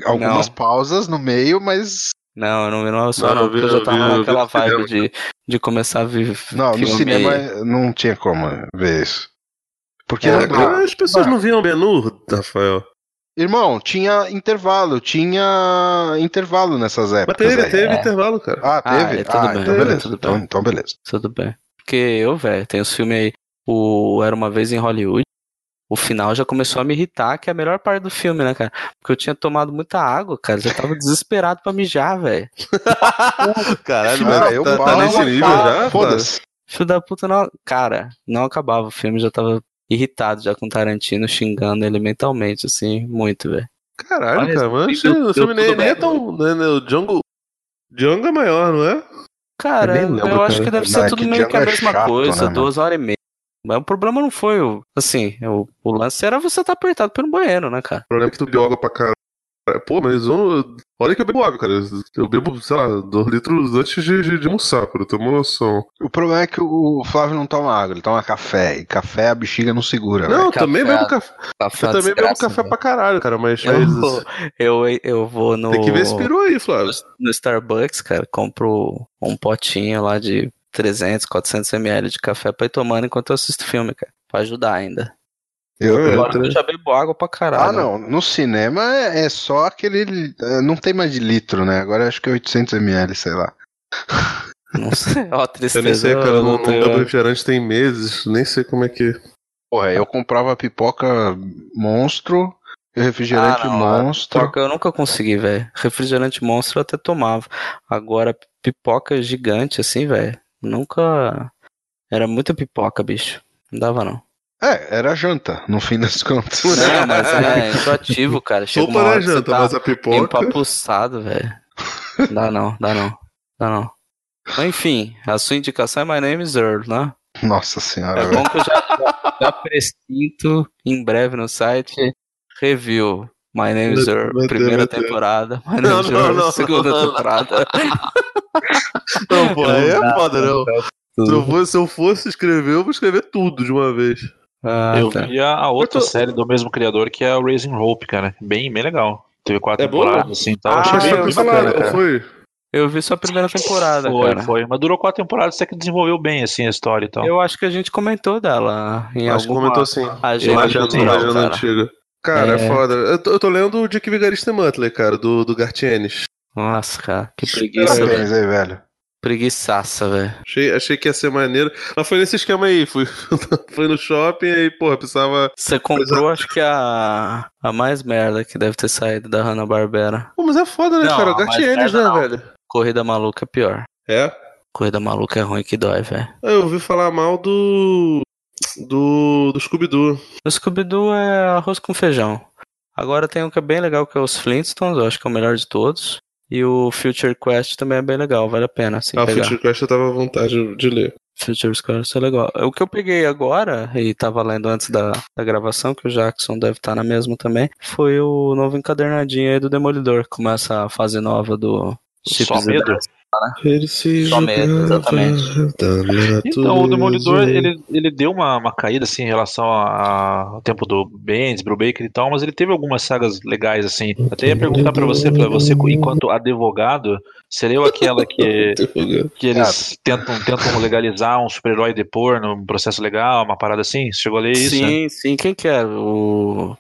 algumas Não. pausas no meio, mas. Não, eu não vi numa só, Não, não, eu vi- porque eu já eu tava vi- eu vi naquela vibe de, de começar a ver Não, no cinema não tinha como ver isso. Porque É, não dá. As pessoas não viam menu, Rafael. Irmão, tinha intervalo, tinha intervalo nessas Mas épocas. teve, aí. teve É. intervalo, cara. Ah, Ah, teve? é, tudo ah, bem, então beleza. tudo então, bem. então beleza. Tudo bem. Porque eu, velho, tem os filmes aí. O Era uma vez em Hollywood. O final já começou a me irritar, que é a melhor parte do filme, né, cara? Porque eu tinha tomado muita água, cara. Já tava desesperado pra mijar, velho. Caralho, mas eu tá, tá nesse nível cara, já? Foda-se. Filho da puta, não. Cara, não acabava o filme, já tava irritado já com Tarantino xingando ele mentalmente, assim, muito, velho. Caralho, Olha, cara, mas deu- o filme nem, nem é tão. Né, né, o Django. Django é maior, não é? Cara, Eu eu, lembro, acho cara. que deve Não, ser é tudo que meio que a é mesma chato, coisa, né, duas horas e meia. Mas o problema não foi o. Assim, o, o lance era você estar apertado pelo banheiro, né, cara? O problema é que tu bebe água pra caralho. Pô, mas eu, olha que eu bebo água, cara. Eu bebo, sei lá, dois litros antes de, de, de almoçar, pra eu ter uma noção. O problema é que o Flávio não toma água, ele toma café. E café a bexiga não segura, Não, eu velho. também café, bebo café. Café Eu também bebo café pra caralho, cara, mas. Eu mas- vou, eu, eu vou no, Tem que ver esse peru aí, Flávio. no Starbucks, cara, compro um potinho lá de 300, 400 ml de café pra ir tomando enquanto eu assisto filme, cara. Pra ajudar ainda. Eu, eu- Agora eu já bebo água pra caralho. Ah, não. No cinema é, é só aquele. é, Não tem mais de litro, né? Agora acho que é 800 ml, sei lá. Não sei. Ó, Eu tristeza. nem sei, cara, eu não, não bebo refrigerante tem meses, nem sei como é que. Porra, eu comprava pipoca monstro e refrigerante Ah, não, monstro. Pipoca eu nunca consegui, velho. Refrigerante monstro eu até tomava. Agora, pipoca gigante, assim, velho. Nunca. Era muita pipoca, bicho. Não dava, não. É, era janta, no fim das contas. Não, mas é enjoativo, cara. Chega Sopa uma na hora que você janta, tá mas a pipoca. empapuçado, velho. Dá não, dá não. Dá não. Mas, enfim, a sua indicação é My Name is Earl, né? Nossa senhora, É velho. bom que eu já, já presinto em breve no site review. My Name is Earl, primeira temporada. My Não, Name is não, Earl, não, segunda temporada. Não, pô, aí é foda, não. não. Se eu, fosse, se eu fosse escrever, eu vou escrever tudo de uma vez. Ah, eu tá. vi a, a outra tô- série do mesmo criador, que é o Raising Hope, cara. Bem, bem legal. Teve quatro É boa? temporadas, assim, tal. Ah, Achei bem, bacana, cara. foi? Eu vi só a primeira temporada, Foi, cara. foi. Mas durou quatro temporadas, até que desenvolveu bem, assim, a história e tal. Eu acho que a gente comentou dela em Acho que alguma comentou agenda acho que Agenda, sim, cultural, agenda cara. antiga. Cara, é, É. foda. Eu tô, eu tô lendo o Dick Vigarista Muttley, cara, do, do Gartienes. Nossa, cara, que preguiça, velho. Parabéns aí, velho. Preguiçaça, velho. Achei, achei que ia ser maneiro. Mas foi nesse esquema aí. Fui, fui no shopping e, porra, precisava. Você comprou, acho que a, a mais merda que deve ter saído da Hanna-Barbera. Pô, mas é foda, né, Não, cara? Merda né, não. velho? Corrida maluca é pior. É? Corrida maluca é ruim que dói, velho. Eu ouvi falar mal do. Do. Do Scooby-Doo. O Scooby-Doo é arroz com feijão. Agora tem um que é bem legal, que é os Flintstones, eu acho que é o melhor de todos. E o Future Quest também é bem legal, vale a pena, assim, Ah, o. Future Quest eu tava à vontade de ler. Future Quest é legal. O que eu peguei agora, e tava lendo antes da, da gravação, que o Jackson deve estar na mesma também, foi o novo encadernadinho aí do Demolidor, que começa a fase nova do Só Chips medo? Ele se Só medo, exatamente. Então, o Demolidor, ele, ele deu uma, uma caída, assim, em relação a- ao tempo do Bendis, Brubaker e tal, mas ele teve algumas sagas legais, assim. Até ia perguntar pra você, pra você, enquanto advogado, seria aquela que, que eles tentam, tentam legalizar um super-herói depor num processo legal, uma parada assim? Você chegou a ler isso? né? Sim, sim. Quem que era? O.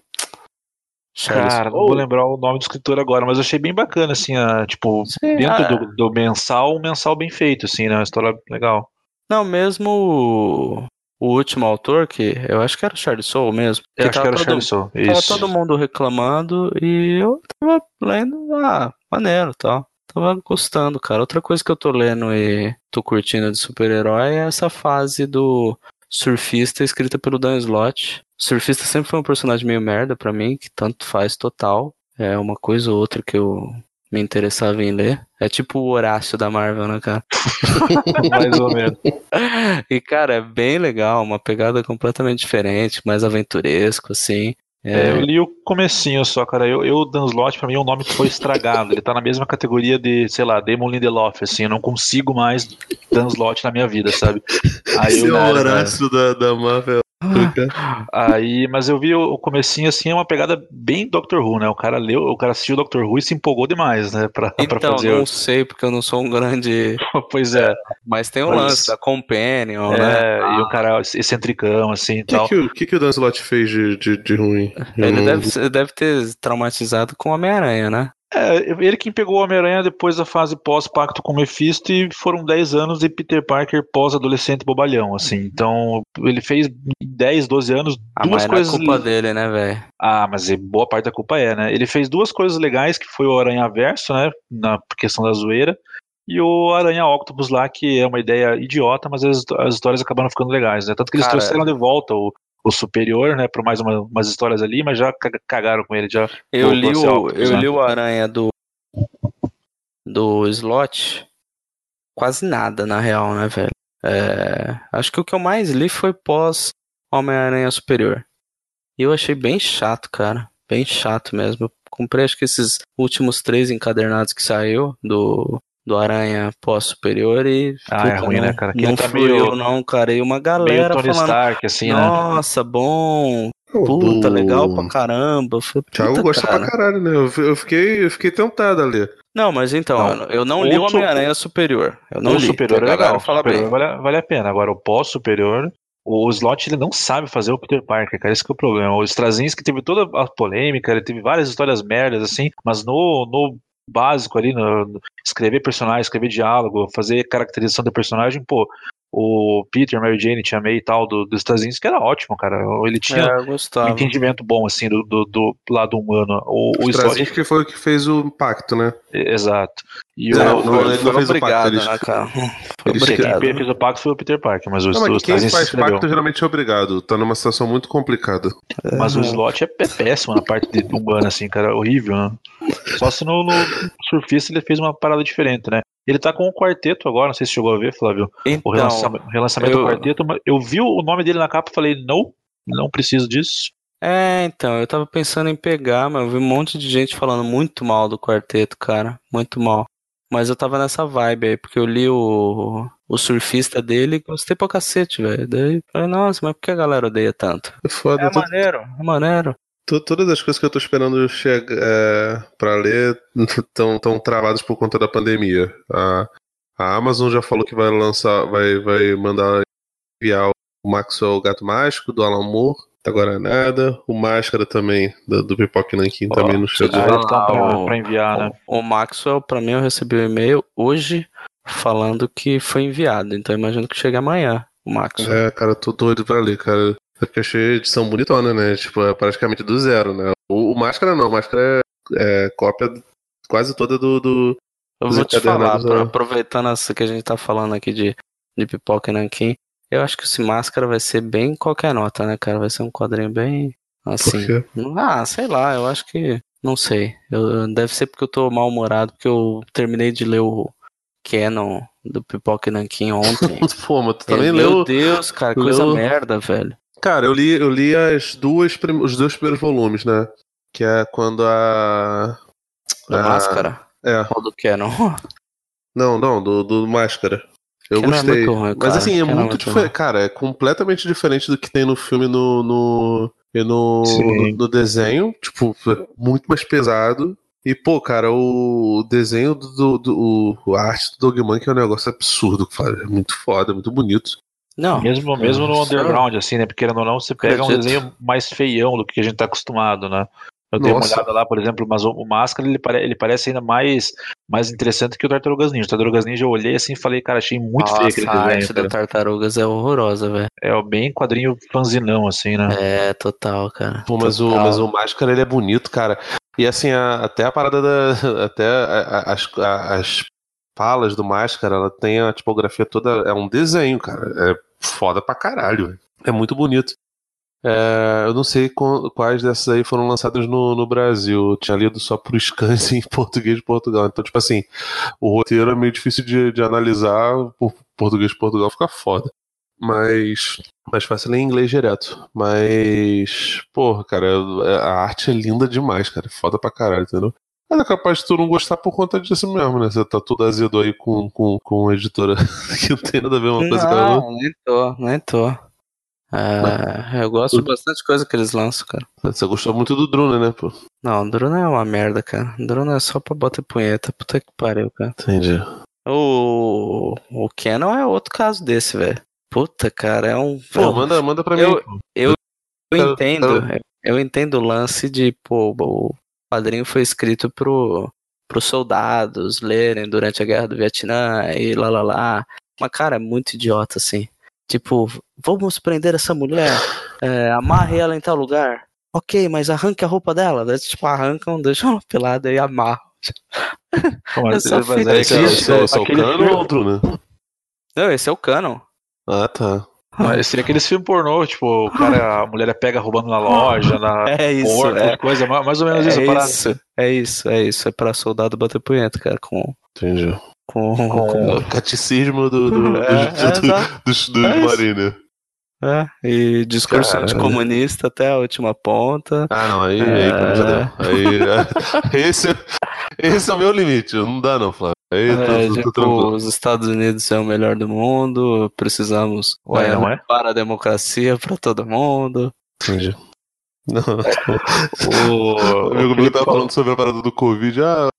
Charles Cara, não vou lembrar o nome do escritor agora, mas eu achei bem bacana, assim, a, tipo, Sim, dentro ah, do, do mensal, um mensal bem feito, assim, né? Uma história legal. Não, mesmo o, o último autor, que eu acho que era o Charles Soule mesmo. Eu acho que era o Charlie Soule, Tava isso. todo mundo reclamando e eu tava lendo, ah, maneiro e tal. Tava gostando, cara. Outra coisa que eu tô lendo e tô curtindo de super-herói é essa fase do surfista escrita pelo Dan Slott. O surfista sempre foi um personagem meio merda pra mim, que tanto faz total. É uma coisa ou outra que eu me interessava em ler. É tipo o Horácio da Marvel, né, cara? Mais ou menos. E, cara, é bem legal, uma pegada completamente diferente, mais aventuresco, assim. É, eu li o comecinho só, cara. Eu, eu Dan Slott, pra mim, é um nome que foi estragado. Ele tá na mesma categoria de, sei lá, Damon Lindelof, assim. Eu não consigo mais Dan Slott na minha vida, sabe? Aí Esse é eu, o Horácio da, da Marvel. Aí, mas eu vi o, comecinho, assim, é uma pegada bem Doctor Who, né? O cara leu, o cara assistiu Doctor Who e se empolgou demais, né? Pra, pra Então, fazer. não sei, porque eu não sou um grande. Pois é. Mas tem o Mas- lance da Companion, É, né? e o cara excentricão, assim e O que, tal. que, o que, que o Dan Slott fez de, de, de ruim? Ele não- deve, deve ter traumatizado com Homem-Aranha, né? É, ele quem pegou o Homem-Aranha depois da fase pós-pacto com o Mephisto e foram 10 anos de Peter Parker pós-adolescente bobalhão, assim. Então, ele fez em 10, 12 anos Ah, duas mas é coisas... culpa dele, né, velho? Ah, mas é- boa parte da culpa é, né? Ele fez duas coisas legais, que foi o Aranha Verso, né? Na questão da zoeira. E o Aranha Octopus lá, que é uma ideia idiota, mas as, as histórias acabaram ficando legais, né? Tanto que eles Cara, trouxeram de volta o, o Superior, né? Por mais uma- umas histórias ali, mas já caga- cagaram com ele, já Eu li o, Octopus, eu né? li o Aranha do. do Slot. Quase nada, na real, né, velho? É, acho que o que eu mais li foi pós Homem-Aranha Superior. E eu achei bem chato, cara. Bem chato mesmo. Eu comprei acho que esses últimos três encadernados que saiu do, do Aranha pós-superior e. Ah, é ruim, não, né, cara? Que Não tá fluiu, meio- não, cara. E uma Meio galera Tony falando. Stark, assim, né? Nossa, bom. O Puta, do- legal pra caramba. Eu falei, O Thiago puta, gosta cara. pra caralho, né? Eu, fiquei, eu fiquei tentado a ler. Não, mas então, Não. eu- eu não li o Homem-Aranha Superior. Eu não o li. superior é legal. Fala o superior bem. vale, vale a pena. Agora, o pós-superior, o Slot ele não sabe fazer o Peter Parker, cara. Esse que é o problema. O Straczynski teve toda a polêmica, ele teve várias histórias merdas, assim, mas no, no básico ali, no, no- escrever personagem, escrever diálogo, fazer caracterização do personagem, pô, o Peter, Mary Jane, Tia May e tal, do, do Straczynski era ótimo, cara. Ele tinha É, um entendimento bom, assim, do, do, do lado humano. O, o O Straczynski foi o que fez o pacto, né? exato. E Não, o, não, ele não fez o pacto, obrigado, ele- né, cara? Foi Quem obrigado. fez o pacto foi o Peter Parker, mas o, Não, o mas quem faz escreveu. pacto geralmente é obrigado. Tá numa situação muito complicada. Mas o slot é pé- péssimo na parte de humana, assim, cara. Horrível, né? Só se no, no surfista ele fez uma parada diferente, né? Ele tá com o quarteto agora, não sei se chegou a ver, Flávio. O Então, relançamento, relançamento eu- do quarteto. mas Eu vi o nome dele na capa e falei, não, não preciso disso. é, então, eu tava pensando em pegar, mas eu vi um monte de gente falando muito mal do quarteto, cara. Muito mal. Mas eu tava nessa vibe aí, porque eu li o, o surfista dele e gostei pra cacete, velho. Daí eu falei, nossa, mas por que a galera odeia tanto? É foda. É to- maneiro, é maneiro. To- todas as coisas que eu tô esperando chegar é, pra ler estão tão travadas por conta da pandemia. A, a Amazon já falou que vai lançar, vai, vai mandar enviar o Maxwell Gato Mágico, do Alan Moore. Até Agora nada. O Máscara também, do, do Pipoque Nankin, Ó, também não você chegou. Ah, tá pra, o- pra enviar, né? O, o Maxwell, pra mim, eu recebi o e-mail hoje falando que foi enviado. Então eu imagino que chega amanhã, o Max. É, cara, tô doido pra ler, cara. É porque eu achei a edição bonitona, né? Tipo, é praticamente do zero, né? O, o Máscara não, o Máscara é, é cópia quase toda do. do Eu vou te falar, pra- aproveitando essa que a gente tá falando aqui de, de pipoca e nanquim, eu acho que esse máscara vai ser bem qualquer nota, né, cara? Vai ser um quadrinho bem assim. Ah, sei lá, eu acho que. Não sei. Eu, deve ser porque eu tô mal-humorado, porque eu terminei de ler o Canon do Pipoca e Nanquim ontem. Pô, mas tu também É, Meu leu. Deus, cara, coisa leu- merda, velho. Cara, eu li, eu li as duas, prim- os dois primeiros volumes, né? Que é quando a. Do a- Máscara? É. Ou do Canon? Não, não, do, do Máscara. Eu Canon é gostei. muito ruim, Mas assim, é Canon é muito muito diferente. Cara, é completamente diferente do que tem no filme no. no e no, Sim. no desenho. Tipo, é muito mais pesado. E, pô, cara, o desenho do. do, do- a arte do Dogman que é um negócio absurdo, cara. É muito foda, é muito bonito. Não. Mesmo, mesmo no Nossa. underground, assim, né? Porque querendo ou não, você pega um desenho mais feião do que a gente tá acostumado, né? Eu dei uma Nossa. olhada lá, por exemplo, mas o, o Máscara, ele, pare- ele parece ainda mais, mais interessante que o Tartarugas Ninja. O Tartarugas Ninja eu olhei assim e falei, cara, achei muito feio aquele Nossa, a desenho. arte da cara. Tartarugas é horrorosa, velho. É bem quadrinho fanzinão, assim, né? É, total, cara. Pô, mas o, Total. mas o Máscara ele é bonito, cara. E assim, a- até a parada da. Até a- a- as, a- as falas do Máscara, ela tem a tipografia toda. É um desenho, cara. É foda pra caralho. É muito bonito. É, eu não sei qu- quais dessas aí foram lançadas no, no Brasil. Eu tinha lido só pro Scanse em português de Portugal. Então, tipo assim, o roteiro é meio difícil de, de analisar. Por português de Portugal fica foda. Mas. Mais fácil ler em inglês direto. Mas. Porra, cara, a arte é linda demais, cara. É Foda pra caralho, entendeu? Mas é capaz de tu não gostar por conta disso mesmo, né? Você tá tudo azedo aí com, com, com editora que não tem nada a ver uma coisa com a outra. Não, nem tô, nem tô. É, eu gosto de bastante coisa que eles lançam, cara. Você gostou muito do Drone, né, pô? Não, Druna é uma merda, cara. Druna é só pra bater punheta. Puta que pariu, cara. Entendi. O, o Canon é outro caso desse, velho. Puta, cara, é um. é Pô, um- manda, manda pra Eu- mim. pô. Eu Quero- entendo, eu entendo o lance de, pô, o quadrinho foi escrito pro, pros soldados lerem durante a guerra do Vietnã e lá lá lá. Mas, cara, é muito idiota, assim. Tipo, vamos prender essa mulher, é, amarre ela em tal lugar. Ok, mas arranque a roupa dela. Daí, tipo, arrancam, deixam ela pelada e amarram. Pô, mas- Essa mas fita é Esse é, esse é o Cano ou o Drone? Não, esse é o canon. Ah, tá. Mas seria aqueles filmes pornô, tipo, o cara, a mulher pega roubando na loja, na É isso, porta, é. coisa, ma- mais ou menos isso, a É isso, é isso, é isso. É pra soldado bater punheta, cara, com... Entendi. Com, Com- com- O caticismo do, do, É, dos- é, do- dos, dos É isso. Marines. É, e discurso Caralho. anticomunista até a última ponta. Ah, não, aí, É. aí já deu. Aí, esse, esse é o meu limite, não dá não, Flávio. Aí É, tipo, os Estados Unidos são o melhor do mundo, precisamos Ué, é, não é? para a democracia para todo mundo. Entendi. Não, O, o amigo meu tava falando sobre a parada do Covid, ah,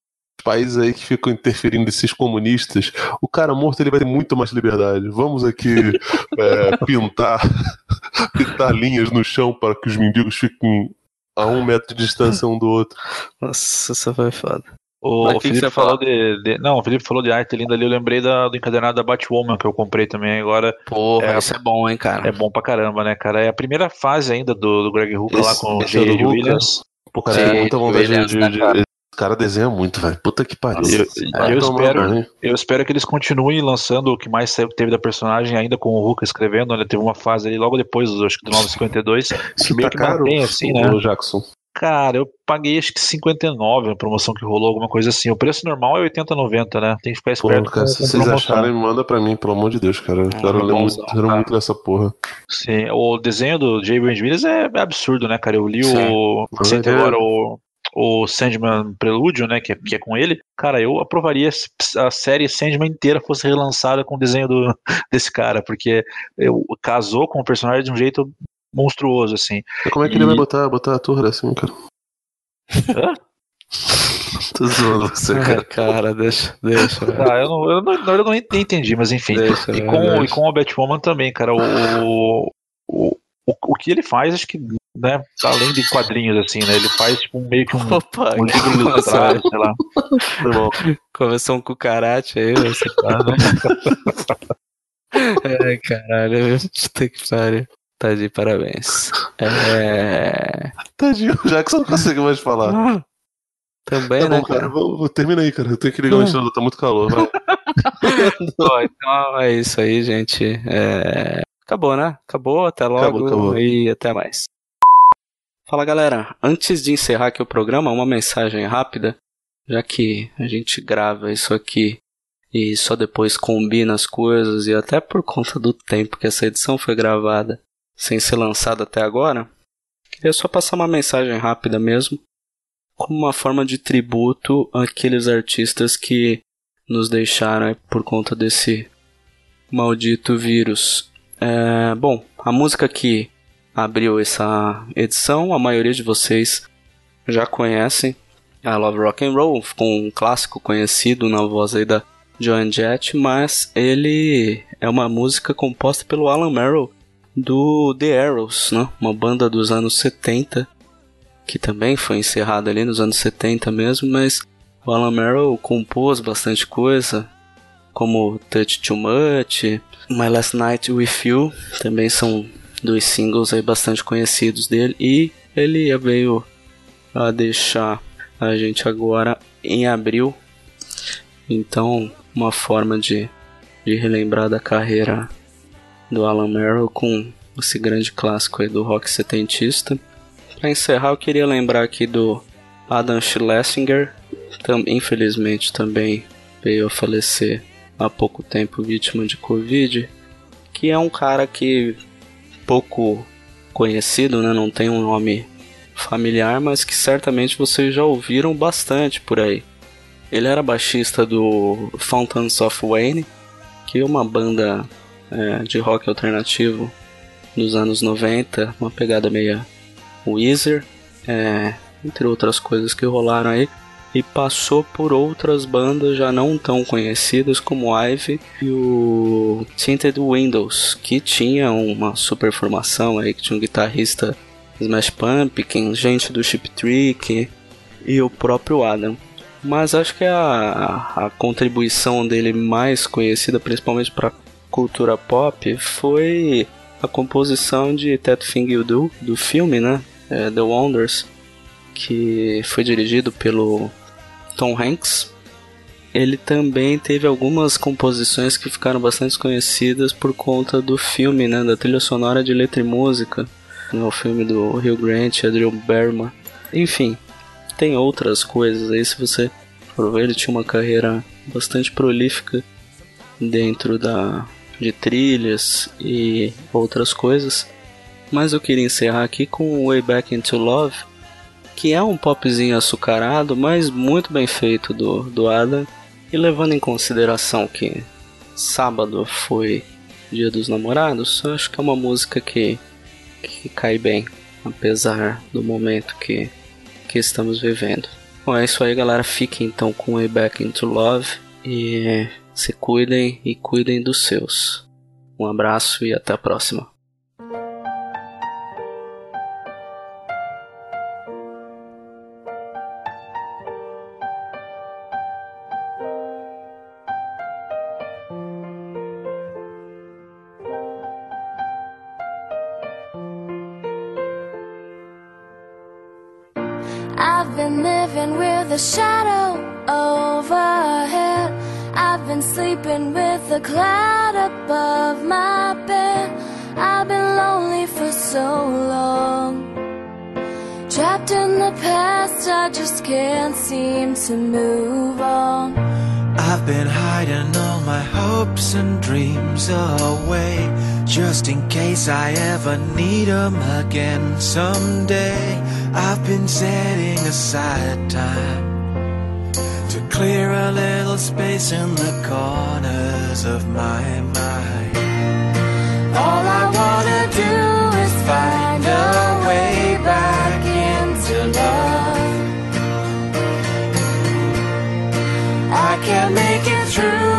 os países aí que ficam interferindo esses comunistas, o cara morto ele vai ter muito mais liberdade. Vamos aqui é, pintar, pintar linhas no chão para que os mendigos fiquem a um metro de distância um do outro. Nossa, isso foi foda. O o que que Felipe você ia falou de, de- Não, o Felipe falou de arte linda ali. Eu lembrei da, do encadernado da Batwoman que eu comprei também. Agora Porra, É, isso é bom, hein, cara. é bom pra caramba, né, cara? É a primeira fase ainda do, do Greg Hooker lá Esse- com o esse é do J.J. Hooker. Williams. Pô, cara, é muita vontade de, Williams, de, né, de- cara? Cara desenha muito, velho. Puta que pariu. Eu, eu tomar espero, banho. eu espero que eles continuem lançando o que mais teve da personagem, ainda com o Hooker escrevendo. Ele teve uma fase ali logo depois, acho que do 952. Isso meio tá que caro, mantém assim, né? Jackson. Cara, eu paguei acho que 59 a promoção que rolou, alguma coisa assim. O preço normal é 80, 90, né? Tem que ficar Pô, esperto. cara, com- se vocês promoção. acharem, manda pra mim, pelo amor de Deus, cara. Eu quero ler muito, quero cara. muito dessa porra. Sim, o desenho do J. Brand Williams é absurdo, né, cara? Eu li Sim. o. É- agora o. O Sandman Prelúdio, né? Que é, que é com ele. Cara, eu aprovaria se a série Sandman inteira fosse relançada com o desenho do, desse cara, porque eu, casou com o personagem de um jeito monstruoso, assim. Mas como é que ele E- vai botar, botar a torre assim, cara? Hã? Tô zoando você, É, cara. cara, deixa, deixa. Ah, eu não, eu não, eu não entendi, mas enfim. Deixa, E velho, com, e com o Batwoman também, cara. O, o, o, o que ele faz, acho que né, além de quadrinhos, assim, né? Ele faz tipo um- meio que um, Opa, um livro ilustrado, sei lá. Começou um cucarate aí, você tá, né? Ai, caralho, puta que pariu. Tá de parabéns. É. Tadinho, já que você não consegue mais falar. Também, Tá né, bom, cara. cara? Vou, vou- termina aí, cara. Eu tenho que ligar o ventilador, tá muito calor. Vai. Bom, então é isso aí, gente. É, Acabou, né? Acabou, até logo Acabou, acabou. e até mais. Fala galera, antes de encerrar aqui o programa, uma mensagem rápida, já que a gente grava isso aqui e só depois combina as coisas e até por conta do tempo que essa edição foi gravada sem ser lançada até agora, queria só passar uma mensagem rápida mesmo, como uma forma de tributo àqueles artistas que nos deixaram aí por conta desse maldito vírus. É, bom, a música que abriu essa edição, a maioria de vocês já conhecem. I Love Rock and Roll, com um clássico conhecido na voz aí da Joan Jett, mas ele é uma música composta pelo Alan Merrill do The Arrows, né? uma banda dos anos 70, que também foi encerrada ali nos anos 70 mesmo, mas o Alan Merrill compôs bastante coisa, como Touch Too Much, My Last Night With You, também são dois singles aí bastante conhecidos dele, e ele veio a deixar a gente agora em abril, então uma forma de, de relembrar da carreira do Alan Merrill com esse grande clássico aí do rock setentista. Para encerrar, eu queria lembrar aqui do Adam Schlesinger, tam, infelizmente também veio a falecer há pouco tempo vítima de Covid, que é um cara que pouco conhecido, né, não tem um nome familiar, mas que certamente vocês já ouviram bastante por aí. Ele era baixista do Fountains of Wayne, que é uma banda é, de rock alternativo dos anos 90, uma pegada meio Weezer, é, entre outras coisas que rolaram aí, e passou por outras bandas já não tão conhecidas como Ive e o Tinted Windows, que tinha uma super formação aí, que tinha um guitarrista Smash Pumpkins, gente do Chip Trick e o próprio Adam. Mas acho que a, a contribuição dele mais conhecida, principalmente para cultura pop, foi a composição de Thing You Do, filme, né? É, The Wonders, que foi dirigido pelo Tom Hanks. Ele também teve algumas composições que ficaram bastante conhecidas por conta do filme, né? Da trilha sonora de letra e música. Né, filme do Hugh Grant e Drew Barrymore. Enfim, tem outras coisas aí. Se você for ver, ele tinha uma carreira bastante prolífica dentro da de trilhas e outras coisas. Mas eu queria encerrar aqui com Way Back Into Love, que é um popzinho açucarado, mas muito bem feito do, do Adam. E levando em consideração que sábado foi Dia dos Namorados, eu acho que é uma música que, que cai bem, apesar do momento que, que estamos vivendo. Bom, é isso aí, galera. Fiquem então com Way Back Into Love e se cuidem e cuidem dos seus. Um abraço e até a próxima. I've been living with a shadow overhead. Sleeping with a cloud above my bed. I've been lonely for so long. Trapped in the past, I just can't seem to move on. I've been hiding all my hopes and dreams away Just in case I ever need 'em again someday I've been setting aside time clear a little space in the corners of my mind. All I wanna do is find a way back into love. I can't make it through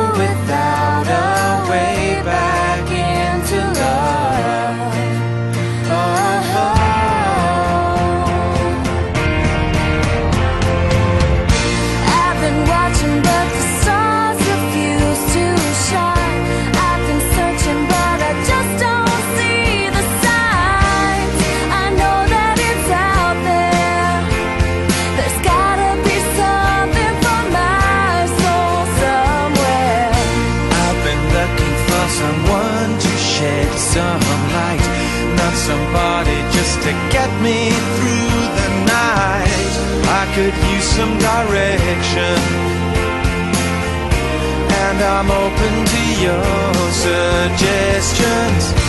some direction. And I'm open to your suggestions.